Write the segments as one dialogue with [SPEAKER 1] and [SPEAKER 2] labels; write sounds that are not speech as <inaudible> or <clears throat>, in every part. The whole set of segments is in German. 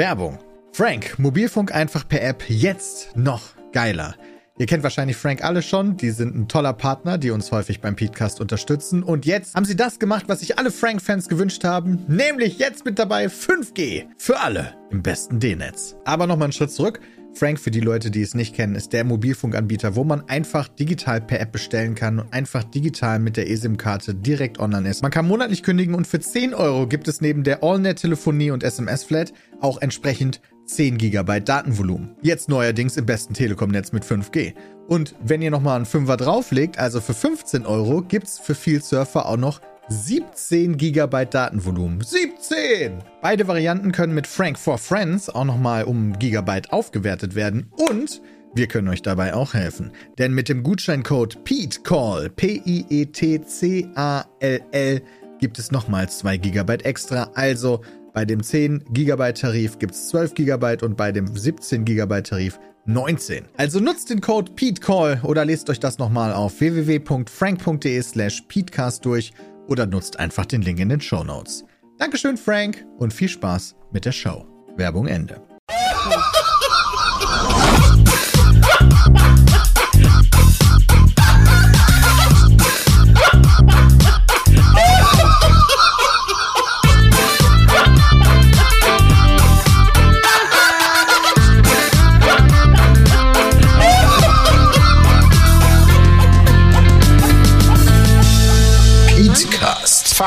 [SPEAKER 1] Werbung. Frank, Mobilfunk einfach per App jetzt noch geiler. Ihr kennt wahrscheinlich Frank alle schon, die sind ein toller Partner, die uns häufig beim Podcast unterstützen. Und jetzt haben sie das gemacht, was sich alle Frank-Fans gewünscht haben, nämlich jetzt mit dabei 5G für alle im besten D-Netz. Aber nochmal einen Schritt zurück. Frank, für die Leute, die es nicht kennen, ist der Mobilfunkanbieter, wo man einfach digital per App bestellen kann und einfach digital mit der eSIM-Karte direkt online ist. Man kann monatlich kündigen und für 10 Euro gibt es neben der AllNet-Telefonie und SMS-Flat auch entsprechend 10 GB Datenvolumen. Jetzt neuerdings im besten Telekom-Netz mit 5G. Und wenn ihr nochmal einen Fünfer drauflegt, also für 15 Euro, gibt's für viel Surfer auch noch 17 GB Datenvolumen. 17! Beide Varianten können mit Frank for Friends auch nochmal um Gigabyte aufgewertet werden und wir können euch dabei auch helfen. Denn mit dem Gutscheincode PETECALL, P-I-E-T-C-A-L-L, gibt es nochmal 2 GB extra. Also bei dem 10 GB Tarif gibt es 12 GB und bei dem 17 GB Tarif 19. Also nutzt den Code PETECALL oder lest euch das nochmal auf www.frank.de slash PETECAST durch oder nutzt einfach den Link in den Show Notes. Dankeschön, Frank, und viel Spaß mit der Show. Werbung Ende.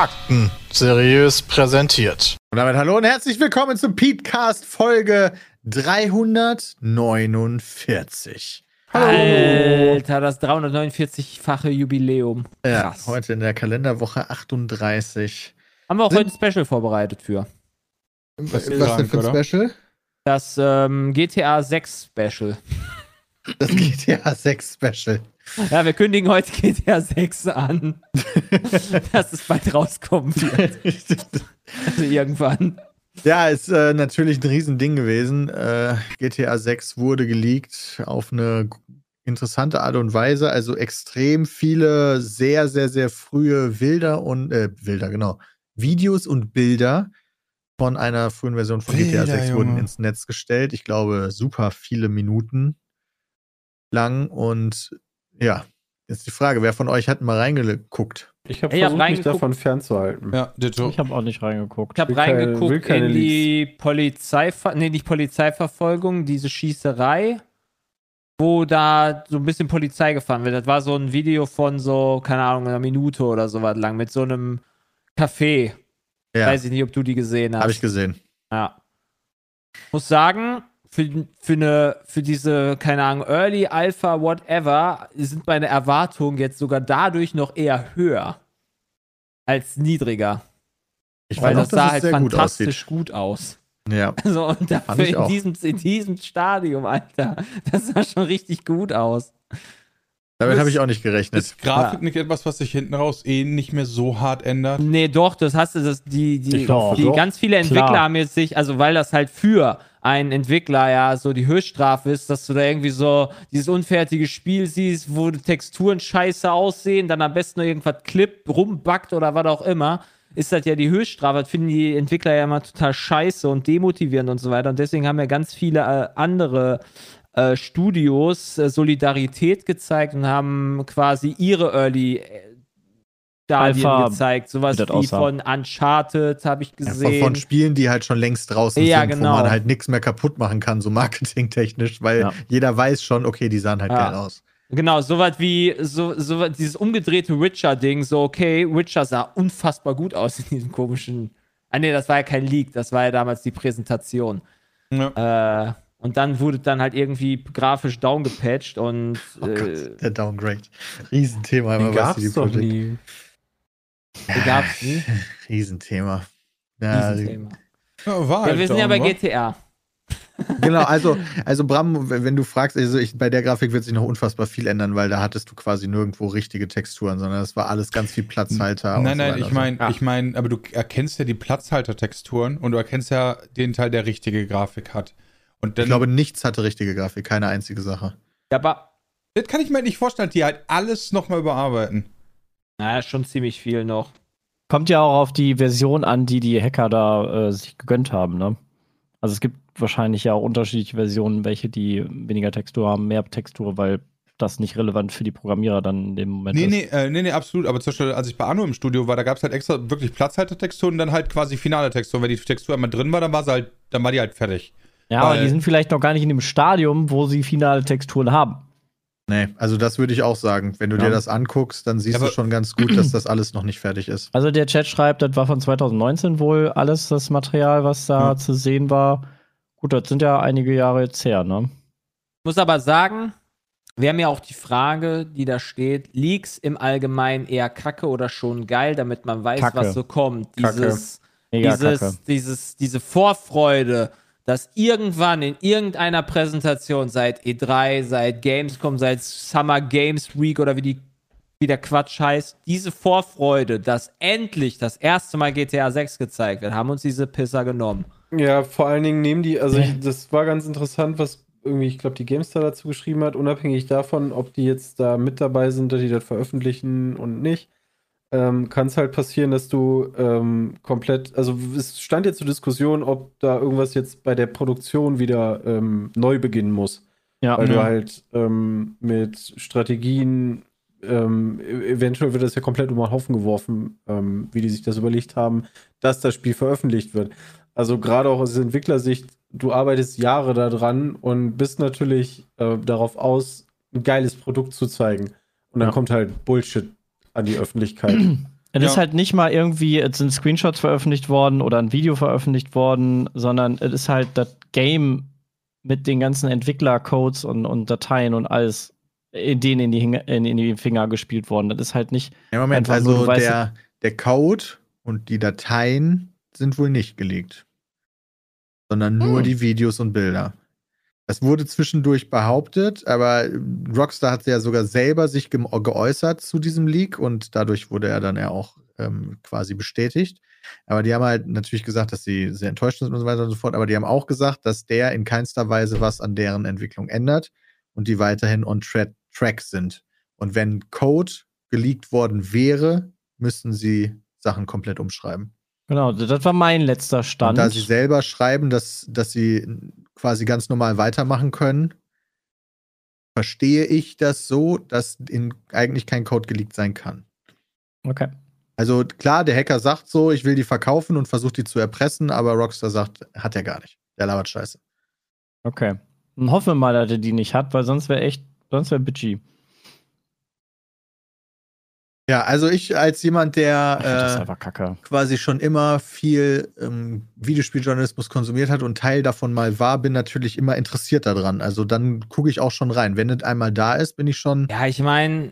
[SPEAKER 1] Fakten seriös präsentiert. Und damit hallo und herzlich willkommen zum Petecast Folge 349.
[SPEAKER 2] Alter, das 349-fache Jubiläum.
[SPEAKER 1] Ja, heute in der Kalenderwoche 38.
[SPEAKER 2] Haben wir auch
[SPEAKER 1] Sind-
[SPEAKER 2] heute ein Special vorbereitet für.
[SPEAKER 1] Was,
[SPEAKER 3] ist
[SPEAKER 1] was denn für ein
[SPEAKER 3] oder?
[SPEAKER 1] Special?
[SPEAKER 2] Das ähm, GTA 6 Special.
[SPEAKER 1] Das GTA 6 Special.
[SPEAKER 2] Ja, wir kündigen heute GTA 6 an. <laughs> dass es bald rauskommen wird. Also irgendwann.
[SPEAKER 1] Ja, ist äh, natürlich ein Riesending gewesen. Äh, GTA 6 wurde geleakt auf eine interessante Art und Weise. Also extrem viele sehr, sehr, sehr frühe Bilder und äh, Bilder, genau. Videos und Bilder von einer frühen Version von GTA
[SPEAKER 3] Bilder,
[SPEAKER 1] 6 wurden
[SPEAKER 3] Junge.
[SPEAKER 1] ins Netz gestellt. Ich glaube, super viele Minuten lang. Und ja, jetzt die Frage, wer von euch hat mal reingeguckt?
[SPEAKER 3] Ich habe
[SPEAKER 2] Ich hab
[SPEAKER 3] versucht, mich davon fernzuhalten.
[SPEAKER 4] Ja, Ditto.
[SPEAKER 5] Ich habe auch nicht reingeguckt.
[SPEAKER 2] Ich habe reingeguckt
[SPEAKER 3] keine
[SPEAKER 2] in die Polizeiver nee, nicht Polizeiverfolgung, diese Schießerei, wo da so ein bisschen Polizei gefahren wird. Das war so ein Video von so, keine Ahnung, einer Minute oder so was lang mit so einem Café.
[SPEAKER 1] Ja,
[SPEAKER 2] Weiß ich nicht, ob du die gesehen hast.
[SPEAKER 1] habe ich gesehen.
[SPEAKER 2] Ja. Muss sagen, für, für, eine, für diese, keine Ahnung, Early, Alpha, whatever, sind meine Erwartungen jetzt sogar dadurch noch eher höher als niedriger.
[SPEAKER 1] Ich
[SPEAKER 2] Weil das
[SPEAKER 1] auch,
[SPEAKER 2] sah halt
[SPEAKER 1] sehr gut
[SPEAKER 2] fantastisch gut, aus.
[SPEAKER 1] Ja. <laughs>
[SPEAKER 2] Also, und dafür in diesem, in diesem Stadium, Alter, das sah schon richtig gut aus.
[SPEAKER 1] Damit habe ich auch nicht gerechnet.
[SPEAKER 4] Ist Grafik nicht etwas, was sich hinten raus eh nicht mehr so hart ändert?
[SPEAKER 2] Nee, doch, das hast du, das, die, die, die
[SPEAKER 5] doch.
[SPEAKER 2] ganz viele Entwickler
[SPEAKER 5] Klar.
[SPEAKER 2] haben jetzt sich, also weil das halt für einen Entwickler ja so die Höchststrafe ist, dass du da irgendwie so dieses unfertige Spiel siehst, wo Texturen scheiße aussehen, dann am besten noch irgendwas klippt, rumbackt oder was auch immer, ist das ja die Höchststrafe. Das finden die Entwickler ja immer total scheiße und demotivierend und so weiter. Und deswegen haben ja ganz viele äh, andere äh, Studios äh, Solidarität gezeigt und haben quasi ihre Early äh, Stadien
[SPEAKER 5] Alpha,
[SPEAKER 2] gezeigt. Sowas
[SPEAKER 5] wie
[SPEAKER 2] wie
[SPEAKER 5] aussah.
[SPEAKER 2] von Uncharted habe ich
[SPEAKER 1] Ja,
[SPEAKER 2] gesehen.
[SPEAKER 1] von, von Spielen, die halt schon längst draußen
[SPEAKER 2] Ja,
[SPEAKER 1] sind,
[SPEAKER 2] genau.
[SPEAKER 1] wo man halt nichts mehr kaputt machen kann, so <laughs> marketingtechnisch, weil
[SPEAKER 5] Ja.
[SPEAKER 1] jeder weiß schon, okay, die sahen halt
[SPEAKER 2] Ja.
[SPEAKER 1] geil aus.
[SPEAKER 2] Genau, sowas wie so, so dieses umgedrehte Witcher-Ding, so okay, Witcher sah unfassbar gut aus in diesem komischen. Ah nee, das war ja kein Leak, das war ja damals die Präsentation.
[SPEAKER 4] Ja.
[SPEAKER 2] Äh, und dann wurde dann halt irgendwie grafisch downgepatcht und
[SPEAKER 1] Oh
[SPEAKER 2] äh,
[SPEAKER 1] Gott, der Downgrade. Riesenthema. Aber was die Projekt-
[SPEAKER 3] nie.
[SPEAKER 2] Den gab's nie. <laughs>
[SPEAKER 1] Riesenthema. Ja,
[SPEAKER 2] Riesenthema.
[SPEAKER 4] Ja, war
[SPEAKER 2] Ja,
[SPEAKER 4] halt
[SPEAKER 2] wir sind ja bei
[SPEAKER 4] wa?
[SPEAKER 2] GTA.
[SPEAKER 1] genau, <laughs> also, also Bram, wenn du fragst, also ich, bei der Grafik wird sich noch unfassbar viel ändern, weil da hattest du quasi nirgendwo richtige Texturen, sondern das war alles ganz viel Platzhalter. und
[SPEAKER 4] Nein,
[SPEAKER 1] so
[SPEAKER 4] nein,
[SPEAKER 1] weiter.
[SPEAKER 4] ich meine,
[SPEAKER 3] Ja.
[SPEAKER 4] ich meine, aber du erkennst ja die Platzhaltertexturen und du erkennst ja den Teil, der richtige Grafik hat. Und dann,
[SPEAKER 1] ich glaube, nichts hatte richtige Grafik, keine einzige Sache.
[SPEAKER 2] Ja, aber
[SPEAKER 4] das kann ich mir nicht vorstellen, die halt alles nochmal überarbeiten.
[SPEAKER 2] Naja, schon ziemlich viel noch.
[SPEAKER 5] Kommt ja auch auf die Version an, die die Hacker da äh, sich gegönnt haben, ne?
[SPEAKER 3] Also es gibt wahrscheinlich ja auch unterschiedliche Versionen, welche die weniger Textur haben, mehr Textur, weil das nicht relevant für die Programmierer dann in dem Moment
[SPEAKER 4] Nee,
[SPEAKER 3] ist.
[SPEAKER 4] nee, äh, nee, nee, absolut. Aber zum Beispiel, als ich bei Arno im Studio war, da gab es halt extra wirklich Platzhaltertexturen und dann halt quasi finale Texturen. Wenn die Textur einmal drin war, dann war sie halt, dann war die halt fertig.
[SPEAKER 3] Ja, aber
[SPEAKER 4] Weil-
[SPEAKER 3] die sind vielleicht noch gar nicht in dem Stadium, wo sie finale Texturen haben.
[SPEAKER 1] Nee, also das würde ich auch sagen. Wenn du
[SPEAKER 3] Ja.
[SPEAKER 1] dir das anguckst, dann siehst
[SPEAKER 4] Ja,
[SPEAKER 1] du schon ganz gut, dass das alles noch nicht fertig ist.
[SPEAKER 3] Also der Chat schreibt, das war von 2019 wohl alles das Material, was da
[SPEAKER 1] Ja.
[SPEAKER 3] zu sehen war. Gut, das sind ja einige Jahre jetzt her, ne?
[SPEAKER 2] muss aber sagen, wir haben ja auch die Frage, die da steht: Leaks im Allgemeinen eher kacke oder schon geil, damit man weiß,
[SPEAKER 3] Kacke.
[SPEAKER 2] was so kommt.
[SPEAKER 1] Kacke.
[SPEAKER 2] Dieses,
[SPEAKER 3] Mega
[SPEAKER 2] dieses,
[SPEAKER 3] kacke.
[SPEAKER 2] dieses, diese Vorfreude, dass irgendwann in irgendeiner Präsentation seit E3, seit Gamescom, seit Summer Games Week oder wie die wie der Quatsch heißt, diese Vorfreude, dass endlich das erste Mal GTA 6 gezeigt wird, haben uns diese Pisser genommen.
[SPEAKER 5] Ja, vor allen Dingen nehmen die, also ich, das war ganz interessant, was irgendwie, ich glaube, die GameStar dazu geschrieben hat, unabhängig davon, ob die jetzt da mit dabei sind, dass die das veröffentlichen und nicht, ähm, kann es halt passieren, dass du ähm, komplett, also es stand jetzt zur Diskussion, ob da irgendwas jetzt bei der Produktion wieder ähm, neu beginnen muss.
[SPEAKER 3] Ja,
[SPEAKER 5] Weil du
[SPEAKER 3] ja.
[SPEAKER 5] halt ähm, mit Strategien, ähm, e- eventuell wird das ja komplett über den Haufen geworfen, ähm, wie die sich das überlegt haben, dass das Spiel veröffentlicht wird. Also gerade auch aus Entwicklersicht, du arbeitest Jahre daran und bist natürlich äh, darauf aus, ein geiles Produkt zu zeigen. Und dann
[SPEAKER 3] Ja.
[SPEAKER 5] kommt halt Bullshit an die Öffentlichkeit.
[SPEAKER 3] Es
[SPEAKER 4] Ja.
[SPEAKER 3] ist halt nicht mal irgendwie, es sind Screenshots veröffentlicht worden oder ein Video veröffentlicht worden, sondern es ist halt das Game mit den ganzen Entwicklercodes und, und Dateien und alles in denen in die, in, in die Finger gespielt worden. Das ist halt nicht.
[SPEAKER 1] Ja, Moment,
[SPEAKER 3] Einfach nur,
[SPEAKER 1] also
[SPEAKER 3] weißt-
[SPEAKER 1] der, der Code und die Dateien sind wohl nicht geleakt. Sondern nur
[SPEAKER 3] Hm.
[SPEAKER 1] die Videos und Bilder. Das wurde zwischendurch behauptet, aber Rockstar hat ja sogar selber sich gem- geäußert zu diesem Leak und dadurch wurde er dann ja auch ähm, quasi bestätigt. Aber die haben halt natürlich gesagt, dass sie sehr enttäuscht sind und so weiter und so fort. Aber die haben auch gesagt, dass der in keinster Weise was an deren Entwicklung ändert und die weiterhin on tra track sind. Und wenn Code geleakt worden wäre, müssten sie Sachen komplett umschreiben.
[SPEAKER 3] Genau, das war mein letzter
[SPEAKER 1] Und
[SPEAKER 3] Stand.
[SPEAKER 1] da sie selber schreiben, dass, dass sie quasi ganz normal weitermachen können, verstehe ich das so, dass in, eigentlich kein Code geleakt sein kann.
[SPEAKER 3] okay.
[SPEAKER 1] Also klar, der Hacker sagt so, ich will die verkaufen und versucht die zu erpressen, aber Rockstar sagt, hat er gar nicht. Der labert Scheiße.
[SPEAKER 3] Okay. Dann hoffen wir mal, dass er die nicht hat, weil sonst wäre echt, sonst wäre bitchy.
[SPEAKER 1] Ja, also ich als jemand, der
[SPEAKER 3] das ist
[SPEAKER 1] äh, quasi schon immer viel ähm, Videospieljournalismus konsumiert hat und Teil davon mal war, bin natürlich immer interessiert daran. Also dann gucke ich auch schon rein. Wenn es einmal da ist, bin ich schon.
[SPEAKER 2] Ja, ich meine,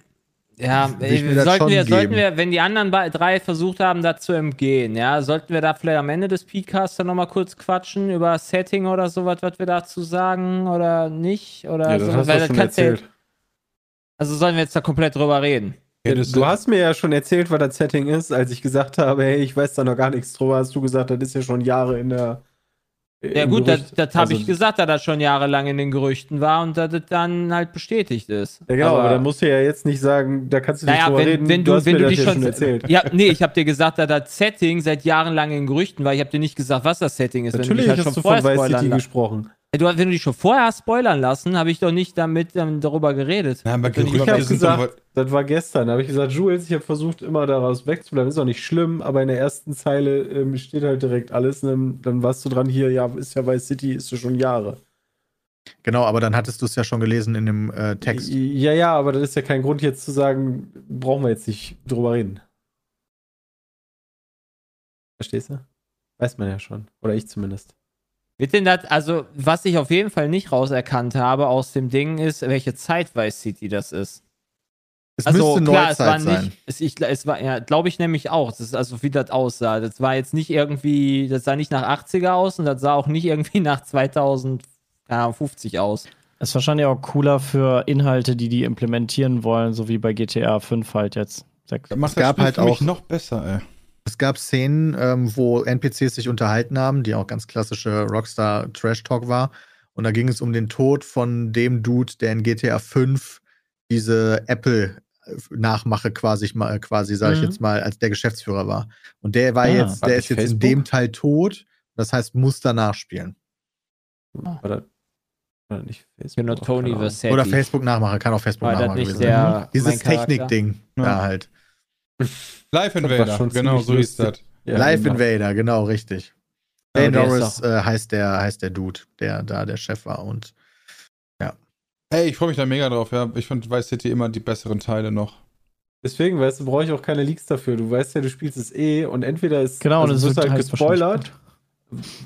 [SPEAKER 2] ja,
[SPEAKER 1] das
[SPEAKER 2] sollten, wir, sollten wir, wenn die anderen bei- drei versucht haben, da zu entgehen, ja, sollten wir da vielleicht am Ende des Podcasts dann nochmal kurz quatschen über Setting oder sowas, was wir dazu sagen oder nicht? Oder
[SPEAKER 5] Ja, das
[SPEAKER 2] so,
[SPEAKER 5] hast
[SPEAKER 2] weil
[SPEAKER 5] du schon
[SPEAKER 2] ja-
[SPEAKER 5] erzählt.
[SPEAKER 2] also sollen wir jetzt da komplett drüber reden?
[SPEAKER 4] Ja, das-
[SPEAKER 5] du hast mir ja schon erzählt, was das Setting ist, als ich gesagt habe, hey, ich weiß da noch gar nichts drüber, hast du gesagt, das ist ja schon Jahre in der.
[SPEAKER 2] Ja
[SPEAKER 5] im
[SPEAKER 2] gut, das,
[SPEAKER 5] Gerücht.
[SPEAKER 2] das habe
[SPEAKER 5] Also-
[SPEAKER 2] ich gesagt, dass das schon jahrelang in den Gerüchten war und dass das dann halt bestätigt ist.
[SPEAKER 5] Ja, genau, aber, dann musst du ja jetzt nicht sagen, da kannst du nicht
[SPEAKER 2] Naja,
[SPEAKER 5] drüber
[SPEAKER 2] wenn,
[SPEAKER 5] reden.
[SPEAKER 2] wenn du,
[SPEAKER 5] hast
[SPEAKER 2] wenn
[SPEAKER 5] mir
[SPEAKER 2] du
[SPEAKER 5] das
[SPEAKER 2] dich
[SPEAKER 5] ja
[SPEAKER 2] schon,
[SPEAKER 5] erzählt.
[SPEAKER 2] Ja, nee, ich habe dir gesagt, dass das Setting seit Jahren lang in Gerüchten war. Ich habe dir nicht gesagt, was das Setting ist. wenn
[SPEAKER 5] Natürlich
[SPEAKER 2] dich halt
[SPEAKER 5] hast
[SPEAKER 2] schon
[SPEAKER 5] du
[SPEAKER 2] vorher
[SPEAKER 5] von Vice City gesprochen.
[SPEAKER 2] Du, wenn du dich schon vorher hast spoilern lassen, habe ich doch nicht damit ähm, darüber geredet.
[SPEAKER 4] Ja, aber
[SPEAKER 5] Ich habe gesagt, das war gestern, da habe ich gesagt, Jules, ich habe versucht, immer daraus wegzubleiben. Ist auch nicht schlimm, aber in der ersten Zeile ähm, steht halt direkt alles. Und dann, dann warst du dran, hier, ja, ist ja Vice City, ist ja schon Jahre.
[SPEAKER 1] Genau, aber dann hattest du es ja schon gelesen in dem äh, Text.
[SPEAKER 5] Ja, ja, aber das ist ja kein Grund jetzt zu sagen, brauchen wir jetzt nicht drüber reden. Verstehst du? Weiß man ja schon. Oder ich zumindest.
[SPEAKER 2] Wird denn das, also, was ich auf jeden Fall nicht rauserkannt habe aus dem Ding ist, welche Zeit Vice City das ist.
[SPEAKER 1] Es
[SPEAKER 2] Also
[SPEAKER 1] müsste
[SPEAKER 2] klar, es war
[SPEAKER 1] Neuzeit sein.
[SPEAKER 2] nicht, es, ich, es war, ja, glaube ich nämlich auch, das ist also wie das aussah. Das war jetzt nicht irgendwie, das sah nicht nach 80er aus und das sah auch nicht irgendwie nach 2050 aus.
[SPEAKER 3] Ist wahrscheinlich auch cooler für Inhalte, die die implementieren wollen, so wie bei GTA 5 halt jetzt.
[SPEAKER 4] Das
[SPEAKER 1] Es
[SPEAKER 4] das
[SPEAKER 1] gab
[SPEAKER 4] Spiel
[SPEAKER 1] halt
[SPEAKER 4] für mich
[SPEAKER 1] auch-
[SPEAKER 4] noch besser, ey.
[SPEAKER 1] Es gab Szenen, ähm, wo NPCs sich unterhalten haben, die auch ganz klassische Rockstar Trash Talk war. Und da ging es um den Tod von dem Dude, der in GTA 5 diese Apple-Nachmache quasi, ma- quasi sage ich
[SPEAKER 3] Mhm.
[SPEAKER 1] jetzt mal, als der Geschäftsführer war. Und der war
[SPEAKER 3] Ah,
[SPEAKER 1] jetzt,
[SPEAKER 4] war
[SPEAKER 1] der ist jetzt in
[SPEAKER 4] Facebook?
[SPEAKER 1] dem Teil tot. Das heißt, muss danach spielen.
[SPEAKER 5] War das, war das nicht Facebook?
[SPEAKER 2] Genau, Tony. Versetti.
[SPEAKER 1] Oder Facebook-Nachmacher, kann auch
[SPEAKER 2] War nicht
[SPEAKER 1] gewesen
[SPEAKER 2] der
[SPEAKER 1] sein. Dieses? Technik-Ding.
[SPEAKER 4] Ja.
[SPEAKER 1] Ja, halt. <laughs>
[SPEAKER 4] Live Invader,
[SPEAKER 5] schon
[SPEAKER 4] genau, so hieß das.
[SPEAKER 5] Ja,
[SPEAKER 1] Live
[SPEAKER 5] genau.
[SPEAKER 1] Invader, genau, richtig.
[SPEAKER 2] Ja, ist
[SPEAKER 1] Norris äh, heißt, der, heißt der Dude, der da der Chef war. Und
[SPEAKER 4] Ey, ich freue mich da mega drauf, ja. Ich finde Vice City immer die besseren Teile noch.
[SPEAKER 5] Deswegen, weißt du, brauche ich auch keine Leaks dafür. Du weißt ja, du spielst es eh und entweder ist
[SPEAKER 3] Genau,
[SPEAKER 5] also
[SPEAKER 3] das wird
[SPEAKER 5] halt gespoilert,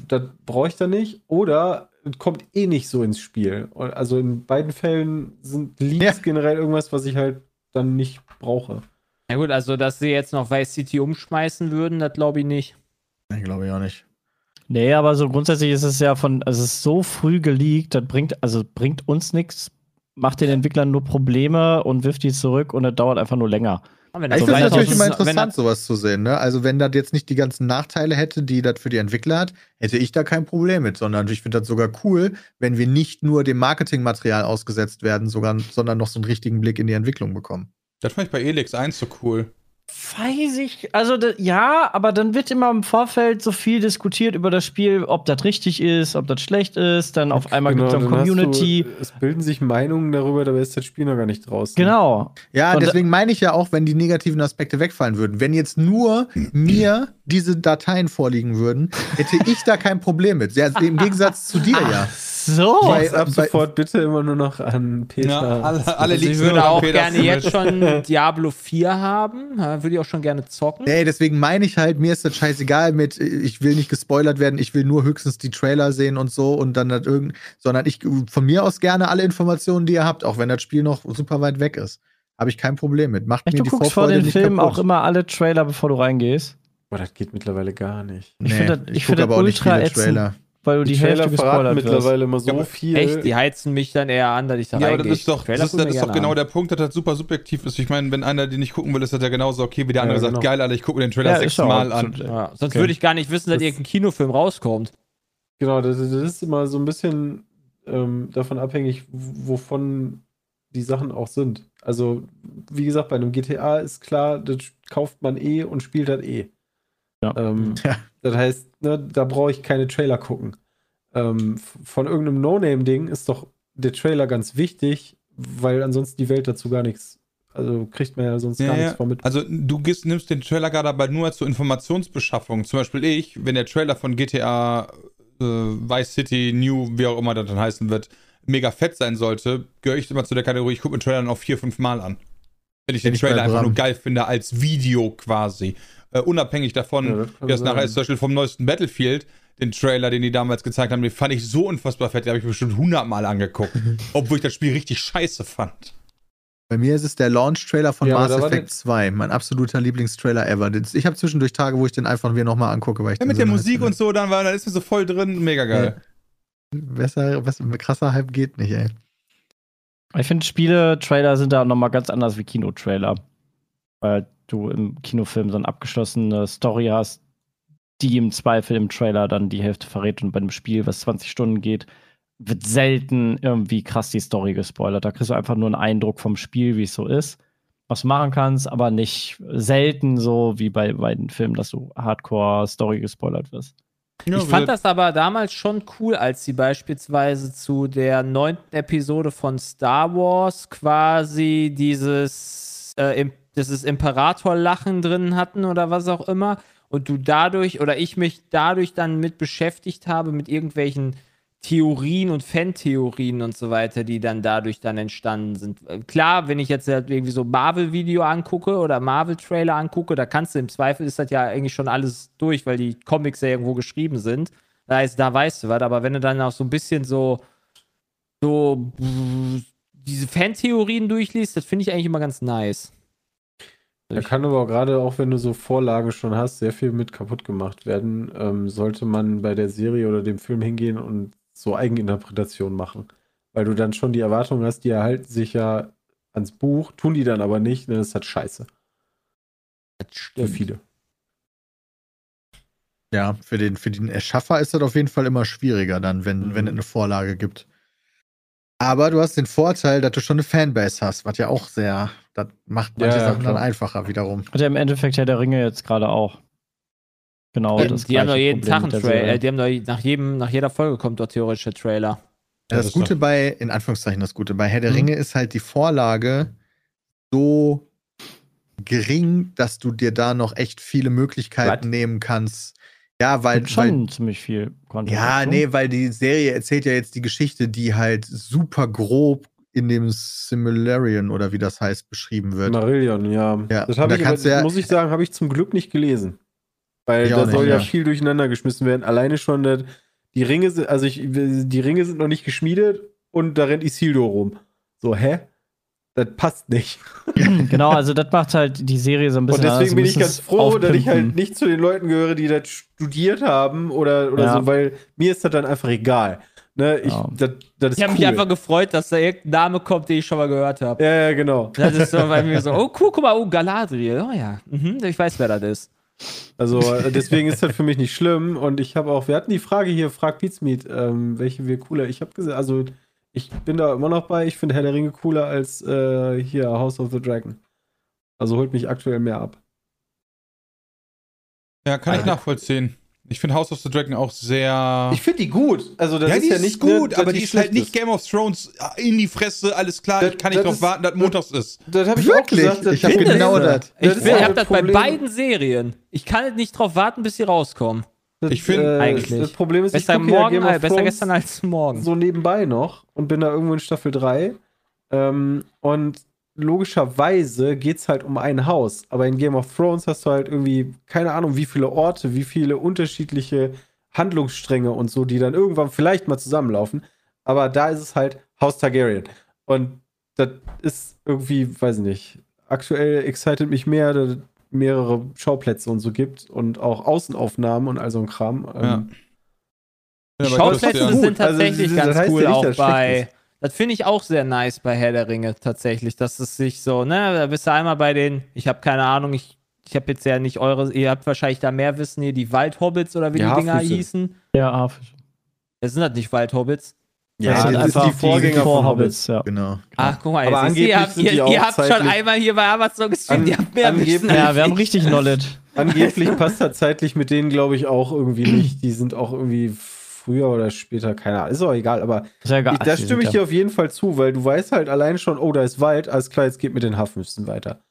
[SPEAKER 5] das brauche ich da nicht, oder es kommt eh nicht so ins Spiel. Also in beiden Fällen sind Leaks
[SPEAKER 1] Ja.
[SPEAKER 5] generell irgendwas, was ich halt dann nicht brauche.
[SPEAKER 2] Na gut, also dass sie jetzt noch Vice City umschmeißen würden, das glaube ich nicht.
[SPEAKER 1] ich glaube ich auch nicht.
[SPEAKER 3] Nee, aber so grundsätzlich ist es ja von, also es ist so früh geleakt, das bringt, also bringt uns nichts, macht den Entwicklern nur Probleme und wirft die zurück und das dauert einfach nur länger.
[SPEAKER 1] Ich
[SPEAKER 2] das
[SPEAKER 1] finde es
[SPEAKER 2] so
[SPEAKER 1] natürlich immer interessant, sowas zu sehen. Ne? Also, wenn das jetzt nicht die ganzen Nachteile hätte, die das für die Entwickler hat, hätte ich da kein Problem mit, sondern ich finde das sogar cool, wenn wir nicht nur dem Marketingmaterial ausgesetzt werden, sogar, sondern noch so einen richtigen Blick in die Entwicklung bekommen.
[SPEAKER 4] Das fand ich bei Elix 1 so cool.
[SPEAKER 3] Weiß ich, also da, ja, aber dann wird immer im Vorfeld so viel diskutiert über das Spiel, ob das richtig ist, ob das schlecht ist, dann auf einmal gibt es
[SPEAKER 5] Genau,
[SPEAKER 3] eine Community.
[SPEAKER 5] Du, es bilden sich Meinungen darüber, dabei ist das Spiel noch gar nicht draußen.
[SPEAKER 3] Genau.
[SPEAKER 1] Ja,
[SPEAKER 3] Und-
[SPEAKER 1] deswegen meine ich ja auch, wenn die negativen Aspekte wegfallen würden. Wenn jetzt nur mir diese Dateien vorliegen würden, hätte ich da kein Problem mit. Ja, Im Gegensatz zu dir ja.
[SPEAKER 3] So.
[SPEAKER 1] Bei-
[SPEAKER 5] Jetzt ab
[SPEAKER 1] bei-
[SPEAKER 5] sofort bitte immer nur noch an Peter.
[SPEAKER 4] Ja, alle, alle
[SPEAKER 2] Also ich würde auch
[SPEAKER 4] Peter
[SPEAKER 2] gerne jetzt schon Diablo 4 haben. Würde ich auch schon gerne zocken.
[SPEAKER 1] Nee, deswegen meine ich halt, mir ist das scheißegal mit, ich will nicht gespoilert werden, ich will nur höchstens die Trailer sehen und so und dann das irgend, sondern ich von mir aus gerne alle Informationen, die ihr habt, auch wenn das Spiel noch super weit weg ist. Habe ich kein Problem mit. Macht
[SPEAKER 3] Echt,
[SPEAKER 1] mir
[SPEAKER 3] du
[SPEAKER 1] die
[SPEAKER 3] guckst vor
[SPEAKER 1] Vorfreude
[SPEAKER 3] den
[SPEAKER 1] nicht
[SPEAKER 3] Filmen auch immer alle Trailer, bevor du reingehst.
[SPEAKER 5] Boah, das geht mittlerweile gar nicht.
[SPEAKER 3] Ich finde das- ich finde das
[SPEAKER 1] aber auch nicht
[SPEAKER 3] ultra ätzend.
[SPEAKER 1] Trailer.
[SPEAKER 3] Weil du die, Hälfte
[SPEAKER 5] verraten
[SPEAKER 3] gespoilert wirst.
[SPEAKER 5] mittlerweile immer so
[SPEAKER 4] Ja,
[SPEAKER 5] viel.
[SPEAKER 2] Echt? Die heizen mich dann eher an, dass ich da
[SPEAKER 4] Ja, aber das ist doch,
[SPEAKER 2] Trailer
[SPEAKER 4] das, ist- das ist doch genau
[SPEAKER 2] an.
[SPEAKER 4] der Punkt, dass das super subjektiv ist. Ich meine, wenn einer die nicht gucken will, ist das ja genauso okay, wie der
[SPEAKER 5] Ja,
[SPEAKER 4] andere
[SPEAKER 5] genau.
[SPEAKER 4] sagt, geil, Alter, ich gucke mir den Trailer
[SPEAKER 3] Ja,
[SPEAKER 4] sechsmal an.
[SPEAKER 2] Ja, sonst
[SPEAKER 3] Okay.
[SPEAKER 2] würde ich gar nicht wissen, dass
[SPEAKER 5] Das-
[SPEAKER 2] irgendein Kinofilm rauskommt.
[SPEAKER 5] Genau, das, das ist immer so ein bisschen ähm, davon abhängig, wovon die Sachen auch sind. Also, wie gesagt, bei einem GTA ist klar, das kauft man eh und spielt das eh.
[SPEAKER 3] Ja.
[SPEAKER 5] Ähm,
[SPEAKER 1] Ja.
[SPEAKER 5] Das heißt, ne, da brauche ich keine Trailer gucken. Ähm, von irgendeinem No-Name-Ding ist doch der Trailer ganz wichtig, weil ansonsten die Welt dazu gar nichts, also kriegt man ja sonst
[SPEAKER 4] Ja,
[SPEAKER 5] gar
[SPEAKER 4] ja.
[SPEAKER 5] nichts von mit.
[SPEAKER 4] Also du gehst, nimmst den Trailer gerade aber nur zur Informationsbeschaffung. Zum Beispiel ich, wenn der Trailer von GTA äh, Vice City New, wie auch immer das dann heißen wird, mega fett sein sollte, gehöre ich immer zu der Kategorie, ich gucke mir den Trailer dann auch vier, fünf Mal an. Wenn ich den Trailer einfach nur geil finde, als Video quasi. Äh, unabhängig davon,
[SPEAKER 5] Ja, das
[SPEAKER 4] wie das
[SPEAKER 5] sein.
[SPEAKER 4] nachher ist, zum Beispiel vom neuesten Battlefield, den Trailer, den die damals gezeigt haben, den fand ich so unfassbar fett, den habe ich mir bestimmt hundertmal angeguckt. <laughs> obwohl ich das Spiel richtig scheiße fand.
[SPEAKER 1] Bei mir ist es der Launch-Trailer von
[SPEAKER 5] Ja,
[SPEAKER 1] Mass Effect 2, mein absoluter Lieblingstrailer ever. Ich habe zwischendurch Tage, wo ich den einfach mir nochmal angucke, weil ich
[SPEAKER 4] Ja, mit
[SPEAKER 1] so
[SPEAKER 4] der Musik und so, dann war, da ist mir so voll drin, mega geil.
[SPEAKER 1] Besser, besser, krasser Hype geht nicht, ey.
[SPEAKER 3] Ich finde, Spiele-Trailer sind da nochmal ganz anders wie Kinotrailer. Weil du im Kinofilm so eine abgeschlossene Story hast, die im Zweifel im Trailer dann die Hälfte verrät und bei einem Spiel, was 20 Stunden geht, wird selten irgendwie krass die Story gespoilert. Da kriegst du einfach nur einen Eindruck vom Spiel, wie es so ist, was du machen kannst, aber nicht selten so wie bei, bei den Filmen, dass du Hardcore-Story gespoilert wirst.
[SPEAKER 4] Ja,
[SPEAKER 2] ich fand das aber damals schon cool, als sie beispielsweise zu der neunten Episode von Star Wars quasi dieses, äh, dieses Imperator-Lachen drin hatten oder was auch immer. Und du dadurch oder ich mich dadurch dann mit beschäftigt habe mit irgendwelchen Theorien und Fan-Theorien und so weiter, die dann dadurch dann entstanden sind. Äh, Klar, wenn ich jetzt halt irgendwie so Marvel-Video angucke oder Marvel-Trailer angucke, da kannst du im Zweifel ist das ja eigentlich schon alles durch, weil die Comics ja irgendwo geschrieben sind. Da heißt, da weißt du was, aber wenn du dann auch so ein bisschen so, so diese Fan-Theorien durchliest, das finde ich eigentlich immer ganz nice.
[SPEAKER 5] Da kann aber auch gerade auch, wenn du so Vorlagen schon hast, sehr viel mit kaputt gemacht werden. Ähm, sollte man bei der Serie oder dem Film hingehen und so Eigeninterpretationen machen. Weil du dann schon die Erwartung hast, die erhalten sich ja ans Buch, tun die dann aber nicht, dann ist das scheiße.
[SPEAKER 2] Das
[SPEAKER 5] Für
[SPEAKER 2] stimmt.
[SPEAKER 5] viele.
[SPEAKER 1] Ja, für den, für den Erschaffer ist das auf jeden Fall immer schwieriger dann, wenn,
[SPEAKER 5] Mhm.
[SPEAKER 1] wenn es eine Vorlage gibt. Aber du hast den Vorteil, dass du schon eine Fanbase hast, was ja auch sehr, das macht manche
[SPEAKER 5] Ja, ja,
[SPEAKER 1] Sachen dann
[SPEAKER 5] klar.
[SPEAKER 1] einfacher wiederum.
[SPEAKER 3] Hat ja im Endeffekt ja der Ringe jetzt gerade auch. Genau
[SPEAKER 2] Ähm,
[SPEAKER 3] das
[SPEAKER 2] die haben doch jeden
[SPEAKER 3] Problem
[SPEAKER 2] Tag einen Trailer. Äh, die haben doch nach jedem, nach jeder Folge kommt doch theoretisch der Trailer.
[SPEAKER 1] Ja,
[SPEAKER 4] Das
[SPEAKER 1] das Gute bei, in Anführungszeichen das Gute, bei Herr der
[SPEAKER 3] Mhm.
[SPEAKER 1] Ringe ist halt die Vorlage so gering, dass du dir da noch echt viele Möglichkeiten
[SPEAKER 2] Was?
[SPEAKER 1] nehmen kannst. Ja, weil,
[SPEAKER 3] Gibt
[SPEAKER 1] weil
[SPEAKER 3] schon ziemlich viel Content.
[SPEAKER 1] ja,
[SPEAKER 3] dazu.
[SPEAKER 1] nee, weil die Serie erzählt ja jetzt die Geschichte, die halt super grob in dem Similarian oder wie das heißt beschrieben wird.
[SPEAKER 5] Marillion, ja.
[SPEAKER 1] Ja,
[SPEAKER 5] Das
[SPEAKER 1] da
[SPEAKER 5] ich,
[SPEAKER 1] kannst
[SPEAKER 5] aber,
[SPEAKER 1] du ja-
[SPEAKER 5] muss ich sagen, habe ich zum Glück nicht gelesen. Weil
[SPEAKER 1] Ich auch
[SPEAKER 5] da
[SPEAKER 1] nicht,
[SPEAKER 5] soll ja
[SPEAKER 1] ja.
[SPEAKER 5] viel durcheinander geschmissen werden. Alleine schon, dass die Ringe sind, also ich, die Ringe sind noch nicht geschmiedet und da rennt Isildur rum. So, hä? Das passt nicht. <laughs>
[SPEAKER 3] Genau, also das macht halt die Serie so ein bisschen
[SPEAKER 5] Und deswegen
[SPEAKER 3] anders.
[SPEAKER 5] bin ich ganz froh, dass ich
[SPEAKER 3] aufpimpen.
[SPEAKER 5] halt nicht zu den Leuten gehöre, die das studiert haben oder, oder
[SPEAKER 3] Ja.
[SPEAKER 5] so, weil mir ist das dann einfach egal. Ne, ich,
[SPEAKER 3] Ja.
[SPEAKER 5] das, das
[SPEAKER 2] Ich habe
[SPEAKER 5] cool.
[SPEAKER 2] mich einfach gefreut, dass da irgendein Name kommt, den ich schon mal gehört habe.
[SPEAKER 5] ja, ja, genau.
[SPEAKER 2] Das ist so bei mir so, <laughs> oh cool, guck mal, oh, Galadriel. Oh ja, mhm, ich weiß, wer das ist.
[SPEAKER 5] Also äh, deswegen ist das für mich nicht schlimm. Und ich habe auch, wir hatten die Frage hier, frag Pizmeet, ähm, welche wir cooler. Ich habe gesagt, also ich bin da immer noch bei, ich finde Herr der Ringe cooler als äh, hier House of the Dragon. Also holt mich aktuell mehr ab.
[SPEAKER 4] Ja, kann ich nachvollziehen. Ich finde House of the Dragon auch sehr.
[SPEAKER 5] Ich finde die gut. Also das
[SPEAKER 4] ja,
[SPEAKER 5] ist
[SPEAKER 4] die
[SPEAKER 5] ja
[SPEAKER 4] ist
[SPEAKER 5] nicht
[SPEAKER 4] gut,
[SPEAKER 5] ne,
[SPEAKER 4] aber die ist halt nicht Game of Thrones äh, in die Fresse, alles klar.
[SPEAKER 5] Das-
[SPEAKER 4] ich kann nicht
[SPEAKER 5] ist-
[SPEAKER 4] warten, dass montags ist.
[SPEAKER 5] Das habe ich
[SPEAKER 1] Wirklich?
[SPEAKER 5] auch gesagt.
[SPEAKER 1] Ich hab
[SPEAKER 5] finde
[SPEAKER 1] genau
[SPEAKER 5] das.
[SPEAKER 1] das.
[SPEAKER 2] Ich, ich habe
[SPEAKER 5] das
[SPEAKER 2] bei beiden Serien. Ich kann nicht drauf warten, bis sie rauskommen.
[SPEAKER 5] Das,
[SPEAKER 4] Ich find-
[SPEAKER 5] äh,
[SPEAKER 2] Eigentlich.
[SPEAKER 5] Das Problem ist,
[SPEAKER 2] Besser
[SPEAKER 5] ich gucke ja
[SPEAKER 2] morgen,
[SPEAKER 5] Game of
[SPEAKER 2] besser gestern als morgen.
[SPEAKER 5] so nebenbei noch und bin da irgendwo in Staffel 3. Ähm, und logischerweise geht es halt um ein Haus. Aber in Game of Thrones hast du halt irgendwie, keine Ahnung, wie viele Orte, wie viele unterschiedliche Handlungsstränge und so, die dann irgendwann vielleicht mal zusammenlaufen. Aber da ist es halt Haus Targaryen. Und das ist irgendwie, weiß ich nicht, aktuell excited mich mehr, dass es mehrere Schauplätze und so gibt und auch Außenaufnahmen und all so ein Kram. Ähm,
[SPEAKER 4] Ja.
[SPEAKER 2] Die
[SPEAKER 4] Ja,
[SPEAKER 2] Schauplätze sind
[SPEAKER 5] Also,
[SPEAKER 2] tatsächlich
[SPEAKER 5] das
[SPEAKER 2] ganz
[SPEAKER 5] heißt ja
[SPEAKER 2] cool
[SPEAKER 5] nicht,
[SPEAKER 2] auch bei.
[SPEAKER 5] Ist.
[SPEAKER 2] Das finde ich auch sehr nice bei Herr der Ringe tatsächlich, dass es sich so, ne, da bist du einmal bei den, ich habe keine Ahnung, ich, ich habe jetzt ja nicht eure, ihr habt wahrscheinlich da mehr Wissen hier, die Waldhobbits oder wie
[SPEAKER 5] Die
[SPEAKER 2] die Dinger
[SPEAKER 5] Haarfüße.
[SPEAKER 2] hießen.
[SPEAKER 3] Ja, Haarfisch.
[SPEAKER 2] Das sind das nicht Waldhobbits.
[SPEAKER 5] Ja,
[SPEAKER 3] das sind
[SPEAKER 5] ist
[SPEAKER 3] einfach
[SPEAKER 5] die Vorgänger von Hobbits.
[SPEAKER 3] ja.
[SPEAKER 1] Genau.
[SPEAKER 2] Ach, guck mal,
[SPEAKER 5] Aber
[SPEAKER 2] du, ihr habt,
[SPEAKER 5] sind
[SPEAKER 2] ihr,
[SPEAKER 5] die auch
[SPEAKER 2] ihr habt schon einmal hier bei Amazon gestreamt, ihr habt mehr Wissen.
[SPEAKER 3] Ja, wir haben
[SPEAKER 2] ich.
[SPEAKER 3] richtig Knowledge. <laughs>
[SPEAKER 5] Angeblich passt das zeitlich mit denen, glaube ich, auch irgendwie nicht. Die sind auch irgendwie früher oder später, keine Ahnung. Ist auch egal, aber
[SPEAKER 3] Ist ja egal.
[SPEAKER 5] ich, da stimme ich dir auf jeden Fall zu, weil du weißt halt allein schon, oh, da ist Wald, alles klar, jetzt geht mit den Haarfüßen weiter.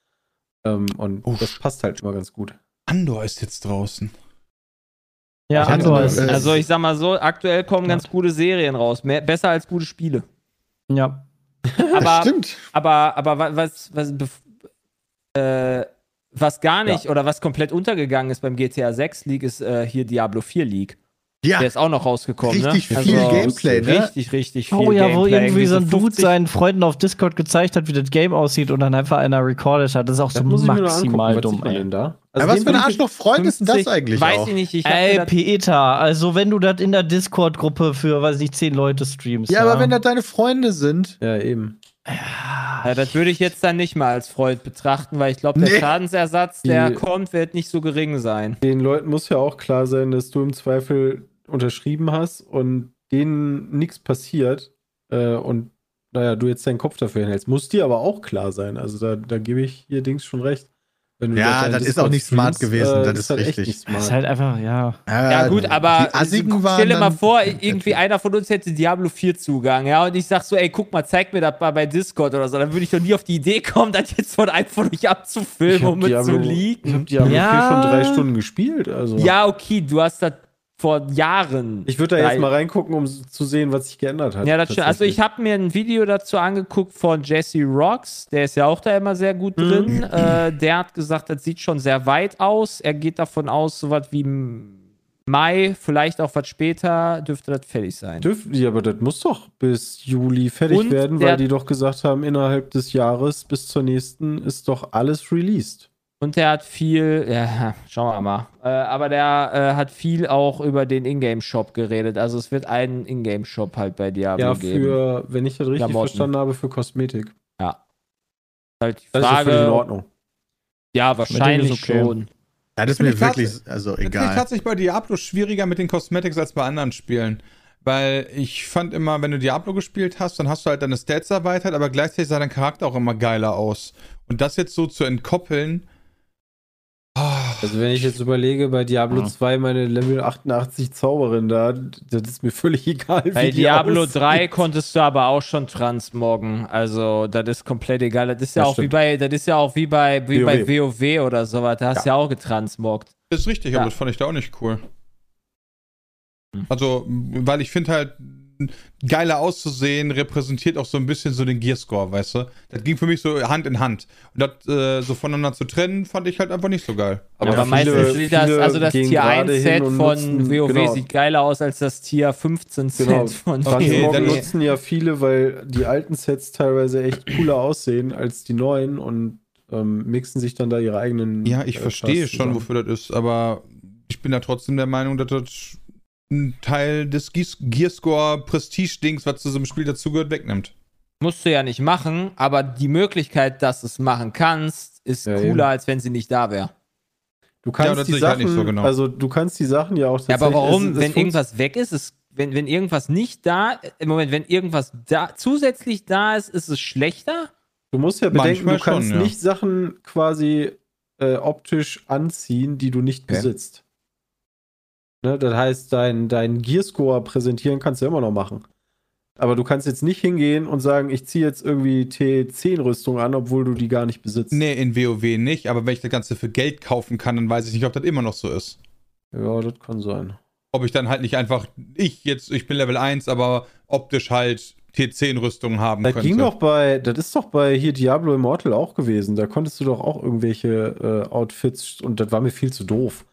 [SPEAKER 5] Ähm, und
[SPEAKER 4] Uff.
[SPEAKER 5] das passt halt immer ganz gut.
[SPEAKER 4] Andor ist jetzt draußen.
[SPEAKER 3] Ja,
[SPEAKER 1] Ich
[SPEAKER 3] Andor ist.
[SPEAKER 1] äh,
[SPEAKER 2] Also ich sag mal so, aktuell kommen
[SPEAKER 3] Ja.
[SPEAKER 2] ganz gute Serien raus, mehr, besser als gute Spiele.
[SPEAKER 3] ja.
[SPEAKER 2] Aber
[SPEAKER 1] Stimmt.
[SPEAKER 2] Aber, aber wa- was, was, äh, was gar nicht oder was komplett untergegangen ist beim GTA 6 League, ist äh, hier Diablo 4 League.
[SPEAKER 1] Ja,
[SPEAKER 2] Der ist auch noch rausgekommen.
[SPEAKER 1] Richtig
[SPEAKER 2] ne?
[SPEAKER 1] viel Gameplay, ne?
[SPEAKER 2] Richtig, richtig viel
[SPEAKER 3] Oh ja, wo
[SPEAKER 2] Gameplay.
[SPEAKER 3] irgendwie so ein Dude
[SPEAKER 2] 50
[SPEAKER 3] seinen Freunden auf Discord gezeigt hat, wie das Game aussieht und dann einfach einer recorded hat. Das ist auch so maximal
[SPEAKER 5] was
[SPEAKER 3] dumm, ey.
[SPEAKER 5] denn da?
[SPEAKER 1] ja,
[SPEAKER 5] Also
[SPEAKER 1] was
[SPEAKER 5] den
[SPEAKER 1] für ein Arschloch-Freund ist denn das
[SPEAKER 2] 50
[SPEAKER 1] eigentlich
[SPEAKER 2] Weiß
[SPEAKER 1] auch?
[SPEAKER 2] ich nicht. Ich
[SPEAKER 3] Ey,
[SPEAKER 2] das-
[SPEAKER 3] Peter, also wenn du das in der Discord-Gruppe für, weiß ich nicht, zehn Leute streamst.
[SPEAKER 1] Ja, aber wenn das deine Freunde sind.
[SPEAKER 5] Ja, eben.
[SPEAKER 2] ja, das würde ich jetzt dann nicht mal als Freund betrachten, weil ich glaube, der
[SPEAKER 1] Nee.
[SPEAKER 2] Schadensersatz, der
[SPEAKER 5] Die-
[SPEAKER 2] kommt, wird nicht so gering sein.
[SPEAKER 5] Den Leuten muss ja auch klar sein, dass du im Zweifel unterschrieben hast und denen nichts passiert äh, und naja, du jetzt deinen Kopf dafür hinhältst. Muss dir aber auch klar sein. Also da, da gebe ich hier Dings schon recht. Wenn du
[SPEAKER 1] Ja, das ist auch nicht smart gewesen,
[SPEAKER 5] äh,
[SPEAKER 1] das ist
[SPEAKER 5] halt echt
[SPEAKER 1] richtig.
[SPEAKER 5] nicht
[SPEAKER 3] Das ist halt einfach, ja.
[SPEAKER 2] Ja, gut, aber
[SPEAKER 1] waren
[SPEAKER 2] stell dir mal vor, irgendwie einer von uns hätte Diablo 4 Zugang, ja, und ich sag so, ey, guck mal, zeig mir das mal bei Discord oder so, dann würde ich doch nie auf die Idee kommen, das jetzt von einem von euch abzufilmen, um mit zu
[SPEAKER 5] Diablo- Ich
[SPEAKER 2] leaken.
[SPEAKER 5] habe Diablo
[SPEAKER 3] Ja.
[SPEAKER 5] 4 schon drei Stunden gespielt. Also.
[SPEAKER 2] Ja, okay, du hast das vor Jahren.
[SPEAKER 5] Ich würde da jetzt mal reingucken, um zu sehen, was sich geändert hat.
[SPEAKER 2] Ja, das stimmt. Also ich habe mir ein Video dazu angeguckt von Jesse Rocks, der ist ja auch da immer sehr gut drin. Äh, der hat gesagt, das sieht schon sehr weit aus. Er geht davon aus, sowas wie im Mai, vielleicht auch was später, dürfte das fertig sein.
[SPEAKER 5] Dürfen die, aber das muss doch bis Juli fertig
[SPEAKER 2] Und
[SPEAKER 5] werden, weil die doch gesagt haben, innerhalb des Jahres bis zur nächsten ist doch alles released.
[SPEAKER 2] Und der hat viel, ja, schauen wir mal. Äh, aber der äh, hat viel auch über den Ingame-Shop geredet. Also es wird einen Ingame-Shop halt bei Diablo
[SPEAKER 5] Ja,
[SPEAKER 2] geben.
[SPEAKER 5] für, wenn ich das richtig
[SPEAKER 2] Klamotten.
[SPEAKER 5] verstanden habe, für Kosmetik.
[SPEAKER 2] Ja. Halt die
[SPEAKER 5] Das ist ja völlig in
[SPEAKER 2] Frage.
[SPEAKER 5] Ordnung.
[SPEAKER 2] Ja, wahrscheinlich schon.
[SPEAKER 1] Ja, das ist
[SPEAKER 4] Finde
[SPEAKER 1] mir
[SPEAKER 4] ich
[SPEAKER 1] wirklich, also
[SPEAKER 4] Das finde ich
[SPEAKER 1] egal.
[SPEAKER 4] tatsächlich bei Diablo schwieriger mit den Cosmetics als bei anderen Spielen. Weil ich fand immer, wenn du Diablo gespielt hast, dann hast du halt deine Stats erweitert, aber gleichzeitig sah dein Charakter auch immer geiler aus. Und das jetzt so zu entkoppeln.
[SPEAKER 5] Also wenn ich jetzt überlege, bei Diablo
[SPEAKER 3] Ja.
[SPEAKER 5] 2 meine Level 88 Zauberin da, das ist mir völlig <laughs> egal,
[SPEAKER 2] Bei
[SPEAKER 5] wie
[SPEAKER 2] Diablo
[SPEAKER 5] aussieht.
[SPEAKER 2] 3 konntest du aber auch schon transmoggen. Also, das ist komplett egal. Das ist ja
[SPEAKER 5] Das
[SPEAKER 2] auch wie
[SPEAKER 5] stimmt.
[SPEAKER 2] bei, das ist ja auch wie bei, wie bei
[SPEAKER 5] WoW.
[SPEAKER 2] WoW oder sowas. Da hast du ja. auch getransmoggt.
[SPEAKER 4] Das ist richtig,
[SPEAKER 2] Ja.
[SPEAKER 4] aber das fand ich da auch nicht cool.
[SPEAKER 2] Hm.
[SPEAKER 4] Also, weil ich finde halt, geiler auszusehen repräsentiert auch so ein bisschen so den Gearscore, weißt du? Das ging für mich so Hand in Hand. Und das äh, so voneinander zu trennen, fand ich halt einfach nicht so geil.
[SPEAKER 2] Aber,
[SPEAKER 5] Aber
[SPEAKER 2] meistens
[SPEAKER 5] viele-
[SPEAKER 2] sieht das, also das Tier
[SPEAKER 5] gerade
[SPEAKER 2] 1 Set von
[SPEAKER 5] nutzen-
[SPEAKER 2] WoW
[SPEAKER 5] genau.
[SPEAKER 2] sieht geiler aus als das Tier 15 Set
[SPEAKER 5] Genau.
[SPEAKER 2] von
[SPEAKER 4] Okay,
[SPEAKER 5] Transmog
[SPEAKER 4] dann
[SPEAKER 2] WoW.
[SPEAKER 5] nutzen ja viele, weil die alten Sets teilweise echt cooler aussehen als die neuen und ähm, mixen sich dann da ihre eigenen.
[SPEAKER 4] Ja, ich
[SPEAKER 5] äh,
[SPEAKER 4] verstehe schon,
[SPEAKER 5] zusammen.
[SPEAKER 4] wofür das ist, aber ich bin da trotzdem der Meinung, dass das ein Teil des Gears- Gearscore-Prestige-Dings, was zu so einem Spiel dazugehört, wegnimmt.
[SPEAKER 2] Musst du ja nicht machen, aber die Möglichkeit, dass du es machen kannst, ist
[SPEAKER 5] Ja,
[SPEAKER 2] cooler,
[SPEAKER 5] eben.
[SPEAKER 2] als wenn sie nicht da wäre.
[SPEAKER 5] Du kannst
[SPEAKER 4] das
[SPEAKER 5] die
[SPEAKER 4] halt
[SPEAKER 5] Sachen,
[SPEAKER 4] nicht so genau.
[SPEAKER 5] also du kannst die Sachen ja auch
[SPEAKER 2] Ja, aber
[SPEAKER 5] tatsächlich-
[SPEAKER 2] warum,
[SPEAKER 5] es- es
[SPEAKER 2] wenn irgendwas weg ist, ist wenn, wenn irgendwas nicht da, im Moment, wenn irgendwas da zusätzlich da ist, ist es schlechter?
[SPEAKER 5] Du musst ja bedenken,
[SPEAKER 4] Manchmal
[SPEAKER 5] du kannst
[SPEAKER 4] schon, ja.
[SPEAKER 5] nicht Sachen quasi äh, optisch anziehen, die du nicht
[SPEAKER 2] Okay.
[SPEAKER 5] besitzt. Ne, das heißt, dein, dein Gearscore präsentieren kannst du immer noch machen. Aber du kannst jetzt nicht hingehen und sagen, ich ziehe jetzt irgendwie T10-Rüstung an, obwohl du die gar nicht besitzt.
[SPEAKER 4] Nee, in WoW nicht, aber wenn ich das Ganze für Geld kaufen kann, dann weiß ich nicht, ob das immer noch so ist.
[SPEAKER 5] Ja, das kann sein.
[SPEAKER 4] Ob ich dann halt nicht einfach, ich jetzt, ich bin Level 1, aber optisch halt T10-Rüstungen haben
[SPEAKER 5] Das
[SPEAKER 4] könnte.
[SPEAKER 5] ging doch bei, das ist doch bei hier Diablo Immortal auch gewesen. Da konntest du doch auch irgendwelche äh, Outfits und das war mir viel zu doof.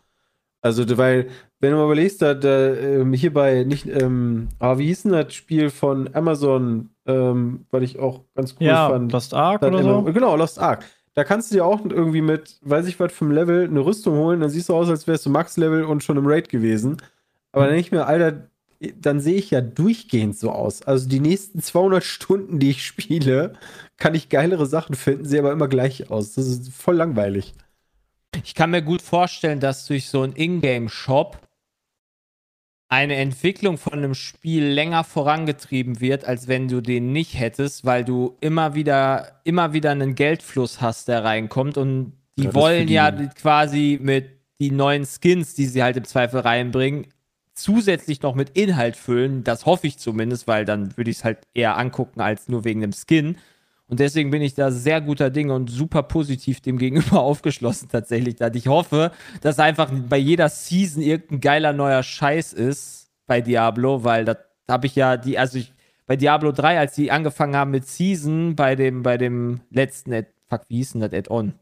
[SPEAKER 5] Also, weil, wenn du mal überlegst, da, da ähm, hier bei nicht, ähm, ah, wie hieß denn das Spiel von Amazon, ähm, weil ich auch ganz cool
[SPEAKER 3] Ja,
[SPEAKER 5] fand.
[SPEAKER 3] Lost Ark oder
[SPEAKER 5] immer-
[SPEAKER 3] so.
[SPEAKER 5] Genau, Lost Ark. Da kannst du dir auch irgendwie mit, weiß ich was, ein Level eine Rüstung holen, dann siehst du aus, als wärst du Max-Level und schon im Raid gewesen. Aber dann denke ich mir, Alter, dann sehe ich ja durchgehend so aus. Also die nächsten 200 Stunden, die ich spiele, kann ich geilere Sachen finden, sehe aber immer gleich aus. Das ist voll langweilig.
[SPEAKER 2] Ich kann mir gut vorstellen, dass durch so einen Ingame-Shop eine Entwicklung von einem Spiel länger vorangetrieben wird, als wenn du den nicht hättest, weil du immer wieder, immer wieder einen Geldfluss hast, der reinkommt und die
[SPEAKER 5] Ja,
[SPEAKER 2] wollen ja quasi mit die neuen Skins, die sie halt im Zweifel reinbringen, zusätzlich noch mit Inhalt füllen. Das hoffe ich zumindest, weil dann würde ich es halt eher angucken als nur wegen dem Skin. Und deswegen bin ich da sehr guter Dinge und super positiv dem gegenüber <laughs> aufgeschlossen tatsächlich. Ich hoffe, dass einfach bei jeder Season irgendein geiler neuer Scheiß ist bei Diablo, weil das habe ich ja die, also ich, bei Diablo 3, als die angefangen haben mit Season, bei dem, bei dem letzten, Ad, fuck, wie hieß denn das Add-on?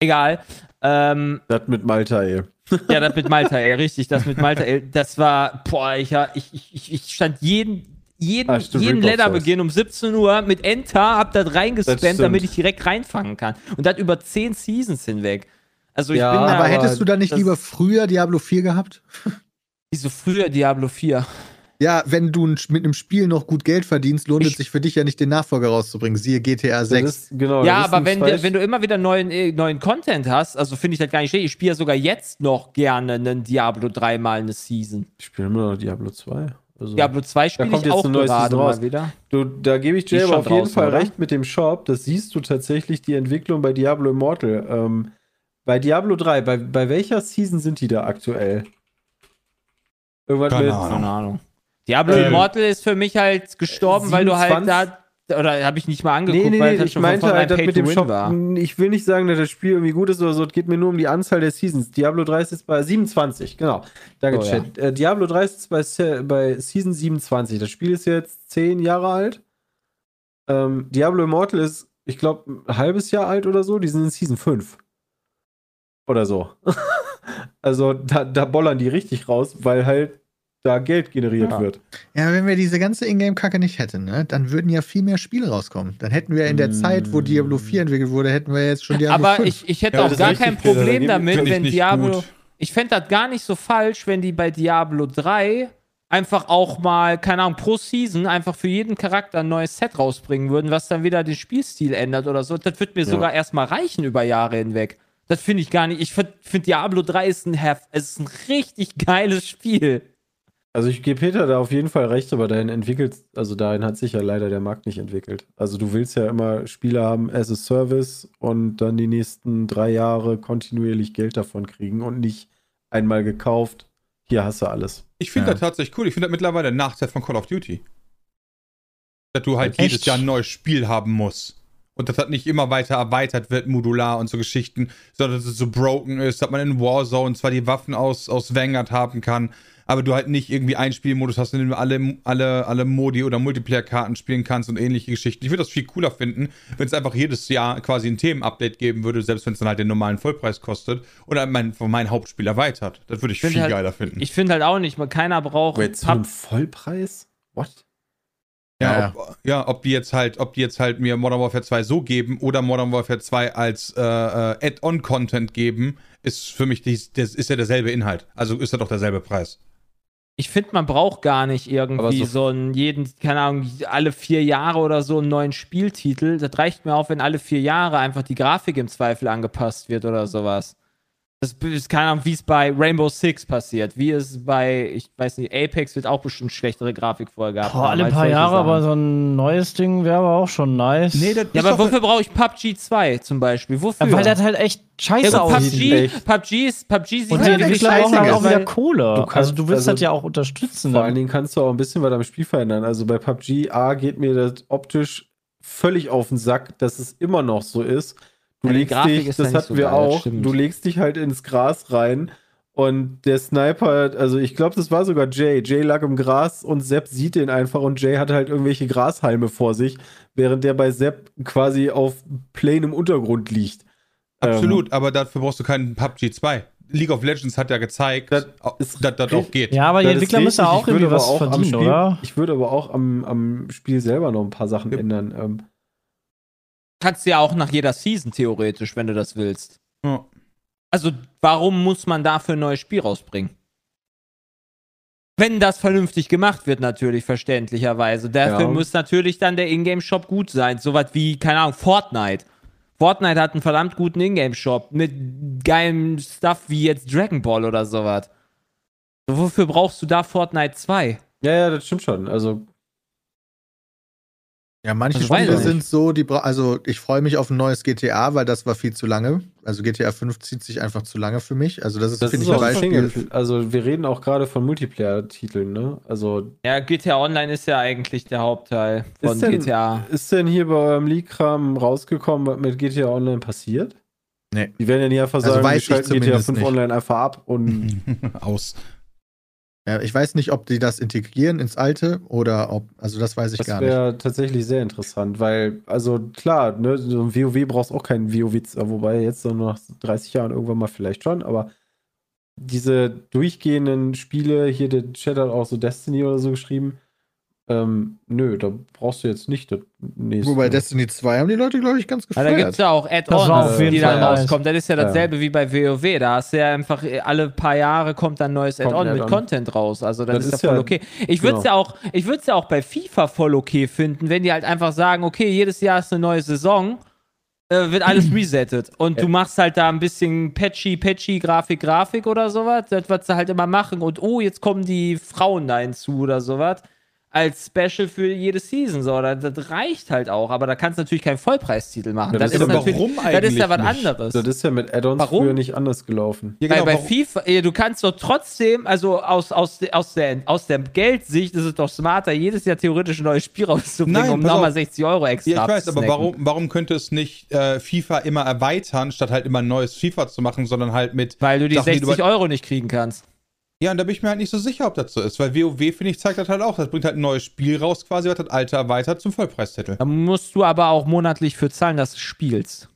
[SPEAKER 2] Egal. Ähm,
[SPEAKER 5] Das mit Malta, ey.
[SPEAKER 2] ja, das mit Malta, ey, richtig, das mit Malta, ey, das war, boah, ich, ich, ich, ich stand jeden, jeden, jeden Lederbeginn um 17 Uhr mit Enter, hab das reingespammt, damit ich direkt reinfangen kann. Und das über 10 Seasons hinweg. Also ich
[SPEAKER 5] Ja,
[SPEAKER 2] bin da,
[SPEAKER 1] Aber
[SPEAKER 5] aber
[SPEAKER 1] hättest du da nicht lieber früher Diablo 4 gehabt? <laughs>
[SPEAKER 2] wie so früher Diablo 4.
[SPEAKER 1] Ja, wenn du mit einem Spiel noch gut Geld verdienst, lohnt es
[SPEAKER 2] Ich-
[SPEAKER 1] sich für dich ja nicht, den Nachfolger rauszubringen. Siehe GTA
[SPEAKER 5] Das
[SPEAKER 1] 6.
[SPEAKER 5] ist, genau,
[SPEAKER 2] ja, aber wenn, wenn du immer wieder neuen, äh, neuen Content hast, also finde ich das gar nicht schlecht. Ich spiele ja sogar jetzt noch gerne einen Diablo 3 mal eine Season.
[SPEAKER 5] Ich spiele immer noch Diablo 2. Also,
[SPEAKER 2] Diablo 2 spiele
[SPEAKER 5] kommt
[SPEAKER 2] ich
[SPEAKER 5] jetzt
[SPEAKER 2] auch gerade
[SPEAKER 5] raus.
[SPEAKER 2] mal wieder.
[SPEAKER 5] Du, da gebe ich dir aber auf jeden Fall
[SPEAKER 2] oder?
[SPEAKER 5] recht mit dem Shop. Das siehst du tatsächlich die Entwicklung bei Diablo Immortal. Ähm, bei Diablo 3, bei, bei welcher Season sind die da aktuell? Irgendwas
[SPEAKER 4] Keine
[SPEAKER 5] mit.
[SPEAKER 4] Ahnung.
[SPEAKER 2] Keine Ahnung. Diablo
[SPEAKER 5] Ähm,
[SPEAKER 2] Immortal ist für mich halt gestorben, weil du halt
[SPEAKER 5] 27?
[SPEAKER 2] da, oder habe ich nicht mal angeguckt,
[SPEAKER 5] Nee, nee,
[SPEAKER 2] weil
[SPEAKER 5] nee,
[SPEAKER 2] das
[SPEAKER 5] ich meinte halt, das
[SPEAKER 2] Pay
[SPEAKER 5] mit dem Shop.
[SPEAKER 2] war.
[SPEAKER 5] Ich will nicht sagen, dass das Spiel irgendwie gut ist oder so. Es geht mir nur um die Anzahl der Seasons. Diablo 3 ist jetzt bei 27, genau. Danke,
[SPEAKER 2] Oh, ja.
[SPEAKER 5] Chat. Äh, Diablo 3 ist bei, bei Season 27. Das Spiel ist jetzt 10 Jahre alt. Ähm, Diablo Immortal ist, ich glaube, ein halbes Jahr alt oder so. Die sind in Season 5. Oder so. <laughs> also da, da bollern die richtig raus, weil halt da Geld generiert
[SPEAKER 2] Ja.
[SPEAKER 5] wird.
[SPEAKER 1] Ja, wenn wir diese ganze Ingame-Kacke nicht hätten, ne, dann würden ja viel mehr Spiele rauskommen. Dann hätten wir in der
[SPEAKER 5] Mm.
[SPEAKER 1] Zeit, wo Diablo 4 entwickelt wurde, hätten wir jetzt schon Diablo
[SPEAKER 2] Aber
[SPEAKER 1] 5.
[SPEAKER 2] ich, ich hätte
[SPEAKER 4] Ja,
[SPEAKER 2] auch gar kein
[SPEAKER 4] da
[SPEAKER 2] Problem damit, wenn Diablo.
[SPEAKER 4] gut.
[SPEAKER 2] Ich fände das gar nicht so falsch, wenn die bei Diablo 3 einfach auch mal, keine Ahnung, pro Season einfach für jeden Charakter ein neues Set rausbringen würden, was dann wieder den Spielstil ändert oder so. Das wird mir
[SPEAKER 5] Ja.
[SPEAKER 2] sogar erstmal reichen über Jahre hinweg. Das finde ich gar nicht. Ich finde find Diablo 3 ist ein, Hef, es ist ein richtig geiles Spiel.
[SPEAKER 5] Also ich gebe Peter da auf jeden Fall recht, aber dahin entwickelt, also dahin hat sich ja leider der Markt nicht entwickelt. Also du willst ja immer Spiele haben as a Service und dann die nächsten drei Jahre kontinuierlich Geld davon kriegen und nicht einmal gekauft. Hier hast du alles.
[SPEAKER 4] Ich finde
[SPEAKER 1] Ja.
[SPEAKER 4] das tatsächlich cool. Ich finde das mittlerweile ein Nachteil von Call of Duty. Dass du halt
[SPEAKER 3] Echt?
[SPEAKER 4] jedes Jahr ein neues Spiel haben musst. Und das nicht immer weiter erweitert wird, modular und so Geschichten, sondern dass es so broken ist, dass man in Warzone zwar die Waffen aus, aus Vanguard haben kann, aber du halt nicht irgendwie einen Spielmodus hast, in dem du alle, alle, alle Modi oder Multiplayer-Karten spielen kannst und ähnliche Geschichten. Ich würde das viel cooler finden, wenn es einfach jedes Jahr quasi ein Themenupdate geben würde, selbst wenn es dann halt den normalen Vollpreis kostet oder mein, mein Hauptspiel erweitert. Das würde ich
[SPEAKER 2] Find
[SPEAKER 4] viel
[SPEAKER 2] halt-
[SPEAKER 4] geiler finden.
[SPEAKER 2] Ich finde halt auch nicht, man- keiner braucht
[SPEAKER 5] Wait, zu einem Vollpreis? What?
[SPEAKER 4] Ja,
[SPEAKER 1] Ja,
[SPEAKER 4] ob, ja, ob die jetzt halt, ob die jetzt halt mir Modern Warfare 2 so geben oder Modern Warfare 2 als äh, äh, Add-on-Content geben, ist für mich dies, das ist ja derselbe Inhalt. Also ist ja doch derselbe Preis.
[SPEAKER 2] Ich finde, man braucht gar nicht irgendwie so,
[SPEAKER 5] so-
[SPEAKER 2] einen jeden, keine Ahnung, alle vier Jahre oder so einen neuen Spieltitel. Das reicht mir auch, wenn alle vier Jahre einfach die Grafik im Zweifel angepasst wird oder sowas. Das ist keine Ahnung, wie es bei Rainbow Six passiert. Wie es bei, ich weiß nicht, Apex wird auch bestimmt schlechtere Grafik vorher gehabt.
[SPEAKER 3] Boah, alle paar Jahre,
[SPEAKER 2] Sachen.
[SPEAKER 3] aber so ein neues Ding wäre aber auch schon nice.
[SPEAKER 4] Nee, das
[SPEAKER 2] Ja, aber wofür brauche ich PUBG 2 zum Beispiel? Wofür?
[SPEAKER 3] Ja, weil das halt echt scheiße
[SPEAKER 2] ja,
[SPEAKER 3] aussieht.
[SPEAKER 2] PUBG. PUBG, ist, PUBG sieht
[SPEAKER 3] Und
[SPEAKER 2] halt
[SPEAKER 3] die
[SPEAKER 1] Ja,
[SPEAKER 2] wirklich
[SPEAKER 3] Entwickler
[SPEAKER 2] scheiße
[SPEAKER 3] brauchen halt
[SPEAKER 2] aus,
[SPEAKER 3] auch wieder Kohle.
[SPEAKER 5] Du kannst-
[SPEAKER 3] also du willst
[SPEAKER 5] also
[SPEAKER 3] das ja auch unterstützen.
[SPEAKER 5] Vor
[SPEAKER 3] dann.
[SPEAKER 5] allen Dingen kannst du auch ein bisschen was am Spiel verändern. Also bei PUBG A geht mir das optisch völlig auf den Sack, dass es immer noch so ist. Du
[SPEAKER 2] Ja,
[SPEAKER 5] legst dich, das
[SPEAKER 2] nicht
[SPEAKER 5] hatten
[SPEAKER 2] so
[SPEAKER 5] wir
[SPEAKER 2] geil,
[SPEAKER 5] auch,
[SPEAKER 2] stimmt.
[SPEAKER 5] du legst dich halt ins Gras rein und der Sniper, also ich glaube, das war sogar Jay. Jay lag im Gras und Sepp sieht den einfach und Jay hatte halt irgendwelche Grashalme vor sich, während der bei Sepp quasi auf plainem Untergrund liegt.
[SPEAKER 4] absolut, aber dafür brauchst du keinen PUBG 2. League of Legends hat ja gezeigt,
[SPEAKER 5] Das
[SPEAKER 4] dass
[SPEAKER 5] ist
[SPEAKER 4] das auch geht.
[SPEAKER 3] ja, aber die
[SPEAKER 5] Das
[SPEAKER 3] Entwickler müssen auch
[SPEAKER 5] Ich würde
[SPEAKER 3] irgendwie
[SPEAKER 5] aber
[SPEAKER 3] was
[SPEAKER 5] auch am
[SPEAKER 3] verdienen,
[SPEAKER 5] Spiel,
[SPEAKER 3] oder?
[SPEAKER 5] Ich würde aber auch am, am Spiel selber noch ein paar Sachen
[SPEAKER 4] Ja.
[SPEAKER 5] ändern. Ähm,
[SPEAKER 2] Kannst du ja auch nach jeder Season theoretisch, wenn du das willst.
[SPEAKER 4] Ja.
[SPEAKER 2] Also, warum muss man dafür ein neues Spiel rausbringen? Wenn das vernünftig gemacht wird, natürlich, verständlicherweise. Dafür
[SPEAKER 5] Ja.
[SPEAKER 2] muss natürlich dann der Ingame-Shop gut sein. Sowas wie, keine Ahnung, Fortnite. Fortnite hat einen verdammt guten Ingame-Shop mit geilem Stuff wie jetzt Dragon Ball oder sowas. So, wofür brauchst du da Fortnite 2?
[SPEAKER 5] ja, ja, das stimmt schon. Also
[SPEAKER 1] Ja, manche
[SPEAKER 2] Also weiß
[SPEAKER 1] Spiele sind so, die also ich freue mich auf ein neues GTA, weil das war viel zu lange. Also GTA 5 zieht sich einfach zu lange für mich. Also das ist,
[SPEAKER 5] das
[SPEAKER 1] finde ich, ein Beispiel.
[SPEAKER 5] Single. Also wir reden auch gerade von Multiplayer-Titeln, ne? Also
[SPEAKER 2] Ja, GTA Online ist ja eigentlich der Hauptteil von
[SPEAKER 5] Ist denn-
[SPEAKER 2] GTA.
[SPEAKER 5] ist denn hier bei eurem Leak-Kram rausgekommen, was mit GTA Online passiert?
[SPEAKER 1] Nee.
[SPEAKER 5] Die werden ja nie einfach
[SPEAKER 1] Also
[SPEAKER 5] sagen, wir
[SPEAKER 1] weiß ich
[SPEAKER 5] schalten GTA
[SPEAKER 1] zumindest
[SPEAKER 5] 5
[SPEAKER 1] nicht.
[SPEAKER 5] Online einfach ab und <laughs>
[SPEAKER 4] Aus.
[SPEAKER 1] Ja, ich weiß nicht, ob die das integrieren ins alte oder ob, also das weiß ich
[SPEAKER 5] das
[SPEAKER 1] gar nicht.
[SPEAKER 5] wäre tatsächlich sehr interessant, weil, also klar, ne, so ein WoW brauchst auch keinen WoW, wobei jetzt so nach 30 Jahren irgendwann mal vielleicht schon, aber diese durchgehenden Spiele, hier der Chat hat auch so Destiny oder so geschrieben, ähm, nö, da brauchst du jetzt nicht das nächste.
[SPEAKER 1] Wobei Destiny 2 haben die Leute, glaube ich, ganz
[SPEAKER 2] Ja, da gibt es
[SPEAKER 1] gefeiert.
[SPEAKER 2] ja auch
[SPEAKER 3] Das
[SPEAKER 2] Add-ons, die dann rauskommen. Das ist ja dasselbe wie bei WoW. Da hast du ja einfach äh, alle paar Jahre kommt dann ein neues Add-on mit. Content raus. Also dann
[SPEAKER 5] Das
[SPEAKER 2] ist,
[SPEAKER 5] ist
[SPEAKER 2] ja voll
[SPEAKER 5] ja-
[SPEAKER 2] okay. Ich würde es
[SPEAKER 5] genau.
[SPEAKER 2] ja auch, ich ja auch bei FIFA voll okay finden, wenn die halt einfach sagen, okay, jedes Jahr ist eine neue Saison. äh, Wird alles <clears throat> resettet und du machst halt da ein bisschen patchy, patchy Grafik, Grafik oder sowas, das, was sie halt immer machen. Und oh, jetzt kommen die Frauen da hinzu oder sowas als Special für jede Season. So, das, das reicht halt auch, aber da kannst du natürlich keinen Vollpreistitel machen.
[SPEAKER 5] Ja,
[SPEAKER 2] das,
[SPEAKER 5] das
[SPEAKER 2] ist natürlich,
[SPEAKER 4] warum
[SPEAKER 2] das ist ja was
[SPEAKER 4] eigentlich nicht?
[SPEAKER 2] anderes.
[SPEAKER 5] Das ist ja mit Add-ons
[SPEAKER 2] Warum?
[SPEAKER 5] früher nicht anders gelaufen.
[SPEAKER 4] Ja,
[SPEAKER 2] Weil
[SPEAKER 4] genau,
[SPEAKER 2] bei
[SPEAKER 4] warum-
[SPEAKER 2] FIFA, ja, du kannst doch trotzdem, also aus, aus, aus, der, aus der Geldsicht ist es doch smarter, jedes Jahr theoretisch ein neues Spiel rauszubringen,
[SPEAKER 4] Nein,
[SPEAKER 2] um nochmal
[SPEAKER 4] auf.
[SPEAKER 2] 60 Euro extra
[SPEAKER 4] Ja, ich weiß, aber warum, warum könnte es nicht äh, FIFA immer erweitern, statt halt immer ein neues FIFA zu machen, sondern halt mit.
[SPEAKER 2] Weil du die
[SPEAKER 4] Sachen, die
[SPEAKER 2] 60
[SPEAKER 4] du-
[SPEAKER 2] Euro nicht kriegen kannst.
[SPEAKER 4] Ja, und da bin ich mir halt nicht so sicher, ob das so ist, weil WoW, finde ich, zeigt das halt auch. Das bringt halt ein neues Spiel raus, quasi, was das alte erweitert zum Vollpreistitel.
[SPEAKER 2] Da musst du aber auch monatlich für zahlen, dass du spielst.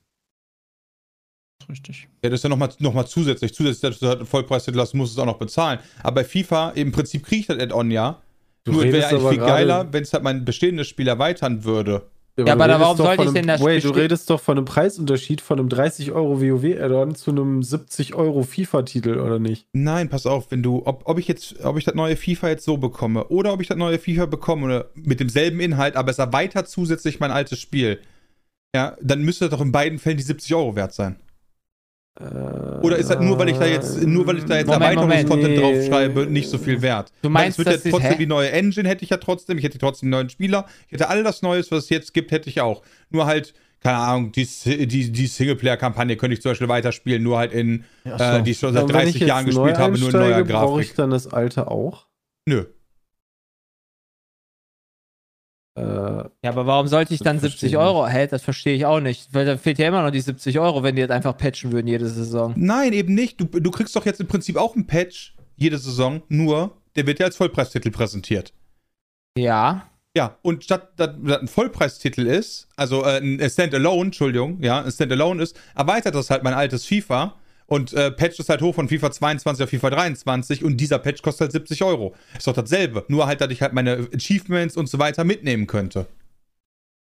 [SPEAKER 3] Richtig.
[SPEAKER 4] Ja, das ist ja nochmal noch mal zusätzlich. Zusätzlich, dass du halt einen Vollpreistitel hast, musst du es auch noch bezahlen. Aber bei FIFA, im Prinzip kriege ich das Add-on ja.
[SPEAKER 5] Du
[SPEAKER 4] Nur es wäre eigentlich viel geiler, wenn es halt mein bestehendes Spiel erweitern würde.
[SPEAKER 2] Ja,
[SPEAKER 5] du
[SPEAKER 2] aber warum sollte ich
[SPEAKER 5] einem-
[SPEAKER 2] denn das
[SPEAKER 5] Wait, du redest doch von einem Preisunterschied von einem 30 Euro WoW-Add-on zu einem 70 Euro FIFA-Titel, oder nicht?
[SPEAKER 4] Nein, pass auf, wenn du, ob, ob ich jetzt, ob ich das neue FIFA jetzt so bekomme oder ob ich das neue FIFA bekomme mit demselben Inhalt, aber es erweitert zusätzlich mein altes Spiel, ja, dann müsste das doch in beiden Fällen die 70 Euro wert sein. Oder ist das nur, weil ich da jetzt, nur weil ich da jetzt
[SPEAKER 2] Moment,
[SPEAKER 4] Erweiterungskontent
[SPEAKER 5] Moment.
[SPEAKER 4] draufschreibe, nicht so viel wert?
[SPEAKER 2] Du meinst,
[SPEAKER 4] es wird
[SPEAKER 2] ist-
[SPEAKER 4] trotzdem
[SPEAKER 2] hä?
[SPEAKER 4] die neue Engine hätte ich ja trotzdem, ich hätte trotzdem einen neuen Spieler, ich hätte all das Neues, was es jetzt gibt, hätte ich auch. Nur halt, keine Ahnung, die, die, die Singleplayer-Kampagne könnte ich zum Beispiel weiterspielen, nur halt in, äh, die ich schon seit
[SPEAKER 5] Und wenn
[SPEAKER 4] 30
[SPEAKER 5] ich jetzt
[SPEAKER 4] Jahren gespielt habe, nur in neuer
[SPEAKER 5] einsteige, Brauche ich
[SPEAKER 4] Grafik.
[SPEAKER 5] dann das alte auch?
[SPEAKER 4] Nö.
[SPEAKER 2] Ja, aber warum sollte ich dann
[SPEAKER 5] verstehe
[SPEAKER 2] 70
[SPEAKER 5] ich
[SPEAKER 2] Euro? Hä, das verstehe ich auch nicht. Weil da fehlt ja immer noch die 70 Euro, wenn die jetzt einfach patchen würden jede Saison.
[SPEAKER 4] Nein, eben nicht. Du, du kriegst doch jetzt im Prinzip auch einen Patch jede Saison, nur der wird ja als Vollpreistitel präsentiert.
[SPEAKER 2] Ja.
[SPEAKER 4] Ja, und statt dass das ein Vollpreistitel ist, also äh, ein Standalone, Entschuldigung, ja, ein Standalone ist, erweitert das halt mein altes FIFA und äh, patcht es halt hoch von FIFA 22 auf FIFA 23 und dieser Patch kostet halt 70 Euro. Ist doch dasselbe. Nur halt, dass ich halt meine Achievements und so weiter mitnehmen könnte.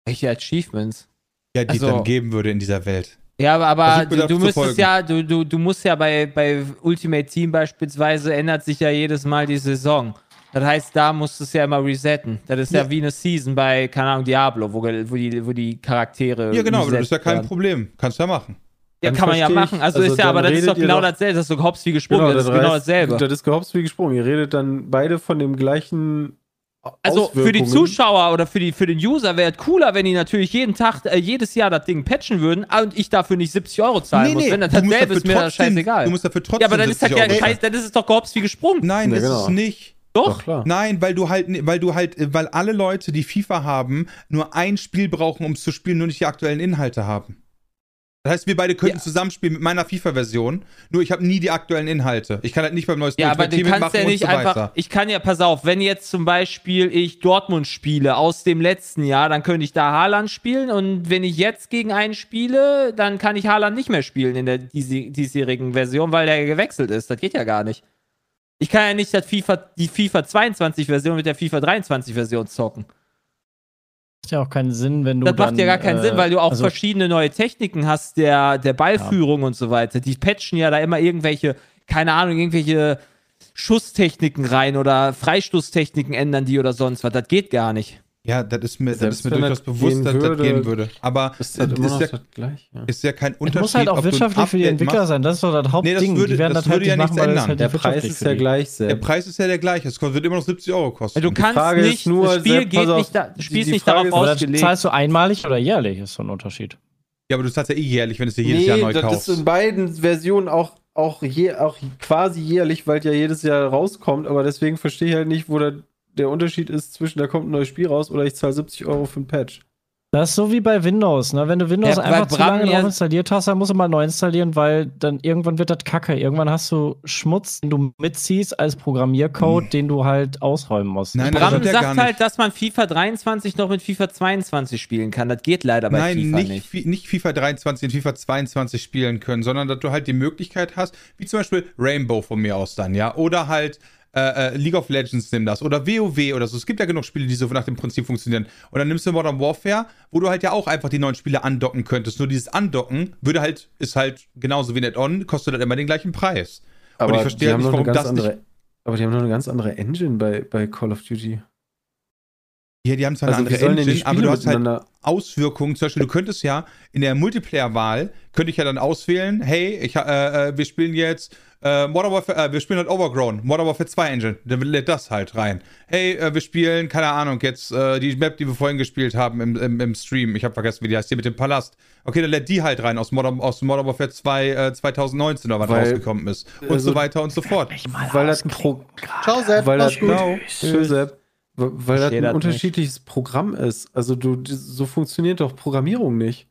[SPEAKER 2] Welche Achievements?
[SPEAKER 4] Ja, die es
[SPEAKER 2] Also-
[SPEAKER 4] dann geben würde in dieser Welt.
[SPEAKER 2] Ja, aber, aber du, du müsstest ja, du, du, du musst ja bei, bei Ultimate Team beispielsweise ändert sich ja jedes Mal die Saison. Das heißt, da musst du es ja immer resetten. Das ist ja,
[SPEAKER 4] Ja.
[SPEAKER 2] wie eine Season bei, keine Ahnung, Diablo, wo, wo, die, wo die Charaktere.
[SPEAKER 4] Ja, genau, das ist ja kein
[SPEAKER 2] werden.
[SPEAKER 4] Problem. Kannst du ja machen.
[SPEAKER 2] Ja, kann man ja machen. Also,
[SPEAKER 5] also
[SPEAKER 2] ist ja, aber das ist doch genau
[SPEAKER 5] doch-
[SPEAKER 2] dasselbe. Das ist so hops wie gesprungen. das ist
[SPEAKER 5] heißt,
[SPEAKER 2] genau dasselbe.
[SPEAKER 5] Das ist gehopst wie gesprungen. Ihr redet dann beide von dem gleichen.
[SPEAKER 2] Also für die. Zuschauer oder für, die, für den User wäre es cooler, wenn die natürlich jeden Tag, äh, jedes Jahr das Ding patchen würden und ich dafür nicht 70 Euro zahlen muss. Wenn das dasselbe ist, mir das scheißegal.
[SPEAKER 4] Du musst dafür trotzdem
[SPEAKER 2] Ja, aber dann ist das
[SPEAKER 4] 70
[SPEAKER 2] ja scheiß, dann ist es doch gehops wie gesprungen.
[SPEAKER 4] Nein,
[SPEAKER 5] Ja,
[SPEAKER 4] ist
[SPEAKER 5] genau.
[SPEAKER 4] es nicht.
[SPEAKER 2] Doch.
[SPEAKER 5] Doch, klar.
[SPEAKER 4] Nein, weil du halt, weil du halt, weil alle Leute, die FIFA haben, nur ein Spiel brauchen, um es zu spielen, nur nicht die aktuellen Inhalte haben. Das heißt, wir beide könnten
[SPEAKER 2] Ja.
[SPEAKER 4] zusammenspielen mit meiner FIFA-Version, nur ich habe nie die aktuellen Inhalte. Ich kann halt nicht beim neuesten
[SPEAKER 2] Ja, aber du kannst ja nicht
[SPEAKER 4] so
[SPEAKER 2] einfach.
[SPEAKER 4] weiter.
[SPEAKER 2] Ich kann ja, pass auf, wenn jetzt zum Beispiel ich Dortmund spiele aus dem letzten Jahr, dann könnte ich da Haaland spielen und wenn ich jetzt gegen einen spiele, dann kann ich Haaland nicht mehr spielen in der dies- diesjährigen Version, weil der gewechselt ist. Das geht ja gar nicht. Ich kann ja nicht das FIFA, die FIFA 22 Version mit der FIFA 23 Version zocken.
[SPEAKER 3] Macht ja auch keinen Sinn, wenn du.
[SPEAKER 2] Das macht
[SPEAKER 3] dann,
[SPEAKER 2] ja gar keinen
[SPEAKER 3] äh,
[SPEAKER 2] Sinn, weil du auch
[SPEAKER 3] also,
[SPEAKER 2] verschiedene neue Techniken hast, der, der Ballführung und so weiter. Die patchen ja da immer irgendwelche, keine Ahnung, irgendwelche Schusstechniken rein oder Freistoßtechniken ändern die oder sonst was. Das geht gar nicht.
[SPEAKER 4] Ja, das ist mir, das ist mir durchaus
[SPEAKER 5] das
[SPEAKER 4] bewusst, dass das
[SPEAKER 5] würde,
[SPEAKER 4] gehen würde. Aber
[SPEAKER 5] Ist
[SPEAKER 4] es
[SPEAKER 5] das
[SPEAKER 4] ist, ja,
[SPEAKER 5] das gleiche?
[SPEAKER 4] ist ja kein
[SPEAKER 3] Es
[SPEAKER 4] Unterschied.
[SPEAKER 3] muss halt auch wirtschaftlich für die Entwickler
[SPEAKER 4] machst.
[SPEAKER 3] sein. Das ist doch das Hauptding.
[SPEAKER 4] das würde-
[SPEAKER 3] die werden
[SPEAKER 4] das
[SPEAKER 3] das, halt
[SPEAKER 4] würde ja
[SPEAKER 3] nicht
[SPEAKER 4] nichts
[SPEAKER 3] machen, das
[SPEAKER 4] ändern.
[SPEAKER 3] halt
[SPEAKER 5] Der Preis ist ja gleich,
[SPEAKER 4] Der
[SPEAKER 5] Sepp.
[SPEAKER 4] Preis ist ja der gleiche. Es wird immer noch 70 Euro kosten.
[SPEAKER 2] Du kannst
[SPEAKER 5] Frage ist
[SPEAKER 2] nicht,
[SPEAKER 5] nur,
[SPEAKER 2] das Spiel
[SPEAKER 5] Sepp,
[SPEAKER 2] geht
[SPEAKER 5] auf,
[SPEAKER 2] nicht, da, das Spiel
[SPEAKER 5] die-
[SPEAKER 2] ist
[SPEAKER 5] die
[SPEAKER 2] nicht darauf
[SPEAKER 5] ist-
[SPEAKER 3] das
[SPEAKER 2] ausgelegt.
[SPEAKER 3] zahlst du einmalig oder jährlich, ist so ein Unterschied.
[SPEAKER 4] Ja, aber du zahlst ja eh jährlich, wenn du es dir jedes Jahr neu
[SPEAKER 5] das
[SPEAKER 4] kaufst.
[SPEAKER 5] ist in beiden Versionen auch, auch, je, auch quasi jährlich, weil es ja jedes Jahr rauskommt. Aber deswegen verstehe ich halt nicht, wo der, der Unterschied ist zwischen, da kommt ein neues Spiel raus oder ich zahle 70 Euro für ein Patch.
[SPEAKER 3] Das ist so wie bei Windows, ne? Wenn du Windows
[SPEAKER 2] Ja,
[SPEAKER 3] einfach zu
[SPEAKER 2] Bram
[SPEAKER 3] lange drauf installiert hast, dann musst du mal neu installieren, weil dann irgendwann wird das kacke. Irgendwann hast du Schmutz, den du mitziehst als Programmiercode, den du halt ausräumen musst.
[SPEAKER 4] Nein,
[SPEAKER 2] Bram
[SPEAKER 4] ja
[SPEAKER 2] sagt halt, dass man FIFA 23 noch mit FIFA 22 spielen kann. Das geht leider bei
[SPEAKER 4] Nein,
[SPEAKER 2] FIFA
[SPEAKER 4] nicht,
[SPEAKER 2] nicht.
[SPEAKER 4] Fi- nicht FIFA 23 und FIFA 22 spielen können, sondern dass du halt die Möglichkeit hast, wie zum Beispiel Rainbow von mir aus dann, ja, oder halt äh, äh, League of Legends nimm das oder WoW oder so. Es gibt ja genug Spiele, die so nach dem Prinzip funktionieren. Und dann nimmst du Modern Warfare, wo du halt ja auch einfach die neuen Spiele andocken könntest. Nur dieses Andocken würde halt, ist halt genauso wie Add-on, kostet halt immer den gleichen Preis.
[SPEAKER 5] Aber
[SPEAKER 4] und ich verstehe
[SPEAKER 5] die
[SPEAKER 4] halt
[SPEAKER 5] haben
[SPEAKER 4] nicht, warum
[SPEAKER 5] ganz
[SPEAKER 4] das
[SPEAKER 5] andere,
[SPEAKER 4] nicht.
[SPEAKER 5] Aber die haben noch eine ganz andere Engine bei, bei Call of Duty.
[SPEAKER 4] Ja, die haben zwar eine
[SPEAKER 5] Also wie
[SPEAKER 4] andere Engine, aber du hast halt. Auswirkungen. Zum Beispiel, du könntest ja in der Multiplayer-Wahl, könnte ich ja dann auswählen, hey, ich, äh, äh, wir spielen jetzt äh, Modern Warfare, äh, wir spielen halt Overgrown, Modern Warfare 2 Engine, dann lädt das halt rein. Hey, äh, wir spielen, keine Ahnung, jetzt äh, die Map, die wir vorhin gespielt haben im, im, im Stream, ich habe vergessen, wie die heißt, die mit dem Palast. Okay, dann lädt die halt rein aus Modern, aus Modern Warfare 2 äh, 2019 oder was
[SPEAKER 5] Weil-
[SPEAKER 4] rausgekommen ist. Und
[SPEAKER 5] also-
[SPEAKER 4] so weiter und so fort.
[SPEAKER 5] Weil das ein Pro
[SPEAKER 1] Ciao, Sepp.
[SPEAKER 5] weil das,
[SPEAKER 1] gut.
[SPEAKER 5] genau, Tschüss, Sepp. Weil das ein
[SPEAKER 2] das nicht.
[SPEAKER 5] unterschiedliches Programm ist. Also du, so funktioniert doch Programmierung nicht.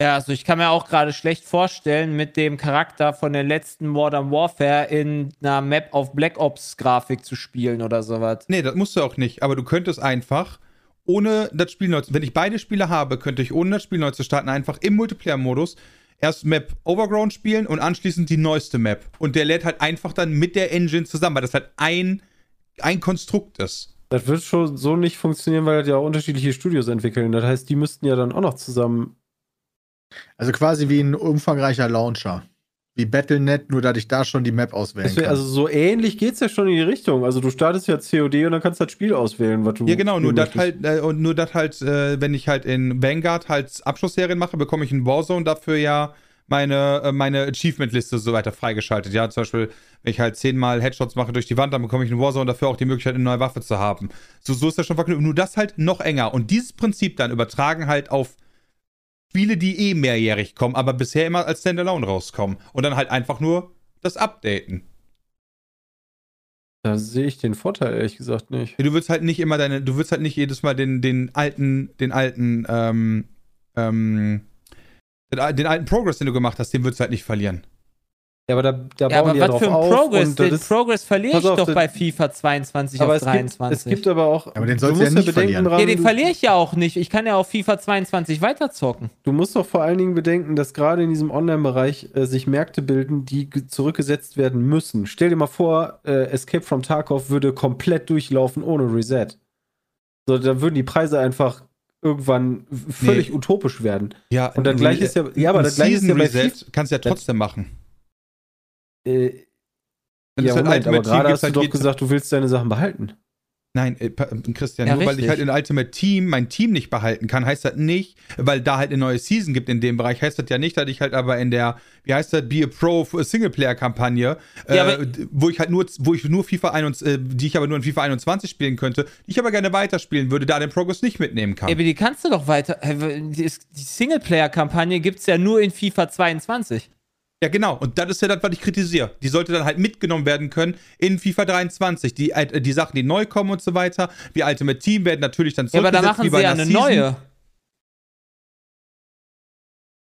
[SPEAKER 2] Ja, also ich kann mir auch gerade schlecht vorstellen, mit dem Charakter von der letzten Modern Warfare in einer Map auf Black Ops Grafik zu spielen oder sowas.
[SPEAKER 4] Nee, das musst du auch nicht. Aber du könntest einfach, ohne das Spiel neu zu. Wenn ich beide Spiele habe, könnte ich ohne das Spiel neu zu starten, einfach im Multiplayer-Modus erst Map Overgrown spielen und anschließend die neueste Map. Und der lädt halt einfach dann mit der Engine zusammen, weil das halt ein, ein Konstrukt ist.
[SPEAKER 5] Das wird schon so nicht funktionieren, weil das ja auch unterschiedliche Studios entwickeln. Das heißt, die müssten ja dann auch noch zusammen.
[SPEAKER 1] Also quasi wie ein umfangreicher Launcher. Wie Battle.net, nur dass ich da schon die Map auswählen
[SPEAKER 5] Deswegen,
[SPEAKER 1] kann.
[SPEAKER 5] also so ähnlich geht es ja schon in die Richtung. Also du startest ja COD und dann kannst du das Spiel auswählen, was du.
[SPEAKER 4] Ja, genau, nur das halt, äh, und nur das halt, äh, wenn ich halt in Vanguard halt Abschlussserien mache, bekomme ich in Warzone dafür ja meine, äh, meine Achievement-Liste so weiter freigeschaltet. Ja, zum Beispiel, wenn ich halt zehnmal Headshots mache durch die Wand, dann bekomme ich in Warzone dafür auch die Möglichkeit, eine neue Waffe zu haben. So, so ist das schon verknüpft. Nur das halt noch enger. Und dieses Prinzip dann übertragen halt auf Spiele, die eh mehrjährig kommen, aber bisher immer als Standalone rauskommen. Und dann halt einfach nur das Updaten.
[SPEAKER 5] Da sehe ich den Vorteil ehrlich gesagt nicht.
[SPEAKER 4] Du willst halt nicht immer deine, du willst halt nicht jedes Mal den, den alten, den alten, ähm, ähm, den, den alten Progress, den du gemacht hast, den willst du halt nicht verlieren.
[SPEAKER 5] Ja, aber da, da
[SPEAKER 2] Ja,
[SPEAKER 5] bauen
[SPEAKER 2] aber
[SPEAKER 5] die ja
[SPEAKER 2] was
[SPEAKER 5] drauf
[SPEAKER 2] für ein
[SPEAKER 5] auf.
[SPEAKER 2] Progress?
[SPEAKER 5] und das
[SPEAKER 2] Den Progress verliere ich
[SPEAKER 5] auf,
[SPEAKER 2] doch bei FIFA 22
[SPEAKER 5] aber
[SPEAKER 2] auf
[SPEAKER 5] es gibt,
[SPEAKER 2] 23.
[SPEAKER 5] es gibt aber auch.
[SPEAKER 1] Aber den sollst du ja nicht verlieren.
[SPEAKER 5] daran,
[SPEAKER 2] ja, den verliere ich ja auch nicht. Ich kann ja auf FIFA 22 weiterzocken.
[SPEAKER 5] Du musst doch vor allen Dingen bedenken, dass gerade in diesem Online-Bereich äh, sich Märkte bilden, die ge- zurückgesetzt werden müssen. Stell dir mal vor, äh, Escape from Tarkov würde komplett durchlaufen ohne Reset. So, da würden die Preise einfach irgendwann völlig
[SPEAKER 4] Nee.
[SPEAKER 5] utopisch werden.
[SPEAKER 4] Ja,
[SPEAKER 5] Und das gleiche ist ja- ja, aber
[SPEAKER 4] ein
[SPEAKER 5] das gleiche ist ja bei
[SPEAKER 4] Reset
[SPEAKER 5] FIFA
[SPEAKER 4] kannst du ja trotzdem machen.
[SPEAKER 5] Äh, ja,
[SPEAKER 4] halt
[SPEAKER 5] Moment, aber
[SPEAKER 4] Ultimate Team
[SPEAKER 5] gerade hast du
[SPEAKER 4] halt
[SPEAKER 5] doch
[SPEAKER 4] jed-
[SPEAKER 5] gesagt, du willst deine Sachen behalten.
[SPEAKER 4] Nein, äh, Pa- Christian,
[SPEAKER 2] Ja,
[SPEAKER 4] nur weil ich
[SPEAKER 2] richtig.
[SPEAKER 4] halt in Ultimate Team mein Team nicht behalten kann, heißt das nicht, weil da halt eine neue Season gibt in dem Bereich, heißt das ja nicht, dass ich halt aber in der, wie heißt das, Be a Pro Singleplayer-Kampagne,
[SPEAKER 2] Ja,
[SPEAKER 4] äh, wo ich halt nur, wo ich nur FIFA 21, äh, die ich aber nur in FIFA 21 spielen könnte, die ich aber gerne weiterspielen würde, da den Progress nicht mitnehmen kann.
[SPEAKER 2] Aber die kannst du doch weiter. äh, die Singleplayer-Kampagne gibt es ja nur in FIFA 22.
[SPEAKER 4] Ja, genau. Und das ist ja das, was ich kritisiere. Die sollte dann halt mitgenommen werden können in FIFA 23. Die, äh, die Sachen, die neu kommen und so weiter, wie Ultimate Team werden natürlich dann
[SPEAKER 2] Ja, aber da
[SPEAKER 4] zurückgesetzt,
[SPEAKER 2] machen
[SPEAKER 4] wie bei
[SPEAKER 2] sie ja eine
[SPEAKER 4] Season.
[SPEAKER 2] neue.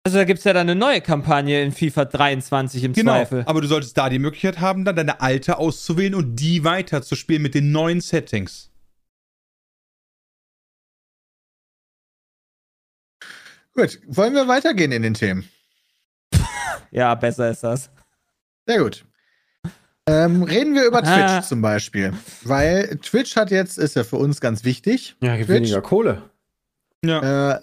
[SPEAKER 2] Also da gibt es ja dann eine neue Kampagne in FIFA 23 im
[SPEAKER 4] Genau,
[SPEAKER 2] Zweifel.
[SPEAKER 4] aber du solltest da die Möglichkeit haben, dann deine alte auszuwählen und die weiterzuspielen mit den neuen Settings.
[SPEAKER 1] Gut, wollen wir weitergehen in den Themen?
[SPEAKER 2] Ja, besser ist das.
[SPEAKER 1] Sehr gut. Ähm, reden wir über Twitch
[SPEAKER 2] Ah.
[SPEAKER 1] zum Beispiel. Weil Twitch hat jetzt, ist ja für uns ganz wichtig.
[SPEAKER 5] Ja, gibt
[SPEAKER 1] Twitch.
[SPEAKER 5] weniger Kohle.
[SPEAKER 4] Ja.
[SPEAKER 1] Äh,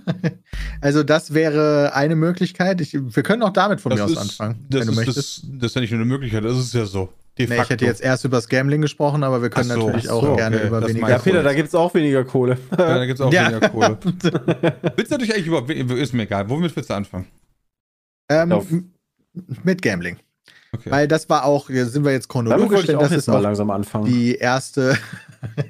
[SPEAKER 1] <laughs> also, das wäre eine Möglichkeit. Ich, wir können auch damit von mir aus anfangen,
[SPEAKER 4] das
[SPEAKER 1] wenn du
[SPEAKER 4] ist,
[SPEAKER 1] möchtest.
[SPEAKER 4] Das, das ist ja nicht nur eine Möglichkeit, das ist ja so. De
[SPEAKER 1] Nee, ich hätte jetzt erst über das Gambling gesprochen, aber wir können
[SPEAKER 4] so,
[SPEAKER 1] natürlich auch
[SPEAKER 4] so,
[SPEAKER 1] gerne
[SPEAKER 4] okay,
[SPEAKER 1] über
[SPEAKER 4] das
[SPEAKER 1] weniger
[SPEAKER 4] meinst
[SPEAKER 5] Ja, Peter, da gibt es auch weniger Kohle.
[SPEAKER 4] ja, da gibt es auch
[SPEAKER 1] Ja.
[SPEAKER 4] weniger Kohle. <laughs> Willst du natürlich eigentlich überhaupt, ist mir egal. Womit willst du anfangen?
[SPEAKER 1] Ähm, mit Gambling.
[SPEAKER 4] Okay.
[SPEAKER 1] Weil das war auch, sind wir jetzt chronologisch, denn das ist
[SPEAKER 5] mal langsam anfangen.
[SPEAKER 1] die erste,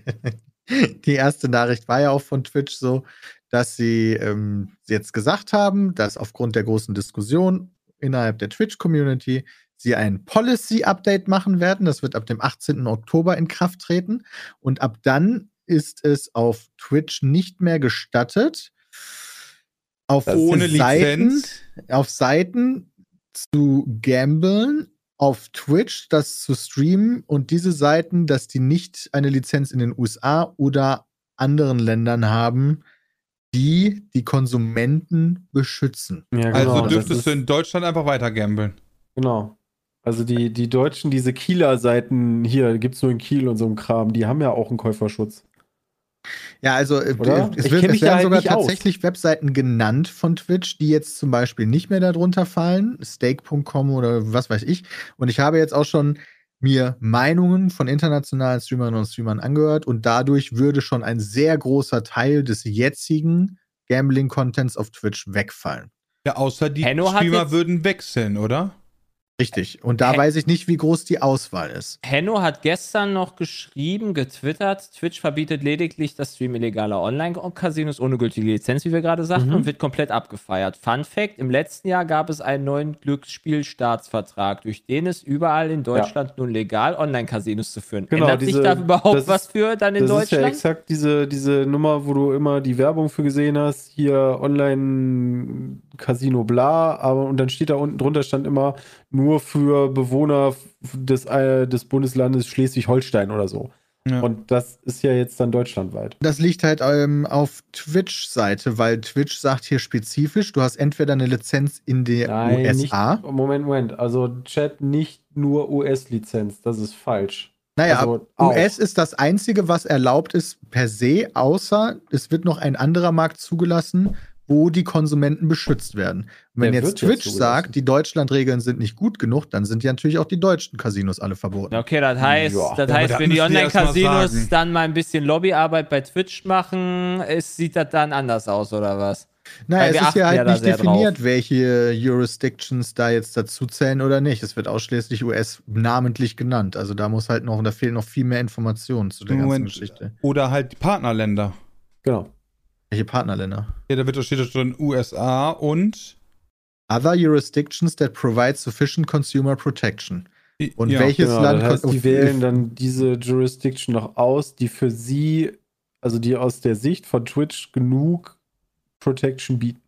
[SPEAKER 1] <laughs> die erste Nachricht war ja auch von Twitch so, dass sie ähm, jetzt gesagt haben, dass aufgrund der großen Diskussion innerhalb der Twitch-Community sie ein Policy-Update machen werden. Das wird ab dem 18. Oktober in Kraft treten. Und ab dann ist es auf Twitch nicht mehr gestattet, auf
[SPEAKER 4] Ohne
[SPEAKER 1] Seiten,
[SPEAKER 4] Lizenz.
[SPEAKER 1] auf Seiten zu gamblen, auf Twitch das zu streamen und diese Seiten, dass die nicht eine Lizenz in den USA oder anderen Ländern haben, die die Konsumenten beschützen.
[SPEAKER 5] Ja,
[SPEAKER 4] Also
[SPEAKER 5] das
[SPEAKER 4] dürftest du in Deutschland einfach weiter gambeln.
[SPEAKER 5] Genau. Also die, die Deutschen, diese Kieler Seiten hier, gibt es nur in Kiel und so ein Kram, die haben ja auch einen Käuferschutz.
[SPEAKER 1] Ja, also äh,
[SPEAKER 5] Oder?
[SPEAKER 1] es,
[SPEAKER 5] Ich
[SPEAKER 1] wird, es werden
[SPEAKER 5] halt
[SPEAKER 1] sogar
[SPEAKER 5] nicht aus.
[SPEAKER 1] tatsächlich Webseiten genannt von Twitch, die jetzt zum Beispiel nicht mehr darunter fallen, stake.com oder was weiß ich. Und ich habe jetzt auch schon mir Meinungen von internationalen Streamerinnen und Streamern angehört und dadurch würde schon ein sehr großer Teil des jetzigen Gambling-Contents auf Twitch wegfallen.
[SPEAKER 4] Ja, außer die
[SPEAKER 2] Henno hat
[SPEAKER 4] Streamer würden wechseln, oder?
[SPEAKER 1] Richtig. Und da
[SPEAKER 2] Hä?
[SPEAKER 1] weiß ich nicht, wie groß die Auswahl ist.
[SPEAKER 2] Henno hat gestern noch geschrieben, getwittert, Twitch verbietet lediglich das Stream illegaler Online-Casinos ohne gültige Lizenz, wie wir gerade sagten,
[SPEAKER 5] Mhm.
[SPEAKER 2] und wird komplett abgefeiert. Fun Fact: Im letzten Jahr gab es einen neuen Glücksspielstaatsvertrag, durch den es überall in Deutschland nun legal Online-Casinos zu führen.
[SPEAKER 5] Genau,
[SPEAKER 2] Ändert sich
[SPEAKER 5] diese-
[SPEAKER 2] da überhaupt
[SPEAKER 5] das ist-
[SPEAKER 2] was für dann in
[SPEAKER 5] das ist ja
[SPEAKER 2] Deutschland?
[SPEAKER 5] exakt diese, diese Nummer, wo du immer die Werbung für gesehen hast, hier online Casino bla, aber und dann steht da unten drunter stand immer nur für Bewohner des, äh, des Bundeslandes Schleswig-Holstein oder so.
[SPEAKER 4] Ja.
[SPEAKER 5] Und das ist ja jetzt dann deutschlandweit.
[SPEAKER 1] Das liegt halt ähm, auf Twitch-Seite, weil Twitch sagt hier spezifisch, du hast entweder eine Lizenz in der USA.
[SPEAKER 5] Nicht, Moment, Moment. Also Chat nicht nur US-Lizenz, das ist falsch.
[SPEAKER 1] Naja,
[SPEAKER 5] Also auch.
[SPEAKER 1] US ist das Einzige, was erlaubt ist per se, außer es wird noch ein anderer Markt zugelassen, wo die Konsumenten beschützt werden. Und wenn
[SPEAKER 5] Der
[SPEAKER 1] jetzt Twitch
[SPEAKER 5] zugelassen.
[SPEAKER 1] sagt, die Deutschland-Regeln sind nicht gut genug, dann sind ja natürlich auch die deutschen Casinos alle verboten.
[SPEAKER 2] Okay, das heißt,
[SPEAKER 5] Ja.
[SPEAKER 2] das
[SPEAKER 4] Ja,
[SPEAKER 2] heißt
[SPEAKER 4] das
[SPEAKER 2] wenn die Online-Casinos dann mal ein bisschen Lobbyarbeit bei Twitch machen, ist, sieht das dann anders aus, oder was?
[SPEAKER 1] Naja, es ist ja halt
[SPEAKER 2] ja
[SPEAKER 1] nicht definiert, welche Jurisdictions da jetzt dazu zählen oder nicht. Es wird ausschließlich US namentlich genannt. Also da muss halt noch, da fehlen noch viel mehr Informationen zu der ganzen
[SPEAKER 4] Moment.
[SPEAKER 1] Geschichte.
[SPEAKER 4] Oder halt die Partnerländer.
[SPEAKER 5] Genau.
[SPEAKER 1] Welche Partnerländer?
[SPEAKER 4] Ja, da wird steht da schon USA und
[SPEAKER 1] Other jurisdictions that provide sufficient consumer protection. Und
[SPEAKER 4] ja.
[SPEAKER 1] welches
[SPEAKER 5] Genau,
[SPEAKER 1] Land
[SPEAKER 5] das heißt, die wählen dann diese Jurisdiction noch aus, die für sie, also die aus der Sicht von Twitch genug Protection bieten.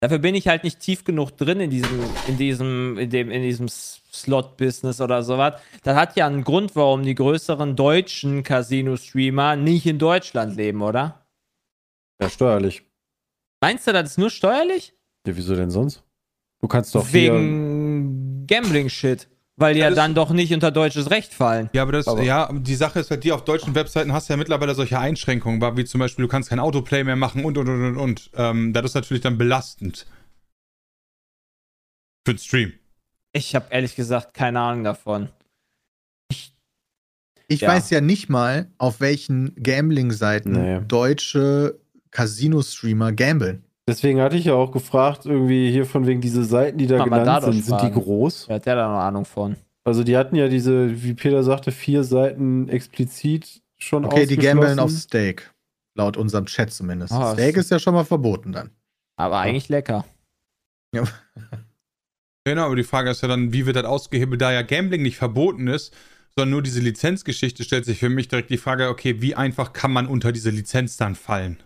[SPEAKER 2] Dafür bin ich halt nicht tief genug drin in diesem, in diesem, in dem, in diesem Slot-Business oder sowas. Das hat ja einen Grund, warum die größeren deutschen Casino-Streamer nicht in Deutschland leben, oder?
[SPEAKER 5] Ja, steuerlich.
[SPEAKER 2] Meinst du, das ist nur steuerlich?
[SPEAKER 5] Ja, wieso denn sonst? Du kannst doch hier,
[SPEAKER 2] Wegen Gambling-Shit. Weil die ja
[SPEAKER 4] das-
[SPEAKER 2] dann doch nicht unter deutsches Recht fallen.
[SPEAKER 4] Ja, aber das,
[SPEAKER 5] Aber-
[SPEAKER 4] ja, die Sache ist halt, die auf deutschen Webseiten hast du ja mittlerweile solche Einschränkungen, wie zum Beispiel, du kannst kein Autoplay mehr machen und und und und und. Ähm, das ist natürlich dann belastend. Für den Stream.
[SPEAKER 2] Ich habe ehrlich gesagt keine Ahnung davon.
[SPEAKER 1] Ich
[SPEAKER 2] Ja.
[SPEAKER 1] weiß ja nicht mal, auf welchen Gambling-Seiten
[SPEAKER 5] Nee.
[SPEAKER 1] deutsche Casino-Streamer gambeln.
[SPEAKER 5] Deswegen hatte ich ja auch gefragt, irgendwie hier von wegen diese Seiten, die da
[SPEAKER 2] Kann
[SPEAKER 5] genannt sind, sind die groß?
[SPEAKER 2] Wer hat der da noch Ahnung von?
[SPEAKER 5] Also die hatten ja diese, wie Peter sagte, vier Seiten explizit schon
[SPEAKER 1] Okay, die gambeln auf. Steak. Laut unserem Chat zumindest.
[SPEAKER 2] Ah,
[SPEAKER 1] Steak ist ja schon mal verboten dann.
[SPEAKER 2] Aber eigentlich lecker.
[SPEAKER 4] Genau, aber die Frage ist ja dann, wie wird das ausgehebelt, da ja Gambling nicht verboten ist, sondern nur diese Lizenzgeschichte, stellt sich für mich direkt die Frage, okay, wie einfach kann man unter diese Lizenz dann fallen?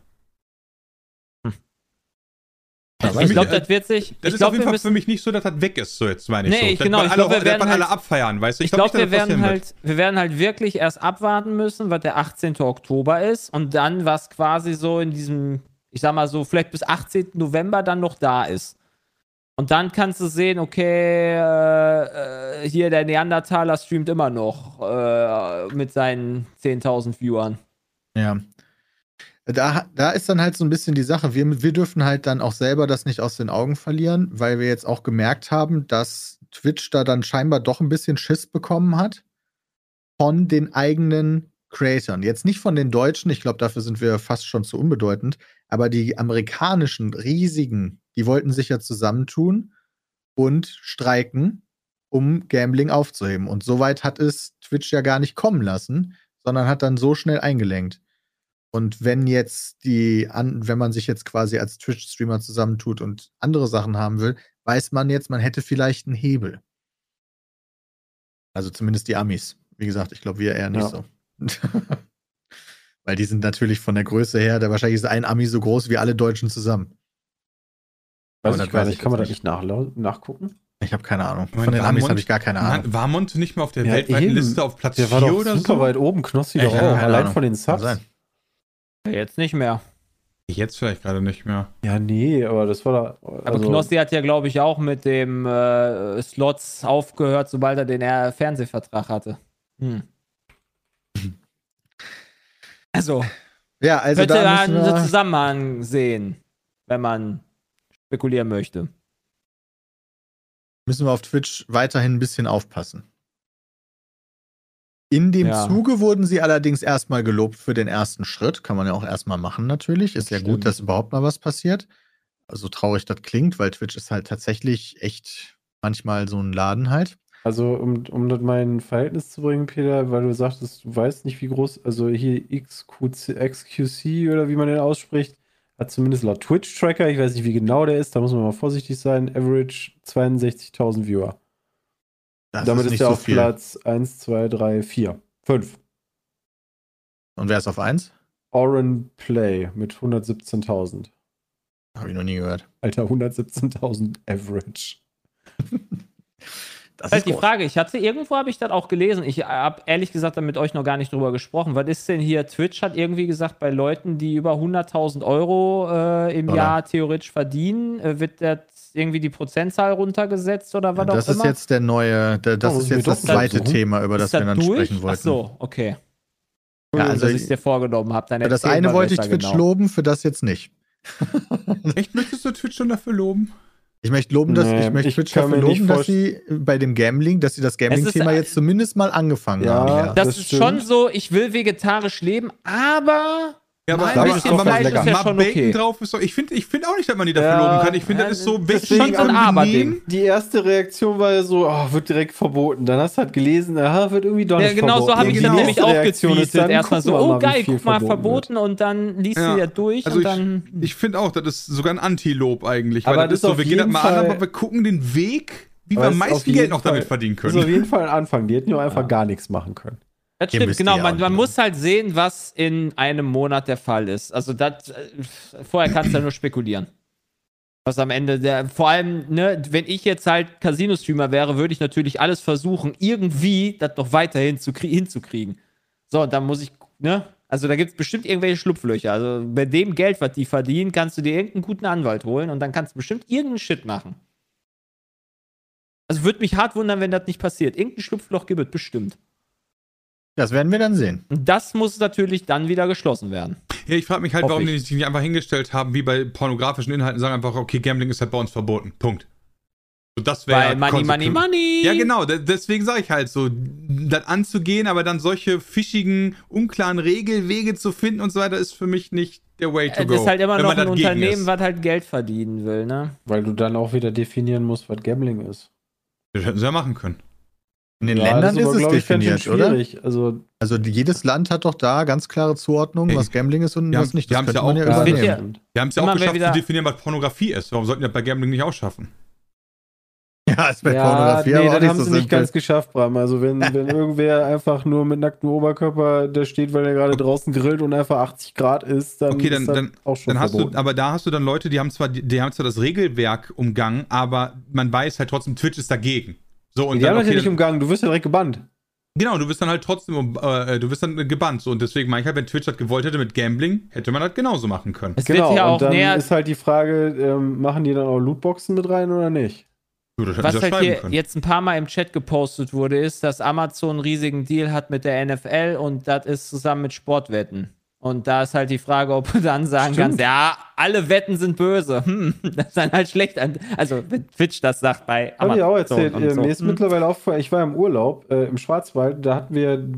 [SPEAKER 1] Weiß
[SPEAKER 2] Ich glaube, das wird sich.
[SPEAKER 4] Das
[SPEAKER 2] ich
[SPEAKER 4] ist
[SPEAKER 2] glaube,
[SPEAKER 4] auf jeden Fall
[SPEAKER 2] müssen
[SPEAKER 4] für mich nicht so, dass das weg ist, so jetzt meine ich
[SPEAKER 2] Nee,
[SPEAKER 4] so.
[SPEAKER 2] ich- genau, ich
[SPEAKER 4] alle,
[SPEAKER 2] glaub, wir werden
[SPEAKER 4] alle
[SPEAKER 2] halt-
[SPEAKER 4] abfeiern, weißt du?
[SPEAKER 2] Ich glaube,
[SPEAKER 4] glaub
[SPEAKER 2] wir werden halt, wir werden halt wirklich erst abwarten müssen, was der 18. Oktober ist und dann, was quasi so in diesem, ich sag mal so, vielleicht bis 18. November dann noch da ist. Und dann kannst du sehen, okay, äh, äh, hier der Neandertaler streamt immer noch äh, mit seinen 10.000 Viewern.
[SPEAKER 1] Ja. Da, da ist dann halt so ein bisschen die Sache. Wir, wir dürfen halt dann auch selber das nicht aus den Augen verlieren, weil wir jetzt auch gemerkt haben, dass Twitch da dann scheinbar doch ein bisschen Schiss bekommen hat von den eigenen Creatoren. Jetzt nicht von den Deutschen, ich glaube, dafür sind wir fast schon zu unbedeutend, aber die amerikanischen riesigen, die wollten sich ja zusammentun und streiken, um Gambling aufzuheben. Und soweit hat es Twitch ja gar nicht kommen lassen, sondern hat dann so schnell eingelenkt. Und wenn jetzt die, an, wenn man sich jetzt quasi als Twitch-Streamer zusammentut und andere Sachen haben will, weiß man jetzt, man hätte vielleicht einen Hebel. Also zumindest die Amis. Wie gesagt, ich glaube, wir eher nicht
[SPEAKER 5] Ja.
[SPEAKER 1] so. <laughs> Weil die sind natürlich von der Größe her, da wahrscheinlich ist ein Ami so groß wie alle Deutschen zusammen.
[SPEAKER 5] Weiß ich gar
[SPEAKER 1] weiß
[SPEAKER 5] nicht.
[SPEAKER 1] ich
[SPEAKER 5] Kann man das nicht nachgucken?
[SPEAKER 1] Ich habe keine Ahnung. Von den Amis
[SPEAKER 4] Mont-
[SPEAKER 1] habe ich gar keine Ahnung.
[SPEAKER 4] War, Monte nicht mehr auf der
[SPEAKER 5] Ja,
[SPEAKER 4] weltweiten
[SPEAKER 5] eben.
[SPEAKER 4] Liste auf Platz
[SPEAKER 5] Der war
[SPEAKER 4] 4
[SPEAKER 5] doch
[SPEAKER 4] oder
[SPEAKER 5] super
[SPEAKER 4] so?
[SPEAKER 5] weit oben, Knossi
[SPEAKER 1] Ja,
[SPEAKER 5] doch auch. Allein
[SPEAKER 1] Ahnung.
[SPEAKER 5] von den
[SPEAKER 1] Kann
[SPEAKER 5] Subs.
[SPEAKER 1] sein.
[SPEAKER 2] Jetzt nicht mehr.
[SPEAKER 4] Jetzt vielleicht gerade nicht mehr.
[SPEAKER 5] Ja, nee, aber das war da.
[SPEAKER 2] Aber
[SPEAKER 5] Also,
[SPEAKER 2] Knossi hat ja, glaube ich, auch mit dem äh, Slots aufgehört, sobald er den äh, Fernsehvertrag hatte. Hm. <laughs> Also,
[SPEAKER 1] Ja, also
[SPEAKER 2] könnte
[SPEAKER 1] da
[SPEAKER 2] man
[SPEAKER 1] müssen
[SPEAKER 2] einen
[SPEAKER 1] wir,
[SPEAKER 2] Zusammenhang sehen, wenn man spekulieren möchte.
[SPEAKER 1] müssen wir auf Twitch weiterhin ein bisschen aufpassen. In dem
[SPEAKER 2] Ja.
[SPEAKER 1] Zuge wurden sie allerdings erstmal gelobt für den ersten Schritt. Kann man ja auch erstmal machen, natürlich. Ist ja
[SPEAKER 2] Stimmt.
[SPEAKER 1] gut, dass überhaupt mal was passiert. So traurig das klingt, weil Twitch ist halt tatsächlich echt manchmal so ein Laden halt.
[SPEAKER 5] also um, um das mal in ein Verhältnis zu bringen, Peter, weil du sagtest, du weißt nicht, wie groß, also hier XQC, XQC oder wie man den ausspricht, hat zumindest laut Twitch-Tracker, ich weiß nicht, wie genau der ist, da muss man mal vorsichtig sein, Average 62.000 Viewer.
[SPEAKER 1] Das
[SPEAKER 5] Damit ist,
[SPEAKER 1] nicht
[SPEAKER 5] er
[SPEAKER 1] so
[SPEAKER 5] auf
[SPEAKER 1] viel.
[SPEAKER 5] Platz 1, 2, 3, 4, 5.
[SPEAKER 1] Und wer ist auf 1?
[SPEAKER 5] Oren Play mit 117.000.
[SPEAKER 1] Habe ich noch nie gehört.
[SPEAKER 5] Alter, 117.000 Average. <laughs>
[SPEAKER 1] Das
[SPEAKER 2] Das ist die
[SPEAKER 1] groß.
[SPEAKER 2] Frage. Ich hatte irgendwo habe ich das auch gelesen. Ich habe ehrlich gesagt dann mit euch noch gar nicht drüber gesprochen. Was ist denn hier? Twitch hat irgendwie gesagt, bei Leuten, die über 100.000 Euro äh, im
[SPEAKER 1] Dollar.
[SPEAKER 2] Jahr theoretisch verdienen, äh, wird das irgendwie die Prozentzahl runtergesetzt oder was
[SPEAKER 1] Das
[SPEAKER 2] auch
[SPEAKER 1] ist
[SPEAKER 2] immer?
[SPEAKER 1] jetzt der neue, der, das
[SPEAKER 5] Oh,
[SPEAKER 1] ist
[SPEAKER 5] ist
[SPEAKER 1] jetzt das zweite
[SPEAKER 5] so.
[SPEAKER 1] Thema, über das
[SPEAKER 2] ist
[SPEAKER 1] wir
[SPEAKER 2] das
[SPEAKER 1] dann
[SPEAKER 2] durch?
[SPEAKER 1] sprechen wollten.
[SPEAKER 2] Ach so, okay.
[SPEAKER 1] Ja, also
[SPEAKER 2] dass ich es dir vorgenommen habe.
[SPEAKER 1] Das eine wollte ich Twitch
[SPEAKER 2] genau.
[SPEAKER 1] loben, für das jetzt nicht.
[SPEAKER 4] Echt, möchtest du Twitch schon dafür loben?
[SPEAKER 1] Ich möchte loben, dass
[SPEAKER 5] Nee,
[SPEAKER 1] ich möchte
[SPEAKER 5] ich
[SPEAKER 1] Twitch dafür loben, dass sie bei dem Gambling, dass sie das Gambling-Thema jetzt zumindest mal angefangen
[SPEAKER 5] Ja,
[SPEAKER 1] haben. Ja.
[SPEAKER 2] Das,
[SPEAKER 5] Das
[SPEAKER 2] ist
[SPEAKER 5] stimmt.
[SPEAKER 2] schon so, ich will vegetarisch leben, aber
[SPEAKER 4] Ja, aber
[SPEAKER 2] Nein,
[SPEAKER 4] ein bisschen
[SPEAKER 2] Fleisch
[SPEAKER 5] lecker.
[SPEAKER 2] ist ja schon
[SPEAKER 4] Bacon
[SPEAKER 2] okay.
[SPEAKER 4] drauf ist doch, ich finde ich find auch nicht, dass man die dafür
[SPEAKER 5] Ja,
[SPEAKER 4] loben kann. Ich finde,
[SPEAKER 2] ja,
[SPEAKER 4] das ist so
[SPEAKER 2] das
[SPEAKER 4] weg
[SPEAKER 2] ist schon so ein Aber-Ding.
[SPEAKER 5] Die erste Reaktion war ja so, oh, wird direkt verboten. Dann hast du halt gelesen, aha, wird irgendwie doch
[SPEAKER 2] Ja,
[SPEAKER 5] nicht
[SPEAKER 2] genau so
[SPEAKER 5] verboten.
[SPEAKER 2] habe ich
[SPEAKER 5] Und
[SPEAKER 2] ihn
[SPEAKER 5] die
[SPEAKER 2] nämlich auch getweetet. Erstmal so, oh geil, guck mal,
[SPEAKER 5] verboten
[SPEAKER 2] verboten und dann liest
[SPEAKER 4] Ja.
[SPEAKER 2] du ja durch
[SPEAKER 4] Also
[SPEAKER 2] und
[SPEAKER 4] ich,
[SPEAKER 2] dann.
[SPEAKER 4] ich finde auch, das ist sogar ein Anti-Lob eigentlich.
[SPEAKER 5] Aber
[SPEAKER 4] Weil
[SPEAKER 5] das
[SPEAKER 4] das ist so,
[SPEAKER 5] auf
[SPEAKER 4] wir gehen das
[SPEAKER 5] jeden
[SPEAKER 4] mal an,
[SPEAKER 5] Fall-
[SPEAKER 4] aber wir gucken den Weg, wie
[SPEAKER 5] Aber
[SPEAKER 4] wir
[SPEAKER 5] es
[SPEAKER 4] am meisten Geld noch damit verdienen
[SPEAKER 5] Das ist auf
[SPEAKER 4] können.
[SPEAKER 5] jeden Fall ein Anfang. Die hätten ja einfach gar nichts machen können.
[SPEAKER 2] Das stimmt, genau. Man, man muss halt sehen, was in einem Monat der Fall ist. Also das, äh, vorher kannst du ja nur spekulieren. Was am Ende der, vor allem, ne, wenn ich jetzt halt Casino-Streamer wäre, würde ich natürlich alles versuchen, irgendwie das noch weiterhin zu krie- hinzukriegen. So, und dann muss ich, ne, also da gibt es bestimmt irgendwelche Schlupflöcher. Also bei dem Geld, was die verdienen, kannst du dir irgendeinen guten Anwalt holen und dann kannst du bestimmt irgendeinen Shit machen. Also würde mich hart wundern, wenn das nicht passiert. Irgendein Schlupfloch gibt es bestimmt.
[SPEAKER 1] Das werden wir dann sehen.
[SPEAKER 2] Und das muss natürlich dann wieder geschlossen werden.
[SPEAKER 4] Ja, ich frage mich halt,
[SPEAKER 2] Hoffe
[SPEAKER 4] warum
[SPEAKER 2] ich.
[SPEAKER 4] die sich nicht einfach hingestellt haben, wie bei pornografischen Inhalten, sagen einfach, okay, Gambling ist halt bei uns verboten. Punkt. So, das wäre
[SPEAKER 2] Weil Money, Money, Money.
[SPEAKER 4] Ja, genau, de- deswegen sage ich halt so, das anzugehen, aber dann solche fischigen, unklaren Regelwege zu finden und so weiter, ist für mich nicht der Way to
[SPEAKER 2] Äh,
[SPEAKER 4] go.
[SPEAKER 2] Das ist halt immer noch ein Unternehmen,
[SPEAKER 4] ist.
[SPEAKER 2] was halt Geld verdienen will, ne?
[SPEAKER 5] Weil du dann auch wieder definieren musst, was Gambling ist.
[SPEAKER 4] Das hätten sie ja machen können.
[SPEAKER 1] In den
[SPEAKER 5] Ja,
[SPEAKER 1] Ländern ist,
[SPEAKER 5] aber,
[SPEAKER 1] es
[SPEAKER 5] ganz schön
[SPEAKER 1] definiert, oder?
[SPEAKER 5] schwierig. Also,
[SPEAKER 1] Also jedes Land hat doch da ganz klare Zuordnungen,
[SPEAKER 4] Ey,
[SPEAKER 1] was Gambling ist und was
[SPEAKER 4] haben-
[SPEAKER 1] nicht.
[SPEAKER 4] die
[SPEAKER 1] Das
[SPEAKER 4] haben's
[SPEAKER 1] könnte
[SPEAKER 4] ja
[SPEAKER 1] man
[SPEAKER 4] auch
[SPEAKER 1] ja.
[SPEAKER 2] Ja.
[SPEAKER 4] Wir haben es ja auch geschafft
[SPEAKER 2] wieder-
[SPEAKER 4] zu definieren, was Pornografie ist. Warum sollten wir das bei Gambling nicht auch schaffen? <laughs>
[SPEAKER 1] Ja, ist bei
[SPEAKER 5] Ja,
[SPEAKER 1] Pornografie
[SPEAKER 5] nee,
[SPEAKER 1] aber auch
[SPEAKER 5] das
[SPEAKER 1] nicht
[SPEAKER 5] haben
[SPEAKER 1] so
[SPEAKER 5] sie nicht
[SPEAKER 1] simpel.
[SPEAKER 5] ganz geschafft, Bram. Also wenn, <laughs> wenn irgendwer einfach nur mit nacktem Oberkörper da steht, weil er gerade draußen grillt und einfach 80 Grad ist, dann
[SPEAKER 4] Okay, dann-
[SPEAKER 5] ist das
[SPEAKER 4] dann-
[SPEAKER 5] auch schon
[SPEAKER 4] Dann hast
[SPEAKER 5] verboten.
[SPEAKER 4] du, aber da hast du dann Leute, die haben zwar, die, die haben zwar das Regelwerk umgangen, aber man weiß halt trotzdem, Twitch ist dagegen. So, und
[SPEAKER 5] die
[SPEAKER 4] dann,
[SPEAKER 5] haben das
[SPEAKER 4] okay,
[SPEAKER 5] ja nicht
[SPEAKER 4] dann,
[SPEAKER 5] umgangen, du wirst ja direkt gebannt.
[SPEAKER 4] genau, du wirst dann halt trotzdem, um- äh, du wirst dann gebannt. So, und deswegen meine ich halt, wenn Twitch das gewollt hätte mit Gambling, hätte man das genauso machen können.
[SPEAKER 2] Es
[SPEAKER 5] Genau,
[SPEAKER 2] ja
[SPEAKER 5] und
[SPEAKER 2] auch
[SPEAKER 5] dann
[SPEAKER 2] näher.
[SPEAKER 5] ist halt die Frage, ähm, machen die dann auch Lootboxen mit rein oder nicht?
[SPEAKER 4] Das hätten
[SPEAKER 2] Was
[SPEAKER 4] ja
[SPEAKER 2] halt hier
[SPEAKER 4] können.
[SPEAKER 2] jetzt ein paar Mal im Chat gepostet wurde, ist, dass Amazon einen riesigen Deal hat mit der NFL und das ist zusammen mit Sportwetten. Und da ist halt die Frage, ob du dann sagen
[SPEAKER 5] Stimmt.
[SPEAKER 2] kannst, ja, alle Wetten sind böse. Hm, <laughs> das ist dann halt schlecht. Also, wenn Twitch das sagt bei
[SPEAKER 5] Hab
[SPEAKER 2] Amazon.
[SPEAKER 5] ich auch erzählt.
[SPEAKER 2] und so.
[SPEAKER 5] Mir ist
[SPEAKER 2] Hm.
[SPEAKER 5] mittlerweile aufgefallen, ich war im Urlaub äh, im Schwarzwald, da hatten wir,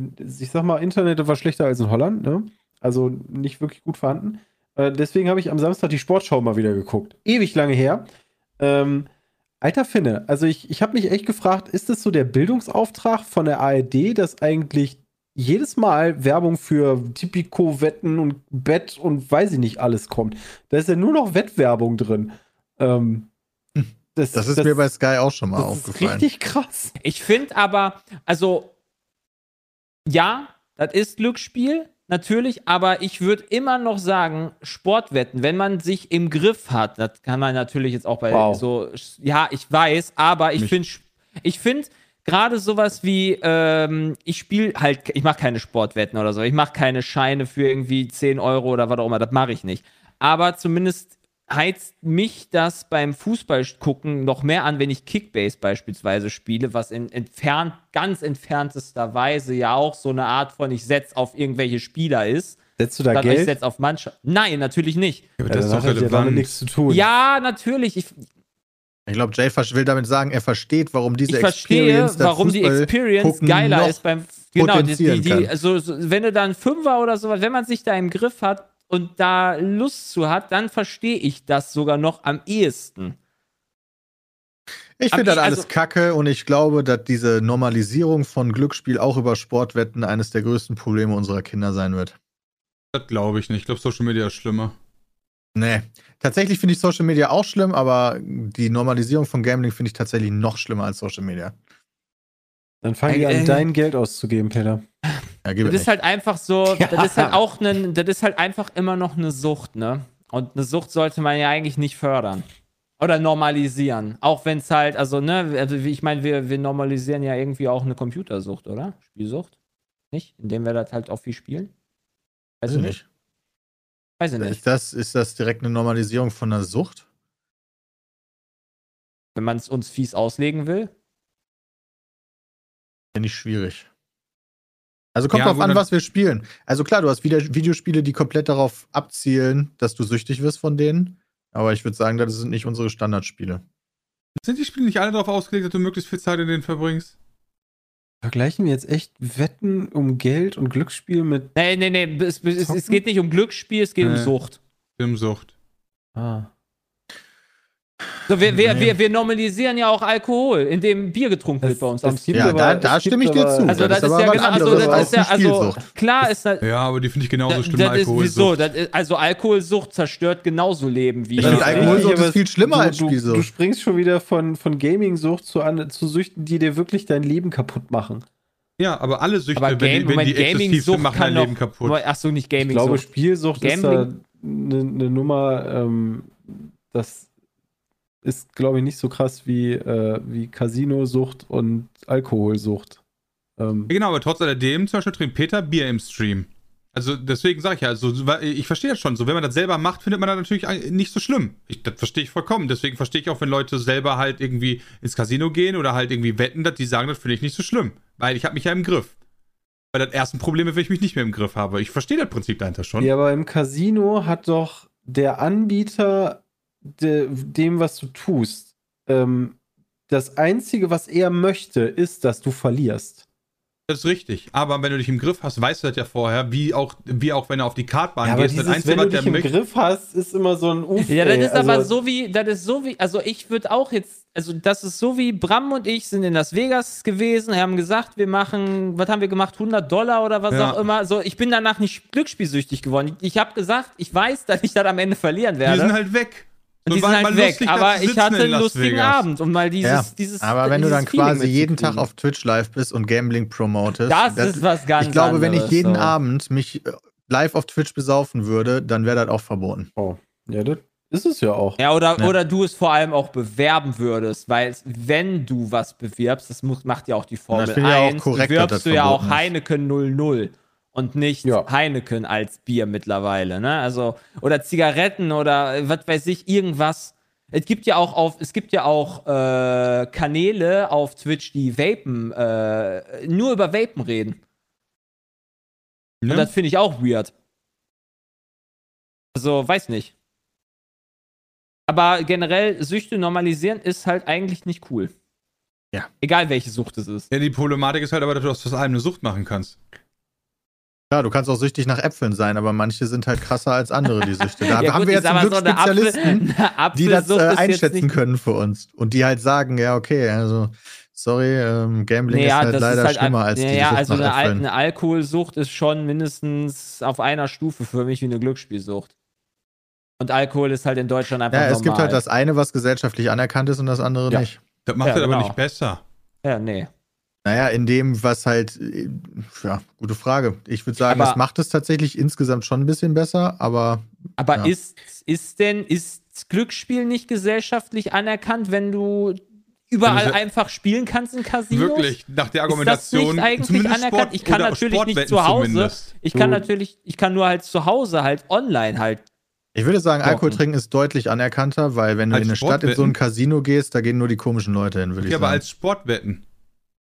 [SPEAKER 5] ich sag mal, Internet war schlechter als in Holland, ne? Also nicht wirklich gut vorhanden. Äh, deswegen habe ich am Samstag die Sportschau mal wieder geguckt. Ewig lange her. Ähm, alter Finne, also ich, ich habe mich echt gefragt, ist das so der Bildungsauftrag von der ARD, dass eigentlich jedes Mal Werbung für Tipico-Wetten und Bett und weiß ich nicht alles kommt? Da ist ja nur noch Wettwerbung drin. Ähm, das,
[SPEAKER 1] Das ist mir bei Sky auch schon mal
[SPEAKER 5] das ist
[SPEAKER 1] aufgefallen.
[SPEAKER 5] richtig krass.
[SPEAKER 2] Ich finde aber, also, ja, das ist Glücksspiel, natürlich, aber ich würde immer noch sagen, Sportwetten, wenn man sich im Griff hat, das kann man natürlich jetzt auch bei
[SPEAKER 5] Wow.
[SPEAKER 2] so, ja, ich weiß, aber ich finde, ich finde, gerade sowas wie, ähm, ich spiele halt, ich mache keine Sportwetten oder so, ich mache keine Scheine für irgendwie 10 Euro oder was auch immer, das mache ich nicht. Aber zumindest heizt mich das beim Fußball gucken noch mehr an, wenn ich Kickbase beispielsweise spiele, was in entfernt, ganz entferntester Weise ja auch so eine Art von ich setz auf irgendwelche Spieler ist.
[SPEAKER 5] Setzt du da
[SPEAKER 2] Statt ich
[SPEAKER 5] Geld?
[SPEAKER 2] setz auf Mannschaft. Nein, natürlich nicht.
[SPEAKER 4] Ja, das doch
[SPEAKER 5] hat das ja damit nichts zu tun.
[SPEAKER 2] Ja, natürlich. Ich,
[SPEAKER 1] Ich glaube, Jay will damit sagen, er versteht, warum diese
[SPEAKER 2] ich verstehe,
[SPEAKER 1] Experience, das
[SPEAKER 2] warum die Experience geiler ist beim genau die, die, die also so, wenn du da einen Fünfer oder sowas, wenn man sich da im Griff hat und da Lust zu hat, dann verstehe ich das sogar noch am ehesten.
[SPEAKER 1] Ich finde das
[SPEAKER 2] ich-
[SPEAKER 1] alles
[SPEAKER 2] also-
[SPEAKER 1] kacke und ich glaube, dass diese Normalisierung von Glücksspiel auch über Sportwetten eines der größten Probleme unserer Kinder sein wird.
[SPEAKER 4] Das glaube ich nicht. Ich glaube, Social Media ist schlimmer.
[SPEAKER 1] Nee. Tatsächlich finde ich Social Media auch schlimm, aber die Normalisierung von Gambling finde ich tatsächlich noch schlimmer als Social Media.
[SPEAKER 5] Dann fang
[SPEAKER 2] Äh,
[SPEAKER 5] an, dein Geld auszugeben, Peter.
[SPEAKER 1] Ja, gib
[SPEAKER 2] Das
[SPEAKER 1] es
[SPEAKER 2] ist halt einfach so,
[SPEAKER 5] Ja. <laughs>
[SPEAKER 2] das ist halt auch ne, das ist halt einfach immer noch eine Sucht, ne? Und eine Sucht sollte man ja eigentlich nicht fördern. Oder normalisieren. Auch wenn es halt, also, ne, also wie- ich meine, wir, wir normalisieren ja irgendwie auch eine Computersucht, oder? Spielsucht? Nicht? Indem wir das halt auch viel spielen? Weiß ich nicht. Weiß ich nicht.
[SPEAKER 1] Ist das, ist das direkt eine Normalisierung von einer Sucht?
[SPEAKER 2] Wenn man es uns fies auslegen will.
[SPEAKER 1] Finde ich schwierig. Also kommt
[SPEAKER 4] Ja,
[SPEAKER 1] drauf an, was wir spielen. Also klar, du hast wieder Videospiele, die komplett darauf abzielen, dass du süchtig wirst von denen. Aber ich würde sagen, das sind nicht unsere Standardspiele.
[SPEAKER 4] Sind die Spiele nicht alle darauf ausgelegt, dass du möglichst viel Zeit in denen verbringst?
[SPEAKER 5] Vergleichen wir jetzt echt Wetten um Geld und Glücksspiel mit.
[SPEAKER 2] Nee, nee, nee, es, es, es geht nicht um Glücksspiel, es geht um
[SPEAKER 4] Nee.
[SPEAKER 2] Sucht.
[SPEAKER 4] Filmsucht.
[SPEAKER 5] Ah.
[SPEAKER 2] So, wir, wir, wir, wir normalisieren ja auch Alkohol, indem Bier getrunken wird
[SPEAKER 5] Es-
[SPEAKER 2] bei uns am
[SPEAKER 1] Ja,
[SPEAKER 5] aber-
[SPEAKER 1] da, da stimme ich dir zu.
[SPEAKER 2] Also das, ist
[SPEAKER 1] aber
[SPEAKER 2] ja genau, also das ist ja, also klar ist das,
[SPEAKER 4] Ja, aber die finde ich genauso schlimm wie
[SPEAKER 2] das ist,
[SPEAKER 4] Alkoholsucht.
[SPEAKER 2] wieso, das ist, also Alkoholsucht zerstört genauso Leben wie
[SPEAKER 1] Ich finde, Alkoholsucht ist viel schlimmer
[SPEAKER 5] du,
[SPEAKER 1] als
[SPEAKER 5] du,
[SPEAKER 1] Spielsucht.
[SPEAKER 5] Du springst schon wieder von, von Gaming-Sucht zu, an- zu Süchten, die dir wirklich dein Leben kaputt machen.
[SPEAKER 4] Ja, aber alle Süchte,
[SPEAKER 2] aber
[SPEAKER 4] wenn,
[SPEAKER 2] Game,
[SPEAKER 4] die, wenn
[SPEAKER 2] Moment,
[SPEAKER 4] die exzessiv sind,
[SPEAKER 2] Gaming-Sucht
[SPEAKER 4] machen
[SPEAKER 2] kann
[SPEAKER 4] dein Leben kaputt.
[SPEAKER 2] ach so, nicht
[SPEAKER 5] Ich glaube,
[SPEAKER 2] Gaming-Sucht.
[SPEAKER 5] Spielsucht ist eine ne Nummer, ähm, das ist, glaube ich, nicht so krass wie, äh, wie Casino-Sucht und Alkoholsucht. Ähm,
[SPEAKER 4] Genau, aber trotz alledem, zum Beispiel trinkt Peter Bier im Stream. Also deswegen sage ich ja, also, ich verstehe das schon. So, wenn man das selber macht, findet man das natürlich nicht so schlimm. Ich, das verstehe ich vollkommen. Deswegen verstehe ich auch, wenn Leute selber halt irgendwie ins Casino gehen oder halt irgendwie wetten, dass die sagen, das finde ich nicht so schlimm. Weil ich habe mich ja im Griff. Weil das ersten Problem ist, wenn ich mich nicht mehr im Griff habe. Ich verstehe das Prinzip dahinter schon.
[SPEAKER 5] Ja, aber im Casino hat doch der Anbieter de, dem, was du tust, ähm, das Einzige, was er möchte, ist, dass du verlierst.
[SPEAKER 4] Das ist richtig. Aber wenn du dich im Griff hast, weißt du das ja vorher, wie auch, wie auch wenn du auf die Kartbahn
[SPEAKER 5] Ja, aber
[SPEAKER 4] gehst.
[SPEAKER 5] dieses,
[SPEAKER 4] das Einzige,
[SPEAKER 5] wenn du dich im
[SPEAKER 4] möchte.
[SPEAKER 5] Griff hast, ist immer so ein Uff.
[SPEAKER 2] Ja, das ist aber
[SPEAKER 5] Also,
[SPEAKER 2] so wie, das ist so wie, also ich würde auch jetzt, also das ist so wie Bram und ich sind in Las Vegas gewesen, haben gesagt, wir machen, was haben wir gemacht, 100 Dollar oder was
[SPEAKER 4] Ja.
[SPEAKER 2] auch immer. So, ich bin danach nicht glücksspielsüchtig geworden. Ich, ich habe gesagt, ich weiß, dass ich das am Ende verlieren
[SPEAKER 4] Die
[SPEAKER 2] werde.
[SPEAKER 4] sind halt weg.
[SPEAKER 2] Und die sind
[SPEAKER 4] mal
[SPEAKER 2] halt weg.
[SPEAKER 4] lustig,
[SPEAKER 2] aber ich hatte
[SPEAKER 4] in
[SPEAKER 2] einen lustigen
[SPEAKER 4] Vegas.
[SPEAKER 2] Abend, um mal dieses,
[SPEAKER 1] Ja,
[SPEAKER 2] dieses
[SPEAKER 1] aber wenn du
[SPEAKER 2] dieses
[SPEAKER 1] dann
[SPEAKER 2] Feeling
[SPEAKER 1] quasi jeden. Tag auf Twitch live bist und Gambling promotest.
[SPEAKER 2] Das ist was ganz
[SPEAKER 1] Ich glaube, wenn ich
[SPEAKER 2] anderes,
[SPEAKER 1] jeden
[SPEAKER 2] so.
[SPEAKER 1] Abend mich äh, live auf Twitch besaufen würde, dann wäre das auch verboten.
[SPEAKER 5] oh, ja, das ist es ja auch.
[SPEAKER 2] Ja, oder,
[SPEAKER 1] Ja.
[SPEAKER 2] oder du es vor allem auch bewerben würdest, weil wenn du was bewirbst, das muss, macht ja auch die Formel
[SPEAKER 1] das finde ich ja auch
[SPEAKER 2] 1,
[SPEAKER 1] korrekt,
[SPEAKER 2] bewirbst
[SPEAKER 1] das
[SPEAKER 2] du ja auch. Heineken 00 und nicht
[SPEAKER 5] Ja.
[SPEAKER 2] Heineken als Bier mittlerweile, ne? Also, oder Zigaretten oder äh, was weiß ich, irgendwas. Es gibt ja auch auf, es gibt ja auch äh, Kanäle auf Twitch, die Vapen, äh, nur über Vapen reden.
[SPEAKER 4] Ne?
[SPEAKER 2] Und das finde ich auch weird. Also, weiß nicht. Aber generell, Süchte normalisieren ist halt eigentlich nicht cool.
[SPEAKER 1] Ja.
[SPEAKER 2] Egal welche Sucht es ist.
[SPEAKER 4] Ja, die Problematik ist halt aber, dass du aus aus allem eine Sucht machen kannst.
[SPEAKER 1] Ja, du kannst auch süchtig nach Äpfeln sein, aber manche sind halt krasser als andere, die Süchte. Da <laughs>
[SPEAKER 2] Ja,
[SPEAKER 1] haben
[SPEAKER 2] gut,
[SPEAKER 1] wir jetzt zum
[SPEAKER 2] aber
[SPEAKER 1] Glück
[SPEAKER 2] so eine Apfel-
[SPEAKER 1] Spezialisten, <laughs>
[SPEAKER 2] eine
[SPEAKER 1] die das äh, einschätzen können für uns. Und die halt sagen, ja, okay, also, sorry, ähm, Gambling
[SPEAKER 2] Nee,
[SPEAKER 1] ist halt leider
[SPEAKER 2] ist halt
[SPEAKER 1] schlimmer als
[SPEAKER 2] ja,
[SPEAKER 1] die
[SPEAKER 2] ja,
[SPEAKER 1] Sucht
[SPEAKER 2] also
[SPEAKER 1] nach
[SPEAKER 2] eine, eine Alkoholsucht ist schon mindestens auf einer Stufe für mich wie eine Glücksspielsucht. Und Alkohol ist halt in Deutschland einfach
[SPEAKER 1] Ja, es
[SPEAKER 2] normal.
[SPEAKER 1] gibt halt das eine, was gesellschaftlich anerkannt ist und das andere
[SPEAKER 2] Ja.
[SPEAKER 1] nicht.
[SPEAKER 4] Das macht
[SPEAKER 2] Ja,
[SPEAKER 4] das aber
[SPEAKER 2] genau.
[SPEAKER 4] nicht besser.
[SPEAKER 2] Ja, nee.
[SPEAKER 1] Naja, in dem, was halt, äh, ja, gute Frage. Ich würde sagen,
[SPEAKER 2] Aber-
[SPEAKER 1] es macht es tatsächlich insgesamt schon ein bisschen besser, aber
[SPEAKER 2] Aber
[SPEAKER 1] Ja.
[SPEAKER 2] ist, ist denn, ist Glücksspiel nicht gesellschaftlich anerkannt, wenn du überall einfach spielen kannst in Casinos?
[SPEAKER 4] Wirklich, nach der
[SPEAKER 2] Ist das
[SPEAKER 4] Argumentation.
[SPEAKER 2] nicht eigentlich anerkannt?
[SPEAKER 4] Sport-
[SPEAKER 2] ich kann natürlich nicht zu Hause.
[SPEAKER 4] zumindest.
[SPEAKER 2] Ich kann
[SPEAKER 5] Du-
[SPEAKER 2] natürlich, ich kann nur halt zu Hause halt online halt.
[SPEAKER 1] ich würde sagen. Alkohol trinken ist deutlich anerkannter, weil wenn du
[SPEAKER 4] Als
[SPEAKER 1] in eine Stadt in so ein? Casino gehst, da gehen nur die komischen Leute hin, würde ich
[SPEAKER 4] Ja, aber
[SPEAKER 1] sagen.
[SPEAKER 4] als Sportwetten.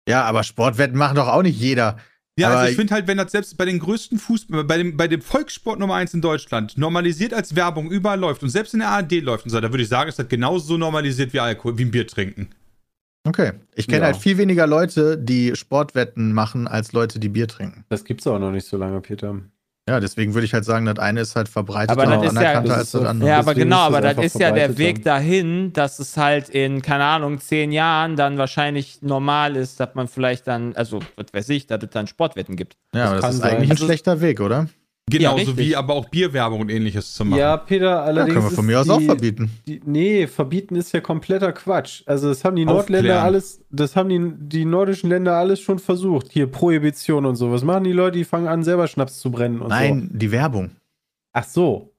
[SPEAKER 1] Ja, aber Sportwetten machen doch auch nicht jeder.
[SPEAKER 4] Ja,
[SPEAKER 1] Aber
[SPEAKER 4] also ich finde halt, wenn das selbst bei den größten Fußball, bei dem, bei dem Volkssport Nummer 1 in Deutschland normalisiert als Werbung überall läuft und selbst in der ARD läuft und so, da würde ich sagen, ist das genauso so normalisiert wie Alkohol, wie ein Bier trinken.
[SPEAKER 1] Okay. Ich kenne
[SPEAKER 5] Ja.
[SPEAKER 1] halt viel weniger Leute, die Sportwetten machen, als Leute, die Bier trinken.
[SPEAKER 5] Das gibt's auch noch nicht so lange, Peter.
[SPEAKER 1] Ja, deswegen würde ich halt sagen, das eine ist halt verbreitet
[SPEAKER 2] Aber
[SPEAKER 1] und
[SPEAKER 2] das ist ja-
[SPEAKER 1] anerkannter
[SPEAKER 5] das
[SPEAKER 1] als das andere.
[SPEAKER 2] Ja, aber
[SPEAKER 5] deswegen
[SPEAKER 2] genau,
[SPEAKER 5] das
[SPEAKER 2] aber das ist ja der Weg dahin, dass es halt in, keine Ahnung, zehn Jahren dann wahrscheinlich normal ist, dass man vielleicht dann, also, was weiß ich, dass es dann Sportwetten gibt.
[SPEAKER 1] Ja, aber das ist
[SPEAKER 5] sein.
[SPEAKER 1] eigentlich ein
[SPEAKER 2] Also-
[SPEAKER 1] schlechter Weg, oder?
[SPEAKER 4] Genauso
[SPEAKER 2] richtig.
[SPEAKER 4] wie aber auch Bierwerbung und ähnliches zu machen.
[SPEAKER 5] Ja, Peter,
[SPEAKER 1] Ja,
[SPEAKER 5] allerdings.
[SPEAKER 1] können wir von mir aus auch
[SPEAKER 5] die-
[SPEAKER 1] verbieten.
[SPEAKER 5] Die, nee, verbieten ist ja kompletter Quatsch. Also das haben die Nordländer
[SPEAKER 4] Aufklären.
[SPEAKER 5] alles, das haben die, die nordischen Länder alles schon versucht. Hier Prohibition und so. Was machen die Leute? Die fangen an, selber Schnaps zu brennen und so.
[SPEAKER 1] Nein, die Werbung.
[SPEAKER 5] Ach so.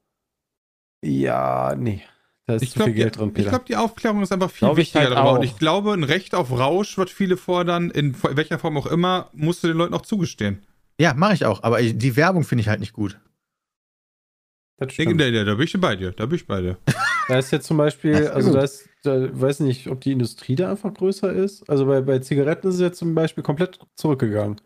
[SPEAKER 5] Ja, nee. Da ist
[SPEAKER 4] Ich
[SPEAKER 5] zu
[SPEAKER 4] glaube,
[SPEAKER 5] viel Geld drin,
[SPEAKER 4] ich
[SPEAKER 5] Peter.
[SPEAKER 4] glaube, die Aufklärung ist einfach viel
[SPEAKER 2] Glaub ich
[SPEAKER 4] wichtiger
[SPEAKER 2] halt
[SPEAKER 4] darüber.
[SPEAKER 2] auch.
[SPEAKER 4] Und ich glaube, ein Recht auf Rausch, was viele fordern, in welcher Form auch immer, musst du den Leuten auch zugestehen.
[SPEAKER 1] Ja, mache ich auch, aber die Werbung finde ich halt nicht gut.
[SPEAKER 5] das
[SPEAKER 4] Da,
[SPEAKER 5] stimmt.
[SPEAKER 4] da, da bin ich bei dir, da bin ich bei dir.
[SPEAKER 5] Da ist ja zum Beispiel,
[SPEAKER 1] Ja,
[SPEAKER 5] also da ist, da weiß nicht, ob die Industrie da einfach größer ist. Also bei, bei Zigaretten ist es jetzt zum Beispiel komplett zurückgegangen.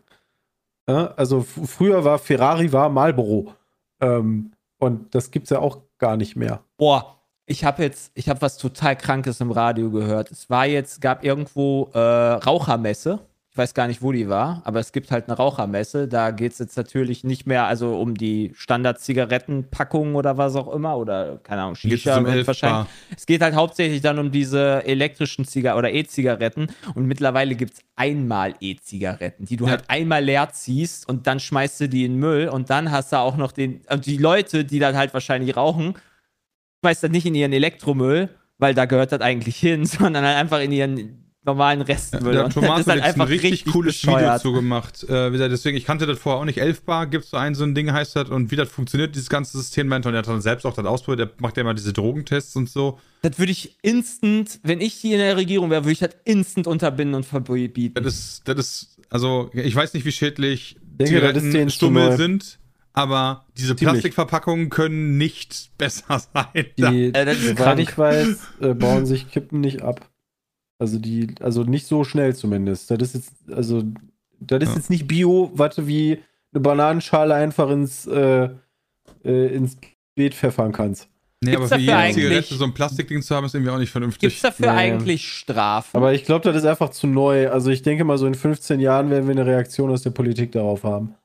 [SPEAKER 5] Ja, also früher war Ferrari war Marlboro. Ähm, und das gibt's ja auch gar nicht mehr.
[SPEAKER 2] Boah, ich habe jetzt, ich habe was total Krankes im Radio gehört. Es war jetzt, gab irgendwo äh, Rauchermesse. Ich weiß gar nicht, wo die war, aber es gibt halt eine Rauchermesse. Da geht es jetzt natürlich nicht mehr also um die Standard-Zigarettenpackungen oder was auch immer oder keine Ahnung, Shisha
[SPEAKER 4] um
[SPEAKER 2] wahrscheinlich. Es geht halt hauptsächlich dann um diese elektrischen Zigaretten oder E-Zigaretten und mittlerweile gibt es einmal E-Zigaretten, die du
[SPEAKER 4] Ja.
[SPEAKER 2] halt einmal leer ziehst und dann schmeißt du die in den Müll und dann hast du auch noch den, und die Leute, die dann halt wahrscheinlich rauchen, schmeißt das nicht in ihren Elektromüll, weil da gehört das eigentlich hin, <laughs> sondern halt einfach in ihren normalen Restmüll.
[SPEAKER 4] Der Tomato
[SPEAKER 2] das ist halt
[SPEAKER 4] hat jetzt ein
[SPEAKER 2] einfach
[SPEAKER 4] richtig, cooles Video
[SPEAKER 2] bescheuert.
[SPEAKER 4] zu gemacht. Äh, wie gesagt, deswegen, ich kannte das vorher auch nicht. Elfbar gibt es so ein, so ein Ding heißt das. Und wie das funktioniert, dieses ganze System, meinte, und er hat dann selbst auch das ausprobiert. Der macht ja immer diese Drogentests und so.
[SPEAKER 2] Das würde ich instant, wenn ich hier in der Regierung wäre, würde ich das instant unterbinden und verbieten.
[SPEAKER 4] Das ist, das ist, also, ich weiß nicht, wie schädlich
[SPEAKER 5] Denke,
[SPEAKER 4] Stummel sind, aber diese
[SPEAKER 5] Ziemlich.
[SPEAKER 4] Plastikverpackungen können nicht besser <laughs> sein.
[SPEAKER 5] Die,
[SPEAKER 2] Äh, das ist
[SPEAKER 5] soweit ich weiß, äh, bauen sich Kippen nicht ab. Also die, also nicht so schnell zumindest. Das ist jetzt, also, das ist
[SPEAKER 4] Ja.
[SPEAKER 5] jetzt nicht Bio, warte, wie eine Bananenschale einfach ins, äh, äh, ins Beet pfeffern kannst.
[SPEAKER 4] Nee,
[SPEAKER 2] Gibt's
[SPEAKER 4] aber für
[SPEAKER 2] dafür
[SPEAKER 4] jede Zigarette
[SPEAKER 2] eigentlich-
[SPEAKER 4] so ein Plastikding zu haben, ist irgendwie auch nicht
[SPEAKER 2] Gibt es
[SPEAKER 4] vernünftig.
[SPEAKER 2] dafür
[SPEAKER 5] Nee.
[SPEAKER 2] eigentlich Strafen?
[SPEAKER 5] Aber ich glaube, das ist einfach zu neu. Also ich denke mal, so in 15 Jahren werden wir eine Reaktion aus der Politik darauf haben.